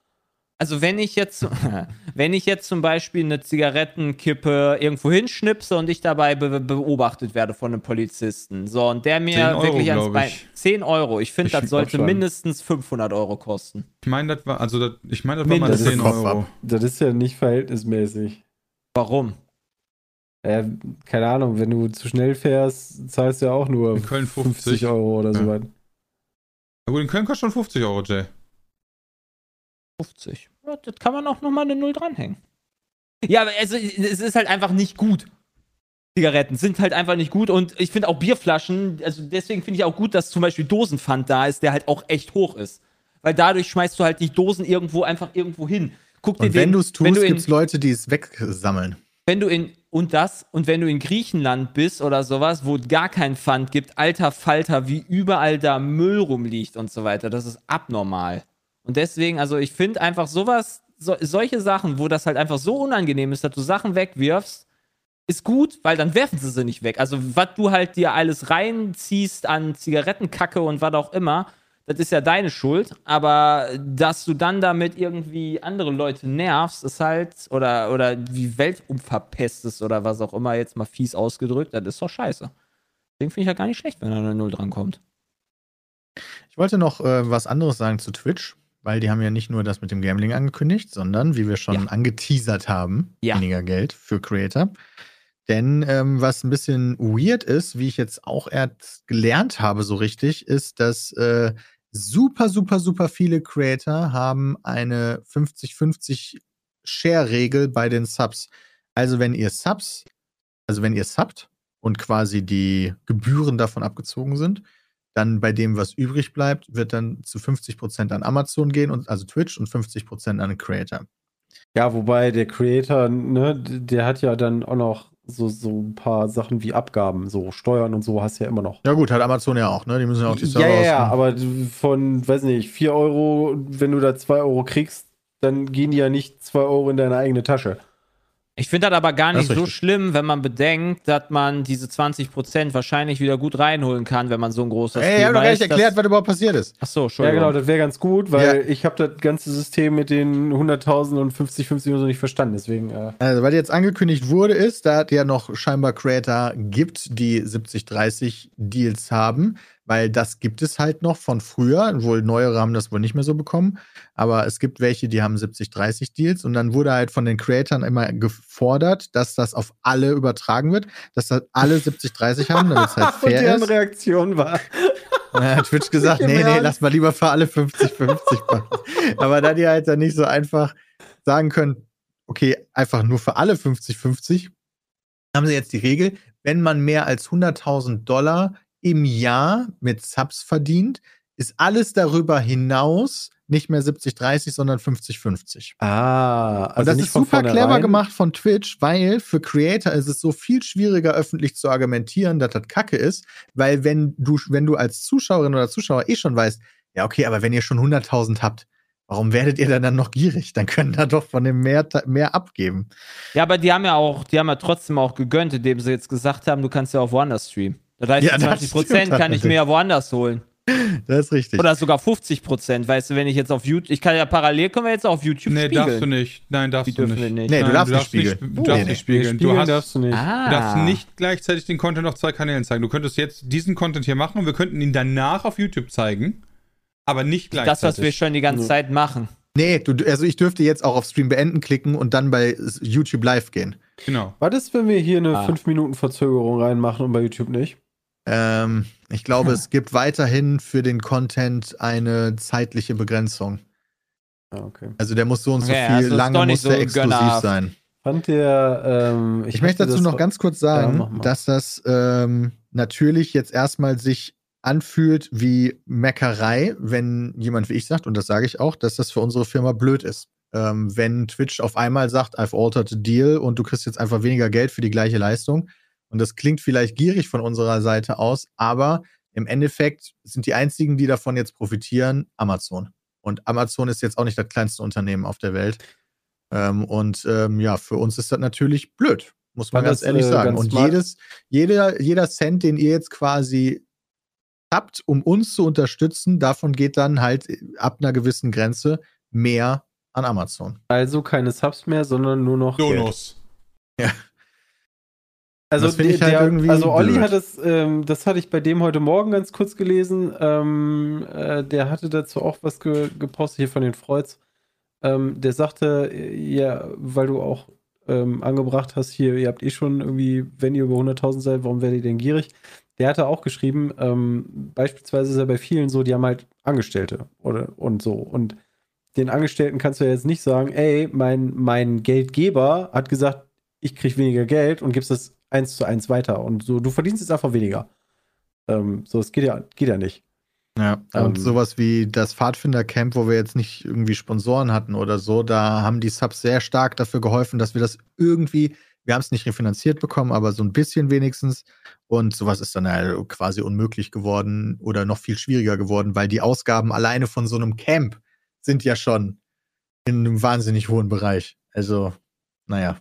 [SPEAKER 2] Also wenn ich jetzt, <laughs> wenn ich jetzt zum Beispiel eine Zigarettenkippe irgendwo hinschnipse und ich dabei be beobachtet werde von einem Polizisten, so und der
[SPEAKER 4] 10
[SPEAKER 2] mir
[SPEAKER 4] Euro,
[SPEAKER 2] wirklich ans Bein,
[SPEAKER 4] ich.
[SPEAKER 2] 10 Euro, ich finde, das sollte mindestens 500 Euro kosten.
[SPEAKER 4] Ich meine, das war, also, das, ich meine, das war mal
[SPEAKER 2] Mindestens
[SPEAKER 4] 10
[SPEAKER 1] Kopf
[SPEAKER 4] Euro.
[SPEAKER 1] ab.
[SPEAKER 5] Das ist ja nicht verhältnismäßig.
[SPEAKER 2] Warum?
[SPEAKER 5] Äh, keine Ahnung, wenn du zu schnell fährst, zahlst du ja auch nur
[SPEAKER 4] In Köln 50.
[SPEAKER 5] 50 Euro oder so
[SPEAKER 4] Ja.
[SPEAKER 5] weit.
[SPEAKER 4] Na gut, in Köln kostet schon 50 Euro, Jay.
[SPEAKER 2] 50. Ja, das kann man auch nochmal eine Null dranhängen. Ja, aber also, es ist halt einfach nicht gut. Zigaretten sind halt einfach nicht gut und ich finde auch Bierflaschen, also deswegen finde ich auch gut, dass zum Beispiel Dosenpfand da ist, der halt auch echt hoch ist. Weil dadurch schmeißt du halt nicht Dosen irgendwo einfach irgendwo hin. Guck dir
[SPEAKER 1] Und wenn
[SPEAKER 2] den,
[SPEAKER 1] du es
[SPEAKER 2] wenn
[SPEAKER 1] tust,
[SPEAKER 2] du in-
[SPEAKER 1] gibt es Leute, die es wegsammeln.
[SPEAKER 2] wenn du in und das und wenn du in Griechenland bist oder sowas, wo es gar kein Pfand gibt, alter Falter, wie überall da Müll rumliegt und so weiter, das ist abnormal. Und deswegen, also ich finde einfach sowas, so, solche Sachen, wo das halt einfach so unangenehm ist, dass du Sachen wegwirfst, ist gut, weil dann werfen sie sie nicht weg. Also was du halt dir alles reinziehst an Zigarettenkacke und was auch immer, das ist ja deine Schuld, aber dass du dann damit irgendwie andere Leute nervst, ist halt, oder, oder die Welt umverpestest oder was auch immer, jetzt mal fies ausgedrückt, das ist doch scheiße. Deswegen finde ich ja gar nicht schlecht, wenn da eine Null drankommt.
[SPEAKER 1] Ich wollte noch äh, was anderes sagen zu Twitch, weil die haben ja nicht nur das mit dem Gambling angekündigt, sondern, wie wir schon
[SPEAKER 2] Ja.
[SPEAKER 1] angeteasert haben,
[SPEAKER 2] Ja.
[SPEAKER 1] weniger Geld für Creator. Denn ähm, was ein bisschen weird ist, wie ich jetzt auch erst gelernt habe so richtig, ist, dass äh, super, super, super viele Creator haben eine 50-50 Share-Regel bei den Subs. Also wenn ihr Subs, also wenn ihr subbt und quasi die Gebühren davon abgezogen sind, dann bei dem, was übrig bleibt, wird dann zu 50% an Amazon gehen, und, also Twitch, und 50% an den Creator.
[SPEAKER 5] Ja, wobei der Creator, ne, der hat ja dann auch noch so, so ein paar Sachen wie Abgaben, so Steuern und so hast du ja immer noch.
[SPEAKER 1] Ja gut, hat Amazon ja auch, ne? Die müssen ja auch die Server
[SPEAKER 5] ja, ja, aber von, weiß nicht, 4 Euro, wenn du da 2 Euro kriegst, dann gehen die ja nicht 2 Euro in deine eigene Tasche.
[SPEAKER 2] Ich finde das aber gar nicht so
[SPEAKER 1] richtig.
[SPEAKER 2] schlimm, wenn man bedenkt, dass man diese 20% wahrscheinlich wieder gut reinholen kann, wenn man so ein großer
[SPEAKER 1] Ey, ich habe doch gar nicht erklärt, was überhaupt passiert ist.
[SPEAKER 2] Achso,
[SPEAKER 5] Ja,
[SPEAKER 2] Entschuldigung.
[SPEAKER 5] genau, das wäre ganz gut, weil
[SPEAKER 1] Ja.
[SPEAKER 5] ich habe das ganze System mit den 100.000 und 50-50 und so nicht verstanden. Deswegen, äh,
[SPEAKER 1] Also, was jetzt angekündigt wurde, ist, da es ja noch scheinbar Creator gibt, die 70-30 Deals haben, weil das gibt es halt noch von früher. Wohl neuere haben das wohl nicht mehr so bekommen. Aber es gibt welche, die haben 70-30 Deals und dann wurde halt von den Creatoren immer gefordert, dass das auf alle übertragen wird, dass das alle 70-30 haben, damit es halt <laughs>
[SPEAKER 5] und
[SPEAKER 1] fair
[SPEAKER 5] deren
[SPEAKER 1] ist.
[SPEAKER 5] Reaktion war.
[SPEAKER 1] Und dann hat Twitch <laughs> gesagt, nee, nee, lass mal lieber für alle 50-50 machen. Aber da die halt dann nicht so einfach sagen können, okay, einfach nur für alle 50-50, haben sie jetzt die Regel, wenn man mehr als 100.000 Dollar im Jahr mit Subs verdient, ist alles darüber hinaus nicht mehr 70-30, sondern 50-50.
[SPEAKER 5] Ah, also
[SPEAKER 1] Und das
[SPEAKER 5] nicht
[SPEAKER 1] ist super clever gemacht von Twitch, weil für Creator ist es so viel schwieriger, öffentlich zu argumentieren, dass das Kacke ist, weil wenn du, wenn du als Zuschauerin oder Zuschauer eh schon weißt, ja, okay, aber wenn ihr schon 100.000 habt, warum werdet ihr dann, dann noch gierig? Dann können da doch von dem mehr, mehr abgeben.
[SPEAKER 2] Ja, aber die haben ja auch, die haben ja trotzdem auch gegönnt, indem sie jetzt gesagt haben, du kannst ja auch woanders streamen. Das heißt,
[SPEAKER 1] Ja,
[SPEAKER 2] die
[SPEAKER 1] das
[SPEAKER 2] 20%
[SPEAKER 1] stimmt
[SPEAKER 2] kann ich mir ja woanders holen.
[SPEAKER 1] Das ist richtig.
[SPEAKER 2] Oder sogar 50 Prozent. Weißt du, wenn ich jetzt auf YouTube, ich kann ja parallel, können wir jetzt auf YouTube
[SPEAKER 4] Nee,
[SPEAKER 2] spiegeln.
[SPEAKER 4] darfst du nicht. Nein, darfst
[SPEAKER 2] Die
[SPEAKER 4] du
[SPEAKER 2] dürfen
[SPEAKER 4] nicht.
[SPEAKER 2] nicht.
[SPEAKER 1] Nee, du darfst nicht spiegeln.
[SPEAKER 4] Nicht, du darfst
[SPEAKER 1] nee,
[SPEAKER 4] nicht spiegeln.
[SPEAKER 5] Spiegeln
[SPEAKER 4] Du, hast,
[SPEAKER 5] darfst du nicht.
[SPEAKER 2] Ah.
[SPEAKER 4] du darfst nicht gleichzeitig den Content auf zwei Kanälen zeigen. Du könntest jetzt diesen Content hier machen und wir könnten ihn danach auf YouTube zeigen, aber nicht
[SPEAKER 2] Das,
[SPEAKER 4] gleichzeitig.
[SPEAKER 2] was wir schon die ganze. Zeit machen.
[SPEAKER 1] Nee, du, also ich dürfte jetzt auch auf Stream beenden klicken und dann bei YouTube live gehen.
[SPEAKER 4] Genau.
[SPEAKER 5] Was ist, wenn wir hier eine
[SPEAKER 2] Ah.
[SPEAKER 5] 5 Minuten Verzögerung reinmachen und bei YouTube nicht?
[SPEAKER 1] Ähm, ich glaube, es gibt weiterhin für den Content eine zeitliche Begrenzung.
[SPEAKER 5] Ah, okay.
[SPEAKER 1] Also der muss so und so
[SPEAKER 2] Okay,
[SPEAKER 1] viel
[SPEAKER 2] also
[SPEAKER 1] lange muss
[SPEAKER 2] so
[SPEAKER 1] der exklusiv sein.
[SPEAKER 5] Fand der, ähm,
[SPEAKER 1] Ich, möchte
[SPEAKER 5] hatte
[SPEAKER 1] dazu noch ganz kurz sagen,
[SPEAKER 5] Ja,
[SPEAKER 1] dass das ähm, natürlich jetzt erstmal sich anfühlt wie Meckerei, wenn jemand wie ich sagt, und das sage ich auch, dass das für unsere Firma blöd ist. Ähm, wenn Twitch auf einmal sagt, I've altered the deal und du kriegst jetzt einfach weniger Geld für die gleiche Leistung. Und das klingt vielleicht gierig von unserer Seite aus, aber im Endeffekt sind die einzigen, die davon jetzt profitieren, Amazon. Und Amazon ist jetzt auch nicht das kleinste Unternehmen auf der Welt. Ähm, und ähm, ja, für uns ist das natürlich blöd, muss man
[SPEAKER 5] War
[SPEAKER 1] ganz
[SPEAKER 5] das,
[SPEAKER 1] ehrlich
[SPEAKER 5] äh,
[SPEAKER 1] sagen.
[SPEAKER 5] ganz
[SPEAKER 1] und jedes, jeder, jeder Cent, den ihr jetzt quasi habt, um uns zu unterstützen, davon geht dann halt ab einer gewissen Grenze mehr an Amazon.
[SPEAKER 5] Also keine Subs mehr, sondern nur noch. Geld.
[SPEAKER 4] Bonus.
[SPEAKER 5] Also,
[SPEAKER 1] Das
[SPEAKER 5] der,
[SPEAKER 1] halt
[SPEAKER 5] der,
[SPEAKER 1] irgendwie
[SPEAKER 5] also Olli
[SPEAKER 1] blöd.
[SPEAKER 5] hat es, ähm, das hatte ich bei dem heute Morgen ganz kurz gelesen. Ähm, äh, der hatte dazu auch was ge gepostet hier von den Freuds. Ähm, der sagte, äh, ja, weil du auch ähm, angebracht hast, hier, ihr habt eh schon irgendwie, wenn ihr über 100.000 seid, warum werdet ihr denn gierig? Der hatte auch geschrieben, ähm, beispielsweise ist er bei vielen so, die haben halt Angestellte oder und so. Und den Angestellten kannst du ja jetzt nicht sagen, ey, mein, mein Geldgeber hat gesagt, ich krieg weniger Geld und gibst das eins zu eins weiter. Und so, du verdienst jetzt einfach weniger. Ähm, so, es geht ja, geht ja nicht.
[SPEAKER 1] Ja,
[SPEAKER 5] Ähm,
[SPEAKER 1] und sowas wie das Pfadfinder-Camp, wo wir jetzt nicht irgendwie Sponsoren hatten oder so, da haben die Subs sehr stark dafür geholfen, dass wir das irgendwie, wir haben es nicht refinanziert bekommen, aber so ein bisschen wenigstens. Und sowas ist dann ja quasi unmöglich geworden oder noch viel schwieriger geworden, weil die Ausgaben alleine von so einem Camp sind ja schon in einem wahnsinnig hohen Bereich. Also, naja.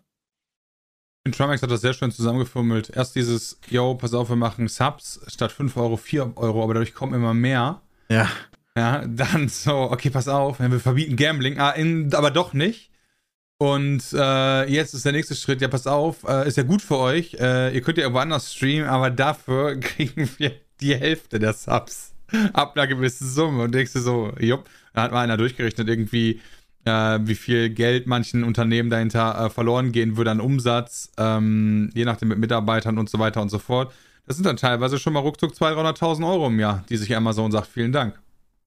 [SPEAKER 4] Und Trimax hat das sehr schön zusammengefummelt. Erst dieses, yo, pass auf, wir machen Subs statt 5 Euro 4 Euro, aber dadurch kommen immer mehr.
[SPEAKER 1] Ja.
[SPEAKER 4] Ja, dann so, okay, pass auf, wir verbieten Gambling, ah, in, aber doch nicht. Und äh, jetzt ist der nächste Schritt, ja, pass auf, äh, ist ja gut für euch, äh, ihr könnt ja irgendwo anders streamen, aber dafür <laughs> kriegen wir die Hälfte der Subs ab einer gewissen Summe. Und denkst du so, jupp, da hat mal einer durchgerechnet, irgendwie, äh, wie viel Geld manchen Unternehmen dahinter äh, verloren gehen würde an Umsatz, ähm, je nachdem mit Mitarbeitern und so weiter und so fort. Das sind dann teilweise schon mal ruckzuck 200.000, 300.000 Euro im Jahr, die sich Amazon sagt, vielen Dank.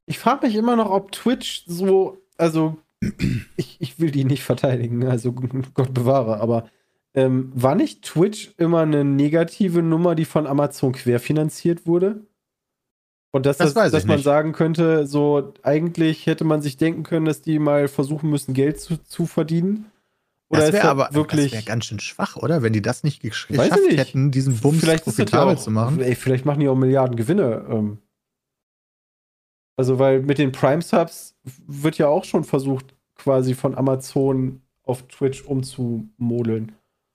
[SPEAKER 5] Ich frage mich immer noch, ob Twitch so, also <clears throat> ich, ich will die nicht verteidigen, also <laughs> Gott bewahre, aber ähm, war nicht Twitch immer eine negative Nummer, die von Amazon querfinanziert wurde? Und dass,
[SPEAKER 1] Das
[SPEAKER 5] das, dass man
[SPEAKER 1] nicht.
[SPEAKER 5] sagen könnte, so eigentlich hätte man sich denken können, dass die mal versuchen müssen, Geld zu, zu verdienen. Oder
[SPEAKER 1] das wäre
[SPEAKER 5] das
[SPEAKER 1] aber das
[SPEAKER 5] wirklich.
[SPEAKER 1] wär ganz schön schwach, oder? Wenn die das nicht gesch geschafft
[SPEAKER 5] nicht.
[SPEAKER 1] hätten, diesen Bums
[SPEAKER 5] vielleicht das
[SPEAKER 1] profitabel
[SPEAKER 5] auch,
[SPEAKER 1] zu machen.
[SPEAKER 5] Ey, vielleicht machen die auch Milliarden Gewinne. Ähm. Also, weil mit den Prime-Subs wird ja auch schon versucht, quasi von Amazon auf Twitch umzumodeln.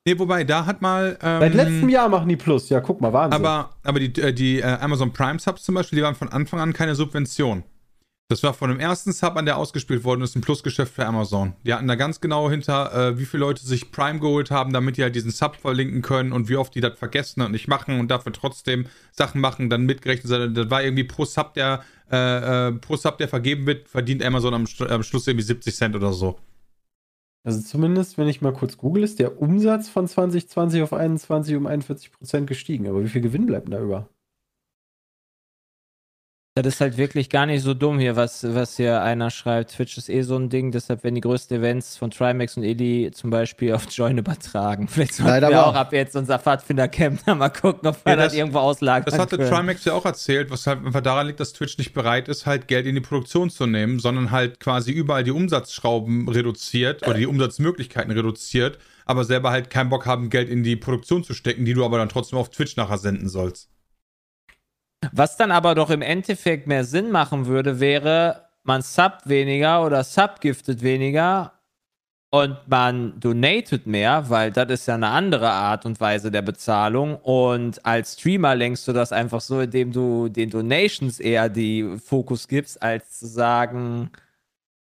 [SPEAKER 4] Nee, wobei, da hat mal. Ähm,
[SPEAKER 5] Seit letztem Jahr machen die Plus. Ja, guck mal, Wahnsinn.
[SPEAKER 4] Aber, aber die, äh, die äh, Amazon Prime Subs zum Beispiel, die waren von Anfang an keine Subvention. Das war von dem ersten Sub an, der ausgespielt worden ist, ein Plusgeschäft für Amazon. Die hatten da ganz genau hinter, äh, wie viele Leute sich Prime geholt haben, damit die halt diesen Sub verlinken können und wie oft die das vergessen und nicht machen und dafür trotzdem Sachen machen, dann mitgerechnet. Das war irgendwie pro Sub, der, äh, äh, pro Sub, der vergeben wird, verdient Amazon am, am Schluss irgendwie 70 Cent oder so.
[SPEAKER 5] Also zumindest, wenn ich mal kurz google, ist der Umsatz von 2020 auf 21 um 41 Prozent gestiegen. Aber wie viel Gewinn bleibt denn da über?
[SPEAKER 2] Das ist halt wirklich gar nicht so dumm hier, was, was hier einer schreibt. Twitch ist eh so ein Ding, deshalb werden die größten Events von Trimax und Eli zum Beispiel auf Join übertragen. Vielleicht sollten
[SPEAKER 1] Leider
[SPEAKER 2] wir auch ab jetzt unser Pfadfinder-Camp da mal gucken, ob wir
[SPEAKER 4] Ja,
[SPEAKER 2] das,
[SPEAKER 4] das-
[SPEAKER 2] irgendwo auslagern
[SPEAKER 4] Das hatte
[SPEAKER 2] können.
[SPEAKER 4] Trimax ja auch erzählt, was halt einfach daran liegt, dass Twitch nicht bereit ist, halt Geld in die Produktion zu nehmen, sondern halt quasi überall die Umsatzschrauben reduziert oder die Umsatzmöglichkeiten reduziert, aber selber halt keinen Bock haben, Geld in die Produktion zu stecken, die du aber dann trotzdem auf Twitch nachher senden sollst.
[SPEAKER 2] Was dann aber doch im Endeffekt mehr Sinn machen würde, wäre, man subbt weniger oder subgiftet weniger und man donatet mehr, weil das ist ja eine andere Art und Weise der Bezahlung. Und als Streamer lenkst du das einfach so, indem du den Donations eher die Fokus gibst, als zu sagen,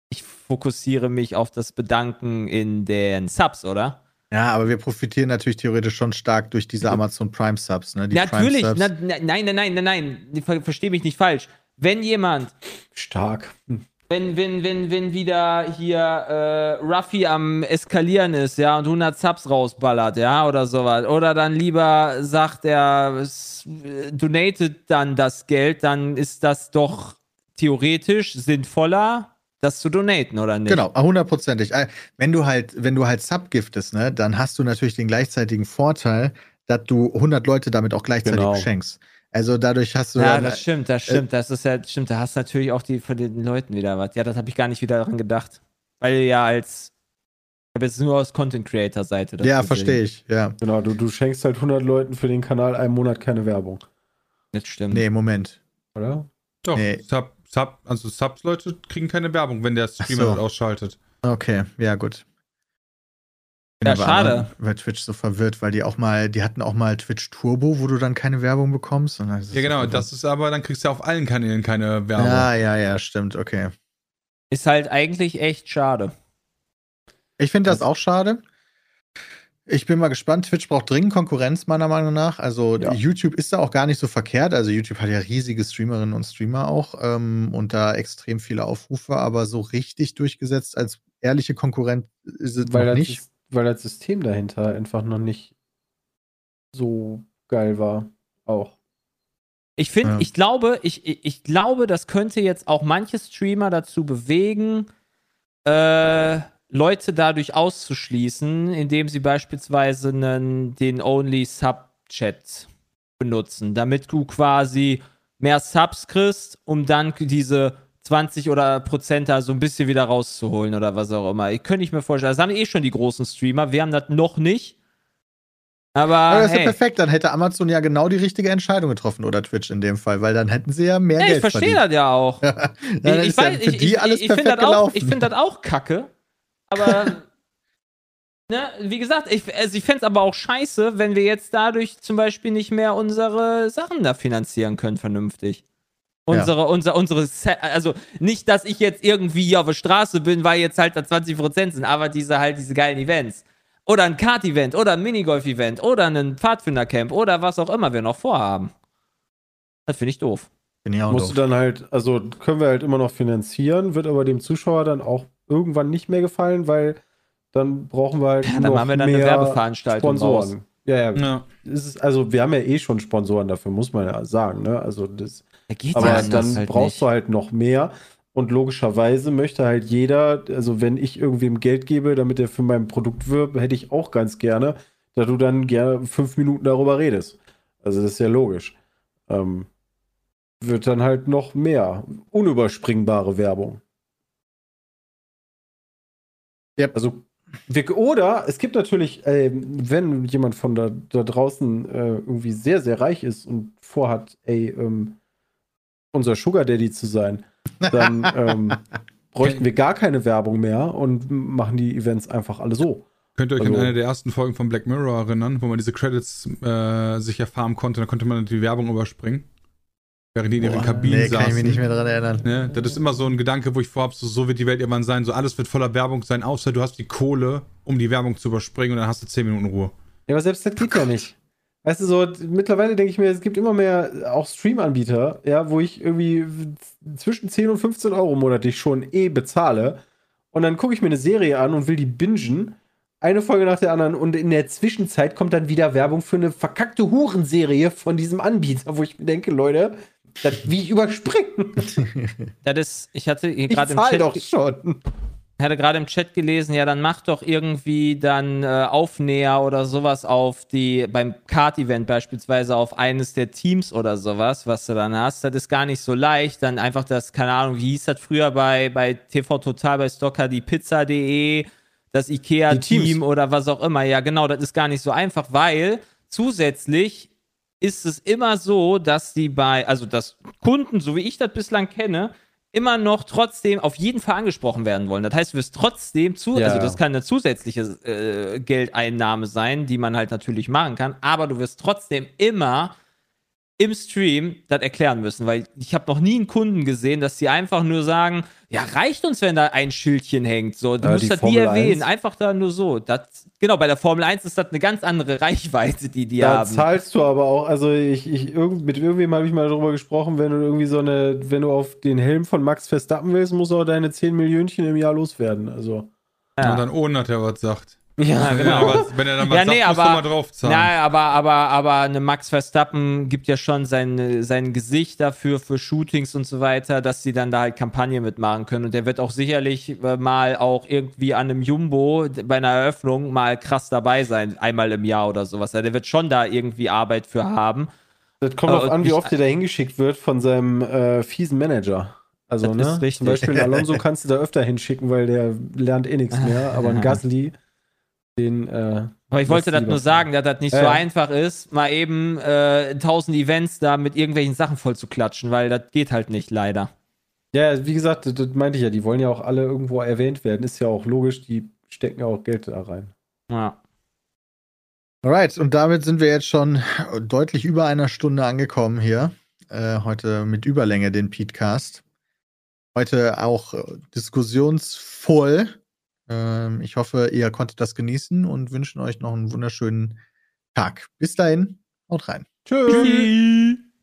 [SPEAKER 2] ich fokussiere mich auf das Bedanken in den Subs, oder?
[SPEAKER 1] Ja, aber wir profitieren natürlich theoretisch schon stark durch diese Amazon Prime Subs, ne? Die
[SPEAKER 2] Natürlich,
[SPEAKER 1] Prime Subs.
[SPEAKER 2] na, nein, nein, nein, nein, nein, Ver versteh mich nicht falsch. Wenn jemand
[SPEAKER 5] Stark. Hm.
[SPEAKER 2] wenn, wenn, wenn, wenn wieder hier äh, Ruffy am Eskalieren ist, ja, und 100 Subs rausballert, ja, oder sowas. Oder dann lieber sagt er, äh, donatet dann das Geld, dann ist das doch theoretisch sinnvoller, das zu donaten, oder nicht?
[SPEAKER 1] Genau, hundertprozentig. Äh, Wenn du halt, wenn du halt Sub giftest, ne, dann hast du natürlich den gleichzeitigen Vorteil, dass du 100 Leute damit auch gleichzeitig
[SPEAKER 5] Genau.
[SPEAKER 1] beschenkst. Also dadurch hast du
[SPEAKER 2] Ja,
[SPEAKER 1] dann-
[SPEAKER 2] das stimmt, das stimmt. Das ist ja, stimmt, da hast du natürlich auch die von den Leuten wieder was. Ja, das habe ich gar nicht wieder daran gedacht. Weil ja als ich habe jetzt nur aus Content Creator Seite. das
[SPEAKER 1] ja, verstehe ich. Ja,
[SPEAKER 5] Genau, du, du schenkst halt 100 Leuten für den Kanal einen Monat keine Werbung,
[SPEAKER 2] Das stimmt.
[SPEAKER 1] nee, Moment.
[SPEAKER 5] oder?
[SPEAKER 4] Doch,
[SPEAKER 1] Nee.
[SPEAKER 4] Sub, Sub, also Subs-Leute kriegen keine Werbung, wenn der Streamer
[SPEAKER 1] so.
[SPEAKER 4] das ausschaltet.
[SPEAKER 1] Okay, ja gut.
[SPEAKER 2] Ja,
[SPEAKER 1] aber
[SPEAKER 2] schade.
[SPEAKER 1] Bei Twitch so verwirrt, weil die auch mal, die hatten auch mal Twitch Turbo, wo du dann keine Werbung bekommst.
[SPEAKER 4] Ja, genau, das ist aber, dann kriegst du auf allen Kanälen keine Werbung.
[SPEAKER 1] Ja, ja, ja, stimmt, okay.
[SPEAKER 2] Ist halt eigentlich echt schade.
[SPEAKER 1] Ich finde das auch schade. Ich bin mal gespannt. Twitch braucht dringend Konkurrenz, meiner Meinung nach. Also
[SPEAKER 5] Ja.
[SPEAKER 1] YouTube ist da auch gar nicht so verkehrt. Also YouTube hat ja riesige Streamerinnen und Streamer auch ähm, und da extrem viele Aufrufe, aber so richtig durchgesetzt als ehrliche Konkurrent ist es
[SPEAKER 5] Weil
[SPEAKER 1] noch
[SPEAKER 5] das,
[SPEAKER 1] nicht.
[SPEAKER 5] Sys- weil das System dahinter einfach noch nicht so geil war. Auch.
[SPEAKER 2] Ich finde,
[SPEAKER 1] Ja.
[SPEAKER 2] ich glaube, ich, ich, ich glaube, das könnte jetzt auch manche Streamer dazu bewegen, äh, Leute dadurch auszuschließen, indem sie beispielsweise einen, den Only Sub-Chat benutzen, damit du quasi mehr Subs kriegst, um dann diese 20 oder Prozent da so ein bisschen wieder rauszuholen oder was auch immer. Ich könnte ich mir vorstellen. Das haben eh schon die großen Streamer. Wir haben das noch nicht. Aber
[SPEAKER 1] Aber das ist ja
[SPEAKER 2] hey.
[SPEAKER 1] perfekt. Dann hätte Amazon ja genau die richtige Entscheidung getroffen oder Twitch in dem Fall, weil dann hätten sie ja mehr
[SPEAKER 2] Ja,
[SPEAKER 1] Geld
[SPEAKER 2] ich verstehe
[SPEAKER 1] verdient.
[SPEAKER 2] das ja auch. <laughs> Ich, ich,
[SPEAKER 1] ja
[SPEAKER 2] weiß, ich, ich, ich finde das, find das auch kacke. Aber, ne, wie gesagt, ich, also ich fände es aber auch scheiße, wenn wir jetzt dadurch zum Beispiel nicht mehr unsere Sachen da finanzieren können, vernünftig. Unsere, unser, unsere, Se- also nicht, dass ich jetzt irgendwie hier auf der Straße bin, weil jetzt halt da 20% sind, aber diese halt, diese geilen Events. Oder ein Kart-Event, oder ein Minigolf-Event, oder ein Pfadfinder-Camp, oder was auch immer wir noch vorhaben. Das finde ich doof.
[SPEAKER 1] Bin ich auch
[SPEAKER 5] Musst
[SPEAKER 1] doof.
[SPEAKER 5] du dann halt, also können wir halt immer noch finanzieren, wird aber dem Zuschauer dann auch irgendwann nicht mehr gefallen, weil dann brauchen wir halt
[SPEAKER 2] Ja, dann
[SPEAKER 5] noch
[SPEAKER 2] machen wir dann eine
[SPEAKER 5] mehr
[SPEAKER 2] Werbeveranstaltung raus.
[SPEAKER 5] Sponsoren. Ja, ja,
[SPEAKER 4] Ja.
[SPEAKER 5] Es ist, also wir haben ja eh schon Sponsoren dafür, muss man ja sagen. Ne? Also das,
[SPEAKER 2] Da
[SPEAKER 5] aber
[SPEAKER 2] ja
[SPEAKER 5] dann
[SPEAKER 2] halt
[SPEAKER 5] brauchst
[SPEAKER 2] nicht.
[SPEAKER 5] du halt noch mehr. Und logischerweise möchte halt jeder, also wenn ich irgendwem Geld gebe, damit er für mein Produkt wirbt, hätte ich auch ganz gerne, dass du dann gerne fünf Minuten darüber redest. Also das ist ja logisch. Ähm, wird dann halt noch mehr unüberspringbare Werbung.
[SPEAKER 1] Yep.
[SPEAKER 5] Also wir, oder es gibt natürlich, ähm, wenn jemand von da, da draußen äh, irgendwie sehr, sehr reich ist und vorhat, ey, ähm, unser Sugar Daddy zu sein, dann <laughs> ähm, bräuchten wir gar keine Werbung mehr und machen die Events einfach alle so.
[SPEAKER 4] Könnt ihr euch an
[SPEAKER 5] Also-
[SPEAKER 4] eine der ersten Folgen von Black Mirror erinnern, wo man diese Credits äh, sich erfahren konnte, dann konnte man die Werbung überspringen. Während die in ihren
[SPEAKER 1] Boah,
[SPEAKER 4] Kabinen
[SPEAKER 1] nee,
[SPEAKER 4] saßen.
[SPEAKER 1] kann ich mich nicht mehr dran erinnern.
[SPEAKER 4] Ne? Das ist immer so ein Gedanke, wo ich vorhab, so, so wird die Welt irgendwann sein, so alles wird voller Werbung sein, außer du hast die Kohle, um die Werbung zu überspringen und dann hast du 10 Minuten Ruhe.
[SPEAKER 5] Ja, aber selbst das geht ja nicht. Weißt du, so mittlerweile denke ich mir, es gibt immer mehr äh, auch Stream-Anbieter, ja, wo ich irgendwie zwischen 10 und 15 Euro monatlich schon eh bezahle. Und dann gucke ich mir eine Serie an und will die bingen. Eine Folge nach der anderen und in der Zwischenzeit kommt dann wieder Werbung für eine verkackte Hurenserie von diesem Anbieter, wo ich mir denke, Leute, das wie ich überspringen.
[SPEAKER 2] Das ist, ich hatte
[SPEAKER 5] Ich
[SPEAKER 2] gerade im Chat,
[SPEAKER 5] doch schon.
[SPEAKER 2] hatte gerade im Chat gelesen, ja, dann mach doch irgendwie dann äh, Aufnäher oder sowas auf die, beim Kart-Event beispielsweise auf eines der Teams oder sowas, was du dann hast. Das ist gar nicht so leicht. Dann einfach das, keine Ahnung, wie hieß das früher bei, bei TV Total, bei Stocker, die Pizza.de, das IKEA-Team oder was auch immer. Ja, genau, das ist gar nicht so einfach, weil zusätzlich ist es immer so, dass die bei, also dass Kunden, so wie ich das bislang kenne, immer noch trotzdem auf jeden Fall angesprochen werden wollen. Das heißt, du wirst trotzdem zu,
[SPEAKER 5] Ja.
[SPEAKER 2] also das kann eine zusätzliche äh, Geldeinnahme sein, die man halt natürlich machen kann, aber du wirst trotzdem immer im Stream das erklären müssen, weil ich habe noch nie einen Kunden gesehen, dass sie einfach nur sagen, ja, reicht uns, wenn da ein Schildchen hängt. So, du
[SPEAKER 5] Ja,
[SPEAKER 2] musst
[SPEAKER 5] die
[SPEAKER 2] das nie erwähnen,
[SPEAKER 5] 1.
[SPEAKER 2] einfach da nur so. Das, genau, bei der Formel 1 ist das eine ganz andere Reichweite, die die
[SPEAKER 5] Da
[SPEAKER 2] haben.
[SPEAKER 5] zahlst du aber auch, also ich, ich irgend, mit irgendwem habe ich mal darüber gesprochen, wenn du irgendwie so eine, wenn du auf den Helm von Max Verstappen willst, musst du auch deine 10 Millionchen im Jahr loswerden. Also.
[SPEAKER 2] Ja.
[SPEAKER 4] Und dann ohne, dass er was sagt.
[SPEAKER 5] Ja,
[SPEAKER 4] Wenn, er, was, wenn er dann <laughs> was
[SPEAKER 2] Ja, nee,
[SPEAKER 4] sagt, du
[SPEAKER 2] aber-
[SPEAKER 4] mal draufzahlen.
[SPEAKER 2] Na, aber, aber, aber eine Max Verstappen gibt ja schon sein, sein Gesicht dafür, für Shootings und so weiter, dass sie dann da halt Kampagne mitmachen können. Und der wird auch sicherlich äh, mal auch irgendwie an einem Jumbo bei einer Eröffnung mal krass dabei sein, einmal im Jahr oder sowas. Ja, der wird schon da irgendwie Arbeit für haben.
[SPEAKER 5] Das kommt
[SPEAKER 2] Aber
[SPEAKER 5] auch an, wie oft der da hingeschickt wird von seinem äh, fiesen Manager. Also,
[SPEAKER 2] Das
[SPEAKER 5] ne?
[SPEAKER 2] ist richtig.
[SPEAKER 5] Zum Beispiel <laughs> Alonso kannst du da öfter hinschicken, weil der lernt eh nichts mehr. Aber ein <laughs> Gasly, den. Äh,
[SPEAKER 2] Aber ich wollte das nur sagen, dass das nicht so
[SPEAKER 5] Ja.
[SPEAKER 2] einfach ist, mal eben äh, tausend Events da mit irgendwelchen Sachen voll zu klatschen, weil das geht halt nicht, leider.
[SPEAKER 5] Ja, wie gesagt, das, das meinte ich ja. Die wollen ja auch alle irgendwo erwähnt werden. Ist ja auch logisch. Die stecken ja auch Geld da rein.
[SPEAKER 2] Ja.
[SPEAKER 1] Alright, und damit sind wir jetzt schon deutlich über einer Stunde angekommen hier. Äh, heute mit Überlänge den Petecast. Heute auch äh, diskussionsvoll. Ähm, ich hoffe, ihr konntet das genießen und wünschen euch noch einen wunderschönen Tag. Bis dahin, haut rein.
[SPEAKER 5] Tschüss.
[SPEAKER 2] Tschüss.